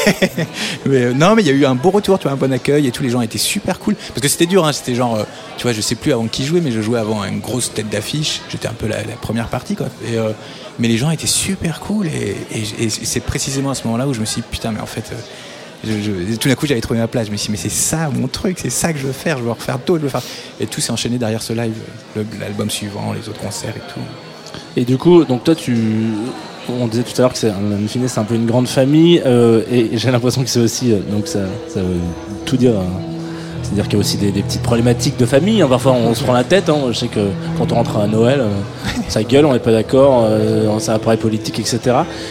Mais, euh, non, mais il y a eu un beau retour, tu vois, un bon accueil et tous les gens étaient super cool. Parce que c'était dur, hein, c'était genre, euh, tu vois, je sais plus avant qui jouait, mais je jouais avant une grosse tête d'affiche. J'étais un peu la, la première partie, quoi. Et, euh, mais les gens étaient super cool et, et- et c'est précisément à ce moment-là où je me suis dit, putain, mais en fait. euh, tout d'un coup, j'avais trouvé ma place. Je me suis dit, mais c'est ça mon truc, c'est ça que je veux faire. Je veux refaire d'autres, je veux faire. Et tout s'est enchaîné derrière ce live, l'album suivant, les autres concerts et tout. Et du coup, donc toi, tu, on disait tout à l'heure que c'est, c'est un peu une grande famille, euh, et j'ai l'impression que c'est aussi, euh, donc ça, ça veut tout dire. hein. C'est-à-dire qu'il y a aussi des, des petites problématiques de famille. hein. Parfois, on se prend la tête. hein. Je sais que quand on rentre à Noël, euh, ça gueule, on n'est pas d'accord, euh, ça apparaît politique, etc.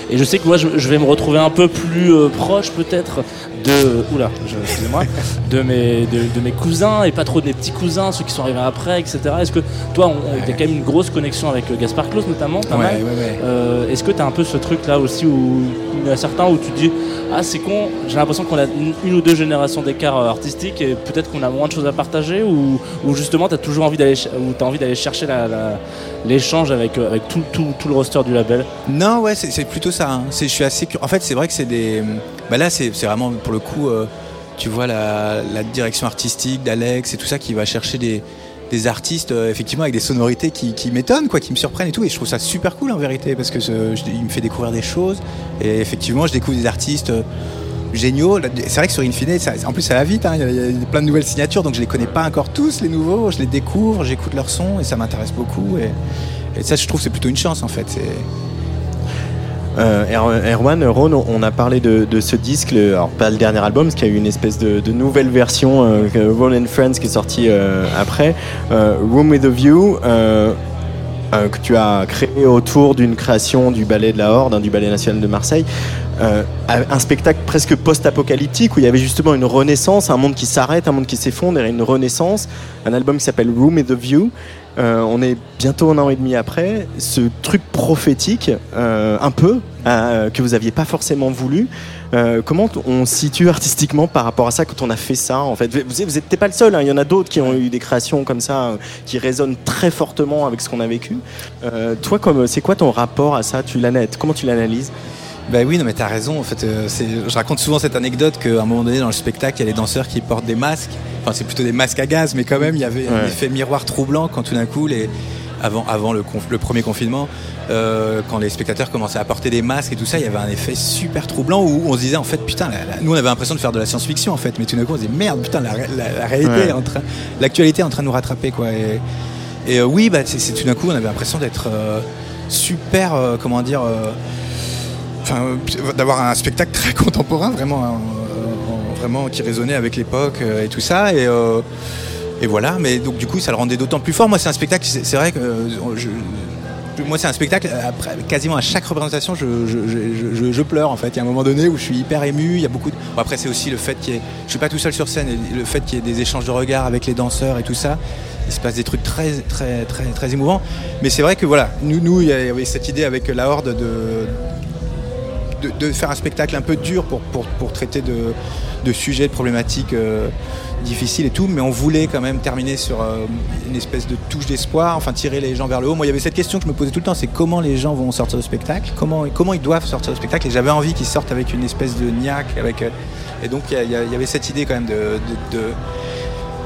Et je sais que moi, je, je vais me retrouver un peu plus euh, proche, peut-être, de, oula, excusez-moi, de mes, de, de mes cousins et pas trop de mes petits cousins, ceux qui sont arrivés après, etc. Est-ce que toi, on, t'as quand même une grosse connexion avec euh, Gaspard Claus, notamment, pas Ouais, mal. ouais, ouais. Euh, Est-ce que tu as un peu ce truc là aussi où il y a certains où tu te dis ah c'est con j'ai l'impression qu'on a une, une ou deux générations d'écart euh, artistique et peut-être qu'on a moins de choses à partager ou, ou justement tu as toujours envie d'aller ch- ou t'as envie d'aller chercher la- la- l'échange avec, euh, avec tout, tout, tout le roster du label Non, ouais, c'est plutôt ça. hein. Je suis assez. En fait, c'est vrai que c'est des. Bah là, c'est vraiment pour le coup. euh, tu vois la, direction artistique d'Alex et tout ça qui va chercher des, des artistes euh, effectivement avec des sonorités qui, qui m'étonnent, quoi, qui me surprennent et tout. Et je trouve ça super cool en vérité parce que il me fait découvrir des choses. Et effectivement, je découvre des artistes. Géniaux. C'est vrai que sur Infine ça- en plus ça va vite hein. il y, a- plein de nouvelles signatures donc je les connais pas encore tous les nouveaux. Je les découvre j'écoute leur son et ça m'intéresse beaucoup. Et, ça je trouve c'est plutôt une chance en fait. Euh, Er- Erwan, Ron, on a parlé de, ce disque, alors pas le dernier album, parce qu'il y a eu une espèce de, nouvelle version, euh, Ron and Friends, qui est sortie euh, après, euh, Room with a View, que tu as créé autour d'une création du ballet de la Horde, hein, du ballet national de Marseille. Euh, un spectacle presque post-apocalyptique où il y avait justement une renaissance, un monde qui s'arrête, un monde qui s'effondre et une renaissance. Un album qui s'appelle Room with a View. Euh, on est bientôt un an et demi après. Ce truc prophétique, euh, un peu, que vous aviez pas forcément voulu. Comment on situe artistiquement par rapport à ça quand on a fait ça en fait? Vous n'êtes pas le seul, hein, il y en a d'autres qui ont eu des créations comme ça qui résonnent très fortement avec ce qu'on a vécu. Toi, c'est quoi ton rapport à ça? Tu l'analyses Comment tu l'analyses? Bah oui, non mais t'as raison. En fait, euh, je raconte souvent cette anecdote qu'à un moment donné dans le spectacle, il y a les danseurs qui portent des masques. Enfin, c'est plutôt des masques à gaz, mais quand même, il y avait un effet miroir troublant quand tout d'un coup les avant, avant le, conf- le premier confinement, euh, quand les spectateurs commençaient à porter des masques et tout ça, il y avait un effet super troublant où on se disait en fait putain, la- nous on avait l'impression de faire de la science-fiction en fait, mais tout d'un coup on se disait merde putain la, la- la réalité, Ouais. est en train, l'actualité est en train de nous rattraper quoi. Et, et, euh, oui, bah, c'est, c'est tout d'un coup on avait l'impression d'être euh, super, euh, comment dire. Enfin, euh, d'avoir un spectacle très contemporain, vraiment, hein, vraiment qui résonnait avec l'époque euh, et tout ça. Et, euh, et voilà, mais donc du coup, ça le rendait d'autant plus fort. Moi, c'est un spectacle, c'est vrai que moi, c'est un spectacle, quasiment à chaque représentation, je, je- pleure en fait. Il y a un moment donné où je suis hyper ému. Il y a beaucoup de... après, c'est aussi le fait qu'il y ait. Je suis pas tout seul sur scène, et le fait qu'il y ait des échanges de regards avec les danseurs et tout ça. Il se passe des trucs très, très, très, très émouvants. Mais c'est vrai que voilà, nous, nous, il y avait cette idée avec la Horde de, de, faire un spectacle un peu dur pour, pour, pour traiter de, de sujets, de problématiques euh, difficiles et tout, mais on voulait quand même terminer sur euh, une espèce de touche d'espoir, enfin tirer les gens vers le haut. Moi, il y avait cette question que je me posais tout le temps, c'est comment les gens vont sortir du spectacle, comment, comment ils doivent sortir du spectacle, et j'avais envie qu'ils sortent avec une espèce de niaque, avec, euh, et donc il y, avait cette idée quand même de,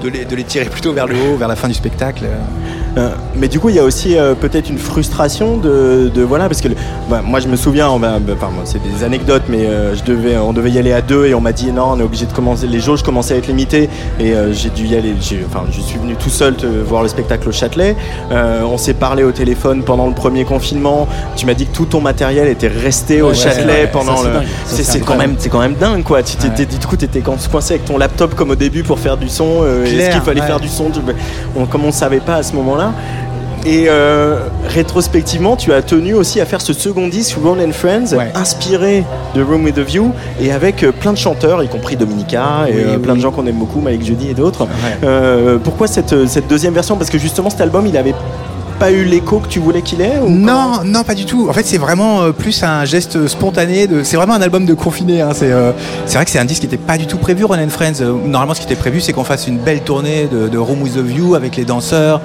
de les tirer plutôt vers le haut, vers la fin du spectacle. Euh, mais du coup, il y a aussi euh, peut-être une frustration de, de- voilà, parce que bah, moi, je me souviens, on bah, c'est des anecdotes, mais euh, je devais, on devait y aller à deux et on m'a dit non, on est obligé de commencer. Les jauges commençaient à être limitées et j'ai dû y aller. Enfin, je suis venu tout seul te voir le spectacle au Châtelet. On s'est parlé au téléphone pendant le premier confinement. Tu m'as dit que tout ton matériel était resté au Ouais, Châtelet ouais, ouais, pendant le. C'est quand même, c'est quand même dingue, quoi. Tu t'étais, du coup, t'étais coincé avec ton laptop comme au début pour faire du son. Est-ce qu'il fallait ouais. faire du son? Tu- on, Comme on savait pas à ce moment-là. Et euh, rétrospectivement, tu as tenu aussi à faire ce second disque, Ron and Friends, inspiré de Room with a View, et avec euh, plein de chanteurs, y compris Dominica, et Oui, euh, plein de gens qu'on aime beaucoup, Malik Jeudi et d'autres. Pourquoi cette, cette deuxième version? Parce que justement, cet album, il avait pas eu l'écho que tu voulais qu'il ait ou Non, non, pas du tout. En fait, c'est vraiment euh, plus un geste spontané. De... C'est vraiment un album de confiné. hein. C'est euh, c'est vrai que c'est un disque qui n'était pas du tout prévu, Run and Friends. Euh, Normalement, ce qui était prévu, c'est qu'on fasse une belle tournée de, de Room with a View avec les danseurs.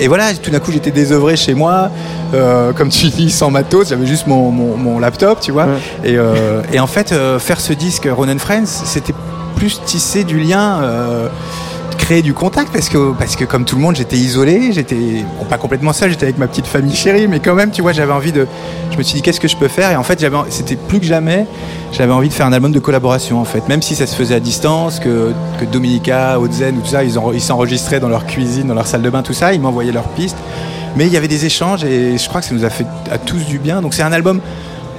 Et voilà, tout d'un coup, j'étais désœuvré chez moi, euh, comme tu dis, sans matos. J'avais juste mon, mon- mon laptop, tu vois. Et, euh, et en fait, euh, faire ce disque Run and Friends, c'était plus tisser du lien. Créer du contact parce que parce que comme tout le monde j'étais isolé j'étais pas complètement seul j'étais avec ma petite famille chérie mais quand même tu vois j'avais envie de je me suis dit qu'est-ce que je peux faire? Et en fait c'était plus que jamais j'avais envie de faire un album de collaboration en fait. Même si ça se faisait à distance que que Dominica Ozen ou tout ça ils ils s'enregistraient dans leur cuisine dans leur salle de bain tout ça ils m'envoyaient leurs pistes. Mais il y avait des échanges et je crois que ça nous a fait à tous du bien. Donc c'est un album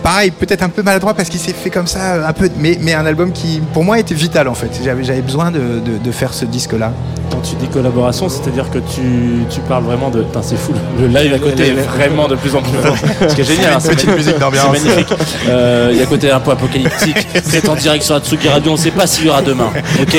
pareil, peut-être un peu maladroit parce qu'il s'est fait comme ça, un peu, mais, mais un album qui, pour moi, était vital en fait. J'avais, j'avais besoin de, de- de faire ce disque-là. Quand tu dis collaboration, c'est-à-dire que tu, tu parles vraiment de. Putain, c'est fou. Le live à côté est vraiment de plus en plus fort. Ce qui est génial. Une hein, c'est petite magnifique. musique d'ambiance. C'est magnifique. Euh, Il y a côté un peu apocalyptique. C'est en direct sur Atsugi Radio. On ne sait pas s'il y aura demain. Ok?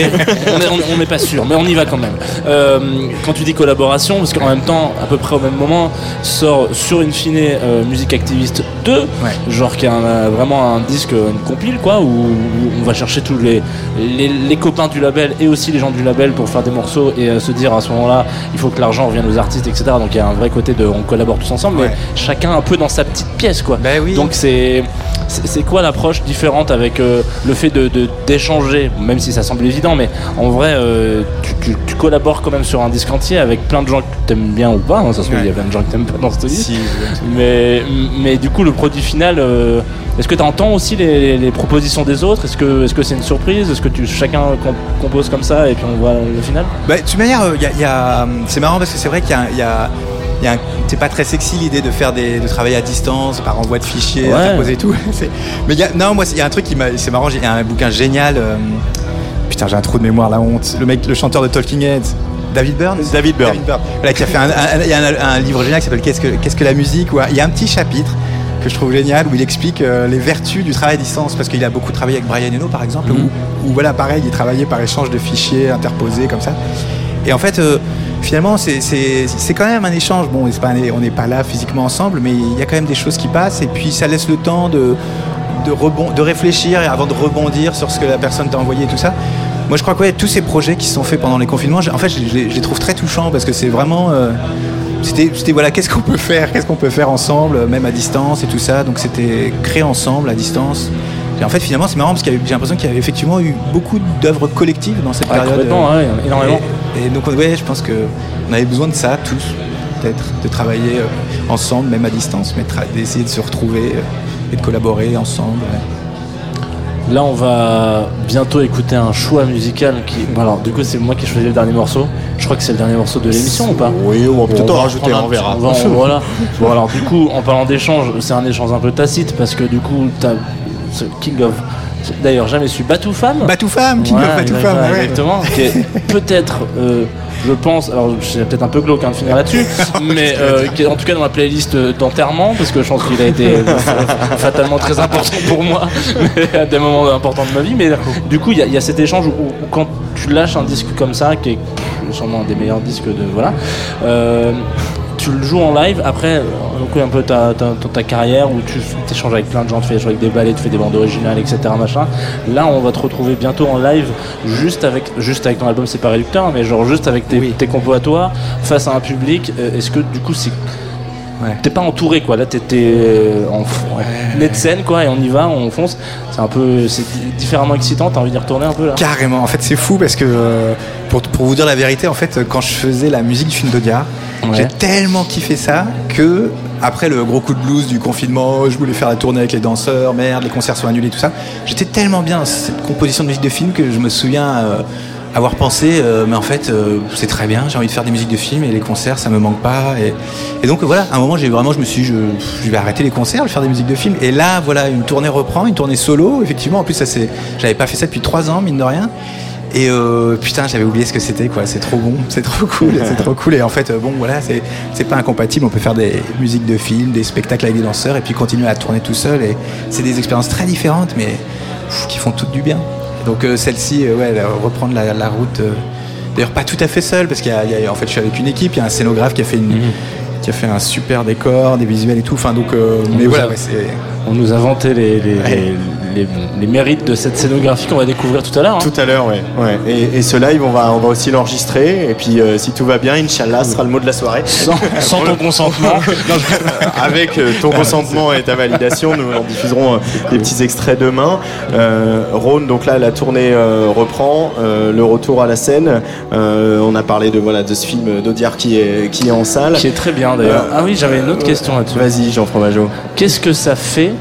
On n'est pas sûr, mais on y va quand même. Euh, quand tu dis collaboration, parce qu'en même temps, à peu près au même moment, sort sur Infine euh, Musique Activiste 2, genre qui est un, euh, vraiment un disque, une compile, quoi, où, où on va chercher tous les, les, les copains du label et aussi les gens du label pour faire des morceaux et euh, se dire à ce moment-là, il faut que l'argent revienne aux artistes, etc. Donc il y a un vrai côté de on collabore tous ensemble, mais chacun un peu dans sa petite pièce, quoi. oui. Donc c'est c'est quoi l'approche différente avec euh, le fait de d'échanger, même si ça semble évident, mais en vrai, euh, tu, tu- tu collabores quand même sur un disque entier avec plein de gens que t'aimes bien ou pas. hein, ça se trouve, il y a plein de gens que t'aimes pas dans ce disque. Mais, mais du coup, le produit final, euh, est-ce que tu entends aussi les, les propositions des autres? Est-ce que c'est une surprise? Est-ce que tu, chacun com- compose comme ça et puis on voit le final? Bah, de toute manière, euh, y a- y a, hum, c'est marrant parce que c'est vrai qu'il y a, il y a- il y a un- c'est pas très sexy l'idée de faire des, de travailler à distance par envoi de fichiers, Ouais. interposer et tout. Mais il y a, non, moi, il y a un truc qui m'a, c'est marrant. Il y a un bouquin génial. euh, putain, j'ai un trou de mémoire, la honte. Le mec, le chanteur de Talking Heads. David Byrne? David Byrne. Voilà, qui a fait un, un- il y a un, un livre génial qui s'appelle Qu'est-ce que, qu'est-ce que la musique? Il y a un petit chapitre que je trouve génial où il explique euh, les vertus du travail à distance parce qu'il a beaucoup travaillé avec Brian Eno par exemple Mhm. où, où, voilà pareil il travaillait par échange de fichiers interposés comme ça et en fait euh, finalement c'est- quand même un échange bon c'est pas un- on n'est pas là physiquement ensemble mais il y a quand même des choses qui passent et puis ça laisse le temps de de, rebond, de réfléchir et avant de rebondir sur ce que la personne t'a envoyé et tout ça. Moi, je crois que ouais, tous ces projets qui se sont faits pendant les confinements, en fait, je, je les- je les trouve très touchants parce que c'est vraiment. euh, c'était, voilà, qu'est-ce qu'on peut faire, qu'est-ce qu'on peut faire ensemble, euh, même à distance et tout ça. Donc, c'était créé ensemble à distance. Et en fait, finalement, c'est marrant parce que j'ai l'impression qu'il y avait effectivement eu beaucoup d'œuvres collectives dans cette Ouais, période. complètement, ouais, énormément. Et, et donc, ouais, je pense que on avait besoin de ça tous. peut-être, de travailler euh, ensemble, même à distance, mais d'essayer de se retrouver euh, et de collaborer ensemble. ouais. Là, on va bientôt écouter un choix musical qui. Bon, alors, du coup, c'est moi qui ai choisi le dernier morceau. Je crois que c'est le dernier morceau de l'émission ou pas Oui, on va peut-être Bon, en rajouter, on un verra. petit- on va- voilà. Bon, alors, du coup, en parlant d'échange, c'est un échange un peu tacite parce que du coup, t'as ce King of. D'ailleurs, jamais su Batou Femme. Batou Femme, King of Batou exactement, Femme, ouais. Exactement. Qui est peut-être. euh, je pense, alors c'est peut-être un peu glauque hein, de finir là-dessus, mais euh, qui est en tout cas dans ma playlist d'enterrement, parce que je pense qu'il a été euh, fatalement très important pour moi à des moments importants de ma vie. Mais du coup, il y, y a cet échange où, où quand tu lâches un disque comme ça, qui est sûrement un des meilleurs disques de voilà, euh, tu le joues en live. Après, euh, donc un peu ta, ta, carrière où tu échanges avec plein de gens, tu fais jouer avec des ballets, tu fais des bandes originales, etc. Machin. Là, on va te retrouver bientôt en live, juste avec, juste avec ton album, c'est pas réducteur, mais genre juste avec tes, tes compos à toi, face à un public. Euh, Est-ce que du coup, c'est T'es pas entouré quoi, là t'étais euh, en, en pleine scène quoi et on y va, on fonce. C'est un peu, c'est di- différemment excitant. T'as envie d'y retourner un peu là? Carrément, en fait c'est fou parce que euh, pour, pour vous dire la vérité, en fait quand je faisais la musique du film d'Audiard, Ouais. j'ai tellement kiffé ça que après le gros coup de blues du confinement, je voulais faire la tournée avec les danseurs, merde, les concerts sont annulés, tout ça. J'étais tellement bien cette composition de musique de film que je me souviens euh, avoir pensé, euh, mais en fait euh, c'est très bien, j'ai envie de faire des musiques de film et les concerts ça me manque pas. Et, et donc voilà, à un moment j'ai vraiment, je me suis, dit, je, je vais arrêter les concerts, je vais faire des musiques de film. Et là voilà, une tournée reprend, une tournée solo, effectivement. En plus ça c'est, j'avais pas fait ça depuis trois ans mine de rien. Et euh, putain, j'avais oublié ce que c'était quoi. C'est trop bon, c'est trop cool, c'est trop cool. Et en fait, euh, bon, voilà, c'est c'est pas incompatible. On peut faire des musiques de films, des spectacles avec des danseurs, et puis continuer à tourner tout seul. Et c'est des expériences très différentes, mais pff, qui font toutes du bien. Donc euh, celle-ci, euh, ouais, euh, reprendre la, la route. D'ailleurs, pas tout à fait seul, parce qu'il y, y a- en fait, je suis avec une équipe. Il y a un scénographe qui a fait une, qui a fait un super décor, des visuels et tout. Enfin, donc, euh, mais voilà, a- ouais, c'est On nous a vanté les, les, les, les- les mérites de cette scénographie qu'on va découvrir tout à l'heure. hein. Tout à l'heure, ouais. ouais. Et, et ce live, on va, on va aussi l'enregistrer. Et puis, euh, si tout va bien, Inch'Allah, ce sera le mot de la soirée. Sans, sans ton consentement. Non, je- Avec euh, ton consentement et ta validation, nous en diffuserons euh, des petits extraits demain. Rhône, donc là, la tournée reprend, le retour à la scène. On a parlé de voilà de ce film d'Audiard qui est qui est en salle, Qui est très bien d'ailleurs. Ah oui, j'avais une autre question là-dessus. Vas-y, Jean Fromageau. Qu'est-ce que ça fait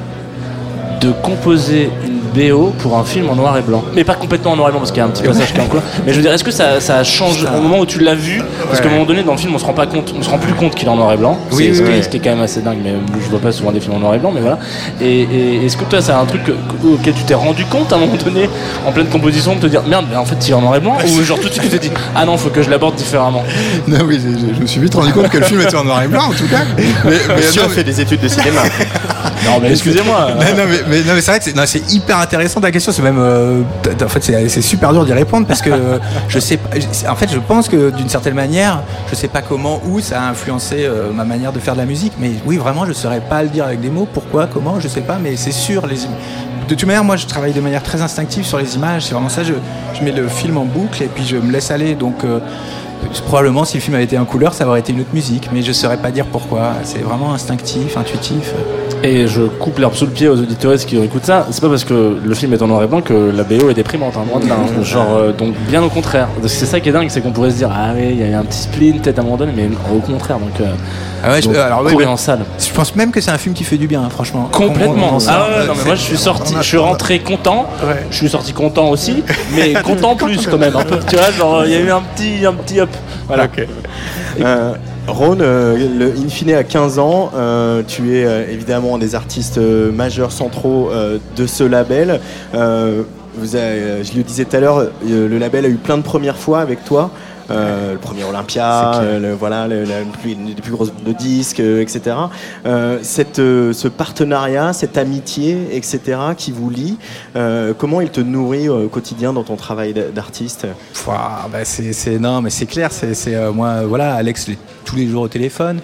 de composer une BO pour un film en noir et blanc Mais pas complètement en noir et blanc parce qu'il y a un petit passage qui est en couleur. Mais je veux dire, est-ce que ça, ça change au moment où tu l'as vu? Parce qu'à un moment donné, dans le film, on se rend pas compte, on se rend plus compte qu'il est en noir et blanc. Oui, C'est- oui, ce, qui est, oui. ce qui est quand même assez dingue. Mais je vois pas souvent des films en noir et blanc, mais voilà. Et, et est-ce que toi, c'est un truc que- auquel tu t'es rendu compte à un moment donné, en pleine composition, de te dire merde, mais en fait, il est en noir et blanc? Ou genre tout de suite, tu t'es dit ah non, faut que je l'aborde différemment? Non, oui, je, je- je me suis vite rendu compte que le film était en noir et blanc, en tout cas. Mais, mais- non, a fait des études de cinéma. Non, mais excusez-moi. non, mais, mais- non, mais c'est vrai que c'est, hyper intéressant ta question. C'est même, euh, en fait, c'est, super dur d'y répondre parce que je sais pas. En fait, je pense que d'une certaine manière, je sais pas comment, où ça a influencé euh, ma manière de faire de la musique. Mais oui, vraiment, je saurais pas le dire avec des mots. Pourquoi, comment, je sais pas. Mais c'est sûr. Les, de toute manière, moi, je travaille de manière très instinctive sur les images. C'est vraiment ça. Je, je mets le film en boucle et puis je me laisse aller. Donc. euh, Probablement, si le film avait été en couleur, ça aurait été une autre musique, mais je saurais pas dire pourquoi. C'est vraiment instinctif, intuitif. Et je coupe l'herbe sous le pied aux auditeurs qui écoutent ça. C'est pas parce que le film est en noir et blanc que la BO est déprimante. Hein, loin de là, hein. Genre, euh, donc bien au contraire. C'est ça qui est dingue, c'est qu'on pourrait se dire ah oui, il y a eu un petit spleen peut-être à un moment donné, mais au contraire. Donc, euh, Ah ouais, je- alors, oui, mais- en salle. Je pense même que c'est un film qui fait du bien, hein, franchement. Complètement. Ah ouais, on- non, mais moi je suis sorti, je suis rentré content. Ouais. Je suis sorti content aussi, mais content plus quand même. Un peu, tu vois, genre il y a eu un petit, un petit up. Voilà. Euh, Rhône, euh, In fine à 15 ans, euh, tu es euh, évidemment un des artistes euh, majeurs centraux de ce label. Je le disais tout à l'heure, le label a eu plein de premières fois avec toi. Euh, le premier Olympia, euh, le- voilà, le- la plus, une des plus grosses de disques, euh, etc. Cette, ce partenariat, cette amitié, etc., qui vous lie, comment il te nourrit au quotidien dans ton travail d'artiste? Bah, c'est, non, mais c'est clair. C'est, moi, voilà, Alex, les- tous les jours au téléphone.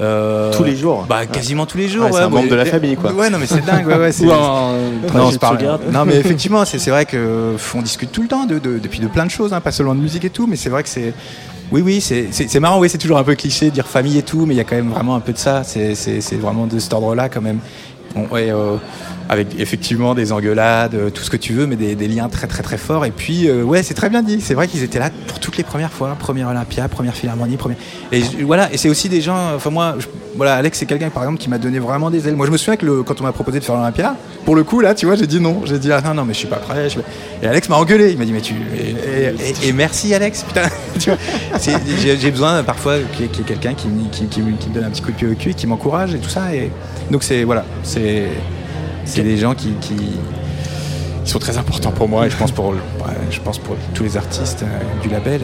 Euh, Tous les jours Bah, quasiment tous les jours. Ouais, c'est un membre de la famille, quoi. Ouais, non, mais c'est dingue. Ouais, ouais, c'est, non, sauvegarde. non, mais effectivement, c'est, c'est vrai que on discute tout le temps de, de- depuis de plein de choses, hein, pas seulement de musique et tout, mais c'est vrai que c'est. Oui, oui, c'est, c'est, c'est marrant, oui, c'est toujours un peu cliché de dire famille et tout, mais il y a quand même vraiment un peu de ça. C'est, c'est, c'est vraiment de cet ordre-là, quand même. Bon, ouais, euh, avec effectivement des engueulades, euh, tout ce que tu veux, mais des, liens très très très forts. Et puis, euh, ouais, c'est très bien dit. C'est vrai qu'ils étaient là pour toutes les premières fois, première Olympia, première Philharmonie, première. Et voilà, et c'est aussi des gens. Enfin moi, voilà, Alex, c'est quelqu'un par exemple qui m'a donné vraiment des ailes. Moi, je me souviens que quand on m'a proposé de faire l'Olympia, pour le coup là, tu vois, j'ai dit non. J'ai dit ah non non, mais je suis pas prêt. Et Alex m'a engueulé. Il m'a dit mais tu et, merci Alex. Putain, j'ai besoin parfois qu'il y ait, quelqu'un qui, me- donne un petit coup de pied au cul, qui m'encourage et tout ça. Et donc c'est voilà, c'est c'est des gens qui, qui, qui sont très importants pour moi et je pense pour, je pense pour tous les artistes euh, du label.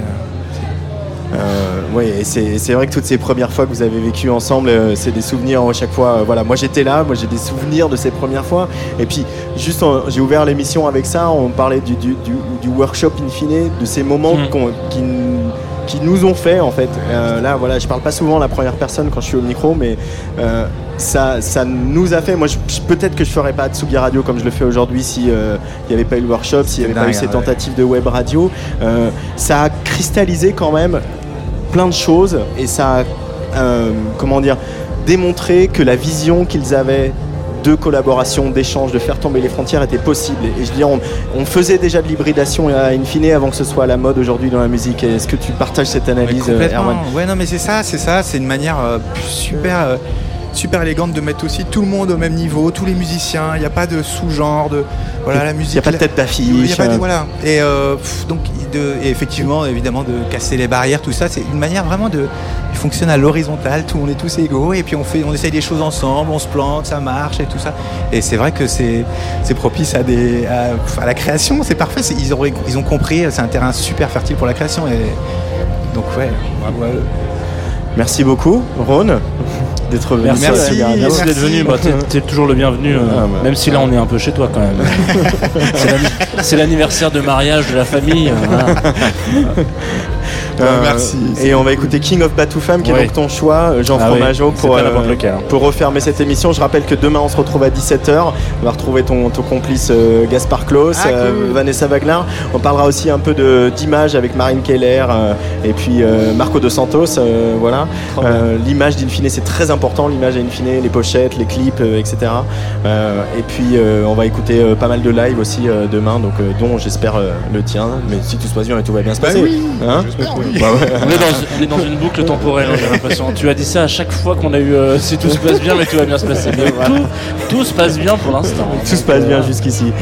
Euh, oui, et c'est vrai que toutes ces premières fois que vous avez vécues ensemble, euh, c'est des souvenirs à chaque fois. euh, voilà, moi j'étais là, moi j'ai des souvenirs de ces premières fois. Et puis, juste, j'ai ouvert l'émission avec ça, on parlait du, du, du- du workshop in fine, de ces moments Mm. qu'on- qui, qui nous ont fait en fait. Euh, là, voilà, je parle pas souvent la première personne quand je suis au micro, mais euh, ça, ça nous a fait. Moi, peut-être que je ferais pas Tsugi Radio comme je le fais aujourd'hui si euh, il n'y avait pas eu le workshop, s'il n'y avait pas eu ces ouais. tentatives de web radio. Ça a cristallisé quand même plein de choses et ça a, comment dire, démontré que la vision qu'ils avaient de collaboration, d'échange, de faire tomber les frontières était possible. Et je veux dire, on, on faisait déjà de l'hybridation à in fine avant que ce soit à la mode aujourd'hui dans la musique. Est-ce que tu partages cette analyse, euh. Erwan Ouais, non, mais c'est ça, c'est ça. C'est une manière euh, super, euh, super élégante de mettre aussi tout le monde au même niveau, tous les musiciens. Il n'y a pas de sous-genre de voilà la musique. Il n'y a pas de tête d'affiche. Il y a pas de- euh, voilà. Et euh, pff, donc de, et effectivement, évidemment, de casser les barrières, tout ça, c'est une manière vraiment de. Il fonctionne à l'horizontale. Tout, on est tous égaux et puis on fait, on essaye des choses ensemble, on se plante, ça marche et tout ça. Et c'est vrai que c'est, c'est propice à des, à, à la création. C'est parfait. Ils ont, ils ont compris. C'est un terrain super fertile pour la création. Et donc ouais, bravo à eux. Merci beaucoup, Ron, d'être venu. Merci, d'être venu. Bah, t'es, toujours le bienvenu, euh, Ah, bah. même si là on est un peu chez toi quand même. c'est, l'anni- c'est l'anniversaire de mariage de la famille. euh, voilà. Euh, merci. Et on va écouter King of Batoufam, qui est donc ton choix, euh, Jean Ah Fromageau, pour, hein. pour refermer cette émission. Je rappelle que demain on se retrouve à 17h. On va retrouver ton, ton complice euh, Gaspard Klaus, Ah, euh, cool. Vanessa Wagner. On parlera aussi un peu d'images avec Marine Keller euh, et puis euh, Marco De Santos. euh, voilà. Euh, l'image d'Infine, c'est très important. L'image à Infine, les pochettes, les clips, euh, etc. Euh, et puis euh, on va écouter euh, pas mal de live aussi euh, demain, donc euh, dont j'espère euh, le tien. Mais si tout se passe bien et tout va bien se Bah passer. oui, Hein. Bah ouais. On, est dans, on est dans une boucle temporelle, hein, j'ai l'impression. Tu as dit ça à chaque fois qu'on a eu euh, si tout se passe bien, mais tout va bien se passer. Mais tout, tout se passe bien pour l'instant. Tout se passe bien jusqu'ici.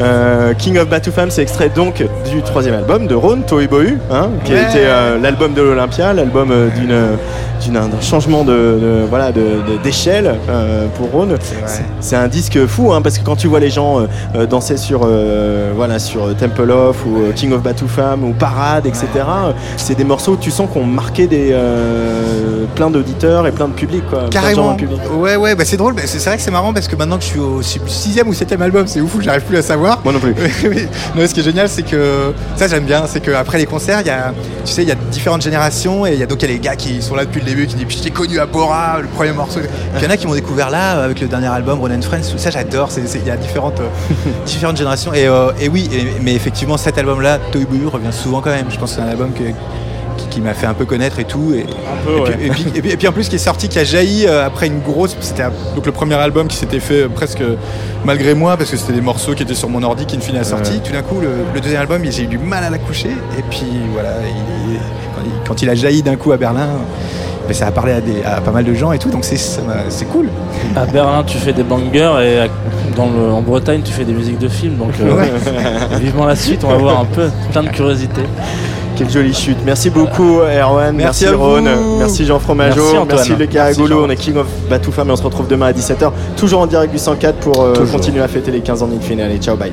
Euh, King of Batoufam, c'est extrait donc du troisième album de Ron, Toy Bohu, hein, qui a été euh, l'album de l'Olympia, l'album euh, d'une d'une- d'un changement de, de- voilà de- de- d'échelle euh, pour Ron. C'est- C'est un disque fou, hein, parce que quand tu vois les gens euh, danser sur euh, voilà sur Temple of ou King of Batoufam ou Parade, etc. euh, C'est des morceaux où tu sens qu'on marquait des euh, plein d'auditeurs et plein de publics, quoi. Carrément. public. Ouais, ouais, bah c'est drôle. c'est vrai que c'est marrant parce que maintenant que je suis au si- sixième ou septième album, c'est ouf, j'arrive plus à savoir. Moi non plus. Non, ce qui est génial, c'est que ça j'aime bien, c'est qu'après les concerts, il y a, tu sais, il y a différentes générations et il y a donc il y a les gars qui sont là depuis le début, qui disent je t'ai connu à Bora, le premier morceau. Il y en a qui m'ont découvert là avec le dernier album Ronan Friends. Ça j'adore. Il y a différentes euh, différentes générations et, euh, et oui, et- mais effectivement cet album-là, Bouyou revient souvent quand même. Je pense que c'est un album que- qui, qui m'a fait un peu connaître et tout. Et, peu, et, ouais. puis, et, puis, et puis- et puis en plus qui est sorti, qui a jailli euh, après une grosse. C'était donc le premier album qui s'était fait euh, presque malgré moi parce que c'était des morceaux qui étaient sur mon ordi qui ne finit à sortie. Ouais. Tout d'un coup, le, le deuxième album, j'ai eu du mal à l'accoucher. Et puis voilà, il- quand, il, quand il a jailli d'un coup à Berlin, ben, ça a parlé à, des, à pas mal de gens et tout. Donc c'est cool. À Berlin, tu fais des bangers et à- dans le, en Bretagne, tu fais des musiques de films. Donc, euh, Ouais. vivement la suite, on va voir un peu plein de curiosité. Quelle jolie chute. Merci beaucoup Erwan, merci, Ron, merci Jean Fromageau, Merci, Antoine. Merci, Jean. on est King of Batoufam et on se retrouve demain à 17h, toujours en direct du 104 pour euh, continuer à fêter les 15 ans d'Infine. Allez, ciao, bye.